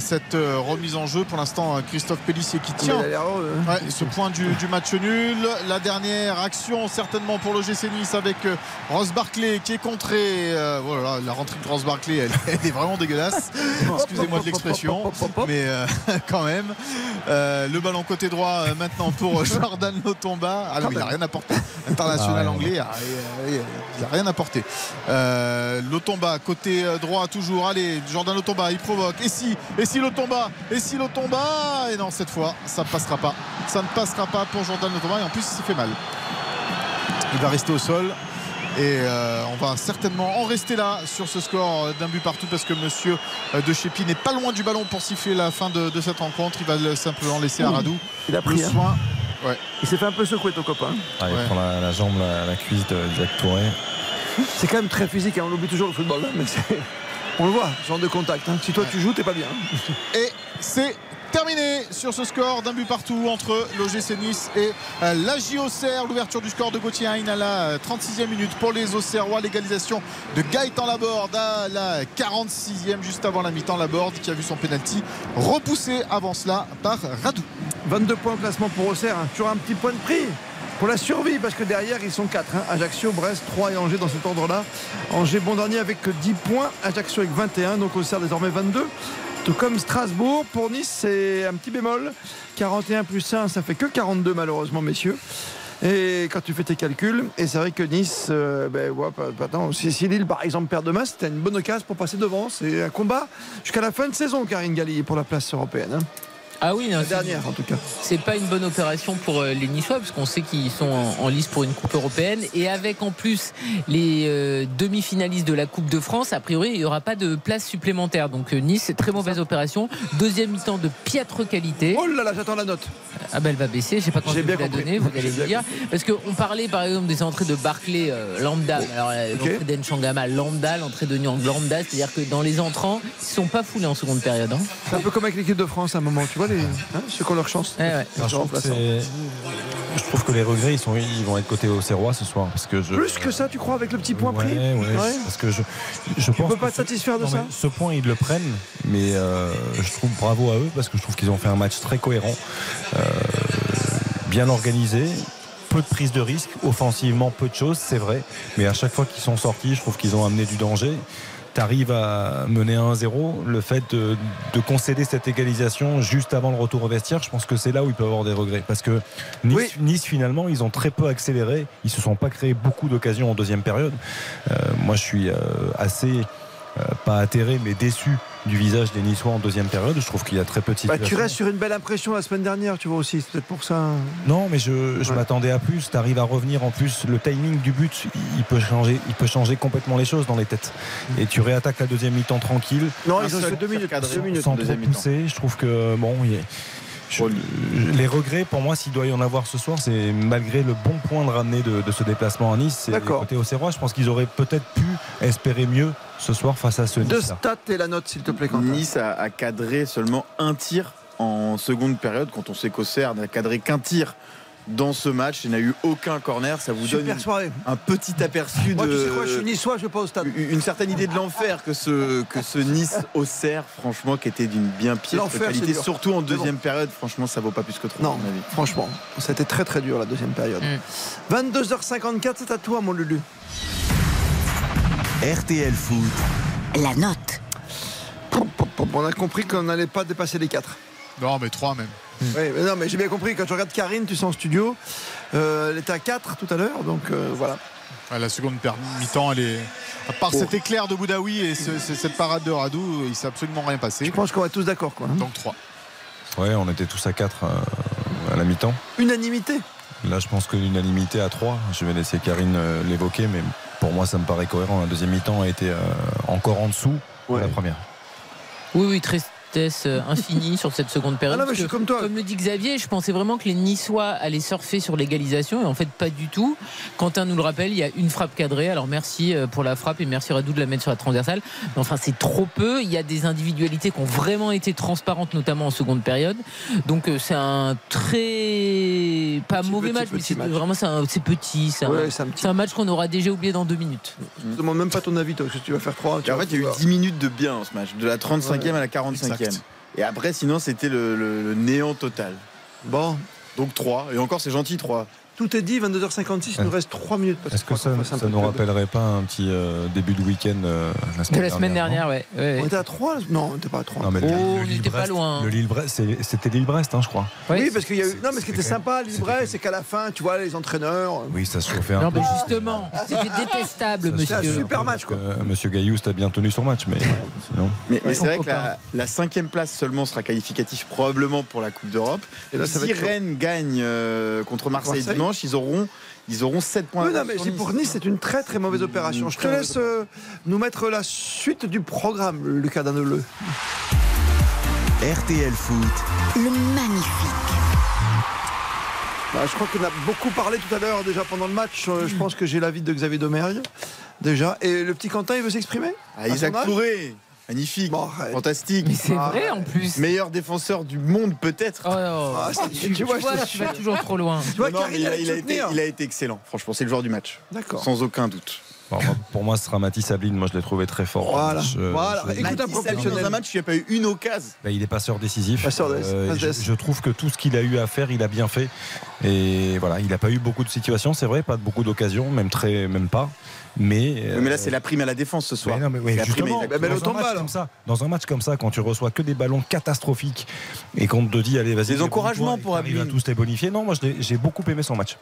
cette euh, remise en jeu. Pour l'instant, euh, Christophe Pellissier qui tient hein. Ouais, ce point du, du match nul. La dernière action, certainement pour le GC Nice avec Ross Barclay qui est contré. Voilà, la rentrée de Ross Barclay, elle, [LAUGHS] elle est vraiment dégueulasse. Excusez-moi de l'expression, [LAUGHS] mais [LAUGHS] quand même. Le ballon côté droit maintenant pour Jordan Lotomba. Ah non, il n'a rien apporté. [LAUGHS] International Ah ouais, anglais, il n'a rien apporté. Euh, Lotomba côté euh, droit toujours. Allez, Jordan Lotomba, il provoque. Et si, et si Lotomba, et si Lotomba? Et non, cette fois, ça ne passera pas. Ça ne passera pas pour Jordan Lotomba. Et en plus, il s'est fait mal. Il va rester au sol. Et euh, on va certainement en rester là sur ce score d'un but partout parce que monsieur euh, De Chépi n'est pas loin du ballon pour siffler la fin de, de cette rencontre. Il va le- simplement laisser à Radou Il a pris, le hein. Ouais. Il s'est fait un peu secouer ton copain. Ah, il Ouais. prend la, la jambe, la, la cuisse de Jacques Touré. C'est quand même très physique, hein, on oublie toujours le football, hein, mais c'est- on le voit, ce genre de contact. hein. Si toi tu joues, t'es pas bien. Et c'est terminé sur ce score d'un but partout entre l'OGC Nice et euh, la Auxerre. L'ouverture du score de Gauthier Hein à la euh, 36e minute pour les Auxerrois. L'égalisation de Gaëtan Laborde à la 46e, juste avant la mi-temps. Laborde qui a vu son penalty repoussé avant cela par Radou. 22 points au classement pour Auxerre, hein. toujours un petit point de prix pour la survie parce que derrière ils sont 4 Ajaccio, Brest, 3 et Angers dans cet ordre là Angers bon dernier avec 10 points Ajaccio avec 21 donc Auxerre désormais 22 tout comme Strasbourg pour Nice c'est un petit bémol 41 plus 1 ça fait que 42 malheureusement messieurs et quand tu fais tes calculs, et c'est vrai que Nice, euh, ben, ouais, si Lille par exemple perd demain, c'était une bonne occasion pour passer devant. C'est un combat jusqu'à la fin de saison, Karine Galli, pour la place européenne. hein. Ah oui, non, la c'est- dernière en tout cas. C'est pas une bonne opération pour euh, les Niçois parce qu'on sait qu'ils sont en, en lice pour une coupe européenne et avec en plus les euh, demi-finalistes de la Coupe de France, a priori il n'y aura pas de place supplémentaire. Donc euh, Nice, c'est très mauvaise opération. Deuxième mi-temps de piètre qualité. Oh là là, j'attends la note. Ah ben elle va baisser, je sais pas quand vais bien vous la donner, vous allez me dire. Parce qu'on parlait par exemple des entrées de Barclay euh, lambda. Alors euh, ok. l'entrée d'Enchangama lambda, l'entrée de Nyang lambda, c'est-à-dire que dans les entrants, ils sont pas foulés en seconde période. hein. C'est un peu comme avec l'équipe de France à un moment, tu vois, les, hein, ceux qui ont leur chance. Ouais, ouais. Enfin, je, trouve que c'est- je trouve que les regrets, ils, sont, ils vont être côté au Serrois ce soir. Parce que je... Plus que ça, tu crois, avec le petit point Ouais, pris ouais, Ouais. Parce que je, je Tu pense peux pas te satisfaire de Non, ça Ce point, ils le prennent, mais euh, je trouve bravo à eux parce que je trouve qu'ils ont fait un match très cohérent, euh, bien organisé. Peu de prise de risque, offensivement peu de choses, c'est vrai, mais à chaque fois qu'ils sont sortis, je trouve qu'ils ont amené du danger. Tu arrives à mener 1-0, le fait de, de concéder cette égalisation juste avant le retour au vestiaire, je pense que c'est là où il peut avoir des regrets. Parce que Nice, Nice, finalement, ils ont très peu accéléré, ils se sont pas créés beaucoup d'occasions en deuxième période. Euh, moi, je suis euh, assez, pas atterré, mais déçu du visage des Niçois en deuxième période. Je trouve qu'il y a très peu de Bah, tu restes sur une belle impression la semaine dernière, tu vois aussi. C'est peut-être pour ça. Non, mais je, je m'attendais à plus. Tu arrives à revenir en plus. Le timing du but, il peut changer, il peut changer complètement les choses dans les têtes. Et tu réattaques la deuxième mi-temps tranquille. Non, ils ont deux minutes. Deux minutes. sans trop deuxième mi-temps. pousser. Je trouve que bon, il y a- je- les regrets, pour moi, s'il doit y en avoir ce soir, c'est malgré le bon point de ramener de, de ce déplacement à Nice, c'est D'accord. côté au Serrois. Je pense qu'ils auraient peut-être pu espérer mieux ce soir face à ce Deux Nice. stats et la note, s'il te plaît, Quentin. Nice a, a cadré seulement un tir en seconde période quand on sait qu'Auxerre n'a cadré qu'un tir dans ce match. Il n'y a eu aucun corner. Ça vous Super donne soirée. un petit aperçu Moi, de tu sais quoi, je suis niçois, je vais pas au stade. une certaine idée de l'enfer que ce, que ce Nice Auxerre, franchement, qui était d'une bien piètre L'enfer, c'est qualité, surtout en deuxième période. Franchement, ça vaut pas plus que trop. Non, à mon avis. franchement, ça a été très très dur la deuxième période. 22h54, c'est à toi, mon Lulu. RTL Foot. La note. On a compris qu'on n'allait pas dépasser les 4. Non, mais 3 même. Oui, mais non, mais j'ai bien compris. Quand tu regardes Karine, tu sens en studio. Euh, elle était à 4 tout à l'heure, donc euh, voilà. Ouais, la seconde mi-temps, elle est. À part Oh. cet éclair de Boudaoui et ce- ce- cette parade de Radou, il s'est absolument rien passé. Je pense qu'on va être tous d'accord, quoi. Donc 3. Ouais, on était tous à 4 à la mi-temps. Unanimité. Là, je pense que l'unanimité à 3. Je vais laisser Karine euh, l'évoquer, mais pour moi, ça me paraît cohérent. La deuxième mi-temps a été euh, encore en dessous de la première. Oui, oui, tristesse euh, infinie sur cette seconde période. Ah non, mais parce je suis que, comme toi. Comme le dit Xavier, je pensais vraiment que les Niçois allaient surfer sur l'égalisation et en fait pas du tout. Quentin nous le rappelle, il y a une frappe cadrée. Alors merci euh, pour la frappe et merci Radou de la mettre sur la transversale. Mais enfin, c'est trop peu. Il y a des individualités qui ont vraiment été transparentes, notamment en seconde période. Donc euh, c'est un très pas mauvais petit, match, mais c'est vraiment c'est un- c'est petit. C'est Ouais, un, c'est un petit- c'est un match qu'on aura déjà oublié dans deux minutes. Je demande même pas ton avis, toi, parce que tu vas faire 3. Et en fait, il y a eu 10 minutes de bien dans ce match, de la 35e à la 45e. Et après, sinon, c'était le néant total. Bon, Donc 3. Et encore, c'est gentil 3. Tout est dit, 22h56, il nous reste 3 minutes. parce Est-ce que ça peu nous de- rappellerait pas un petit euh, début de week-end euh, la De semaine la semaine dernière, ouais. ouais, On ouais. était à 3 Non, on n'était pas à 3. Non, mais le- Oh, le on Lille n'était pas Brest- loin. Le Lille-Brest, c'était Lille-Brest, hein, je crois. Oui, parce qu'il y a eu. Non, mais ce qui était c'était sympa à Lille-Brest, c'est qu'à la fin, tu vois, les entraîneurs. Oui, ça se chauffait un Non, peu. mais justement, c'était détestable, Ça se C'est un monsieur. chauffait un super match, quoi. euh, Monsieur Gaillou, a bien tenu son match, mais [LAUGHS] sinon. Mais, c'est vrai que la, la cinquième place seulement sera qualificatif probablement pour la Coupe d'Europe. Si. Rennes gagne euh, contre Marseille. Dimanche, ils auront Ils auront 7 points. Oui, non, mais pour Nice, c'est une très très mauvaise opération. Je te laisse euh, nous mettre la suite du programme, Lucas Daneleu. RTL Foot, Le magnifique. Bah, je crois qu'on a beaucoup parlé tout à l'heure déjà pendant le match. Euh, Je pense que j'ai l'avis de Xavier Domergue déjà. Et le petit Quentin, il veut s'exprimer? Ah, Isaac Touré, magnifique, fantastique. Mais c'est vrai en plus. Meilleur défenseur du monde peut-être. Oh, Ah, c'est- tu, tu vois, tu vas toujours trop loin. Tu vois, Non, Karine, mais il, a, il été, soutenir. il a été excellent. Franchement, c'est le joueur du match. D'accord. Sans aucun doute. Bon, pour moi, ce sera Mathis Sabline. Moi, je l'ai trouvé très fort. Voilà. Je- Voilà. je- Écoute Mathis Sabine. Dans un match, il n'y a pas eu une occasion. Bah, il est passeur décisif. Passeur de- Euh, passe je, trouve que tout ce qu'il a eu à faire, il a bien fait. Et voilà, il n'a pas eu beaucoup de situations, c'est vrai, pas beaucoup d'occasions, même très, même pas. Mais, Oui, mais là, c'est la prime à la défense ce soir. Non, mais oui, C'est la prime dans, un match comme ça, dans un match comme ça, quand tu reçois que des ballons catastrophiques et qu'on te dit allez vas-y Des encouragements pour t'arrives à tous les bonifier. Non, moi j'ai beaucoup aimé son match.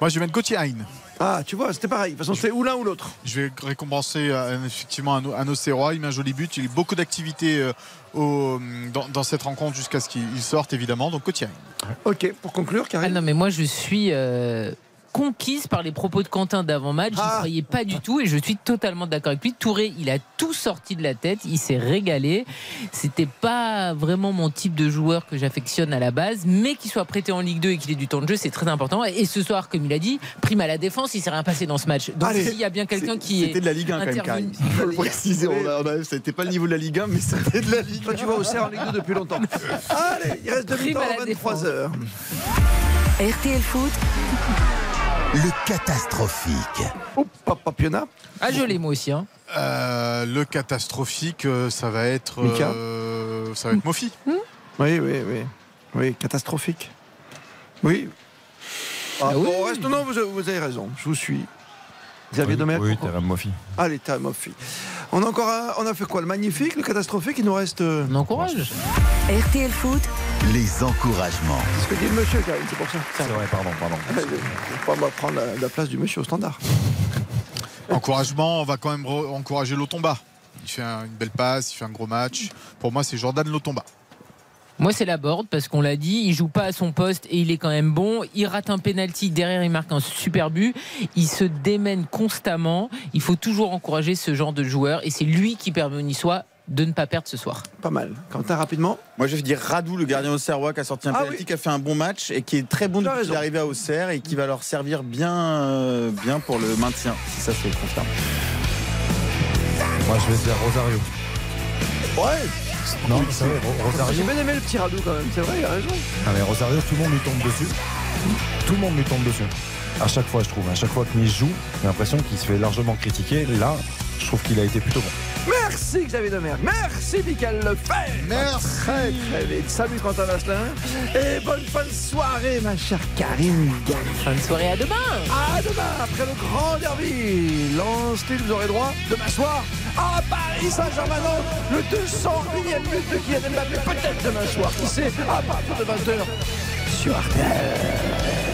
Moi, je vais mettre Gauthier Hein. Ah, tu vois, c'était pareil. De toute façon, c'était ou l'un ou l'autre. Je vais récompenser euh, effectivement un, un Auxerrois. Il met un joli but. Il a eu beaucoup d'activité euh, dans, dans cette rencontre jusqu'à ce qu'il il sorte, évidemment. Donc, Gauthier Hein. Ok, pour conclure, Ah Karine. non, mais moi je suis euh, conquise par les propos de Quentin d'avant-match. J'y Ah. croyais pas du tout et je suis totalement d'accord avec lui. Touré, il a tout sorti de la tête, il s'est régalé. C'était pas vraiment mon type de joueur que j'affectionne à la base, mais qu'il soit prêté en Ligue 2 et qu'il ait du temps de jeu, c'est très important. Et ce soir, comme il a dit, prime à la défense, il s'est rien passé dans ce match. Donc Allez. s'il y a bien quelqu'un qui est C'était de la Ligue 1 quand même. Il faut le préciser. On a, on a- c'était pas le niveau de la Ligue 1, mais c'était de la Ligue 1. Toi, tu vas au Serre en Ligue 2 depuis longtemps. Allez, il reste deux Prime minutes à la à 23h. RTL Foot, le catastrophique. Oh, Papa Piona. Ah, je l'ai moi aussi. Hein. Euh, le catastrophique, euh, ça va être. Mika euh, ça va être Mofi. Oui, oui, oui. Oui, catastrophique. Oui. Ah, Ah oui. bon, reste- non, vous, vous avez raison. Je vous suis. Xavier oui, Domergue, oui, Moffi. Allez, t'as Moffi. On a encore un- on a fait quoi Le magnifique, le catastrophique, il nous reste. euh, On encourage. RTL Foot, Les encouragements. C'est ce que dit le monsieur, Karine, c'est pour ça. C'est vrai, pardon, pardon. Je vais pas moi prendre la, la place du monsieur au standard. Encouragement, on va quand même encourager Lotomba. Il fait un- une belle passe, il fait un gros match. Pour moi, c'est Jordan Lotomba. Moi, c'est la board parce qu'on l'a dit, il joue pas à son poste et il est quand même bon. Il rate un penalty, derrière il marque un super but. Il se démène constamment. Il faut toujours encourager ce genre de joueur et c'est lui qui permet aux Niçois de ne pas perdre ce soir. Pas mal. Quentin, rapidement. Moi, je vais dire Radou, le gardien Auxerrois, qui a sorti un Ah penalty, oui. qui a fait un bon match et qui est très bon depuis qu'il est arrivé à Auxerre et qui va leur servir bien, euh, bien pour le maintien, si ça se confirme. Moi je vais dire Rosario. Ouais. Non, c'est vrai, J'ai bien aimé le petit Radou quand même, c'est vrai, il a raison. Ah, mais Rosario, tout le monde lui tombe dessus. Tout le monde lui tombe dessus. À chaque fois, je trouve. À chaque fois que Nice joue, j'ai l'impression qu'il se fait largement critiquer. Là, je trouve qu'il a été plutôt bon. Merci Xavier Domergue. Merci Michael Lefebvre. Merci. Très très vite. Salut Quentin Vasselin. Et bonne fin de soirée, ma chère Karine Galli. Bonne soirée, à demain À demain, après le grand derby. Lance-t-il, vous aurez droit demain soir à Paris Saint-Germain, le 201e but de Kylian Mbappé, peut-être demain soir, qui sait, à partir de 20h sur RTL.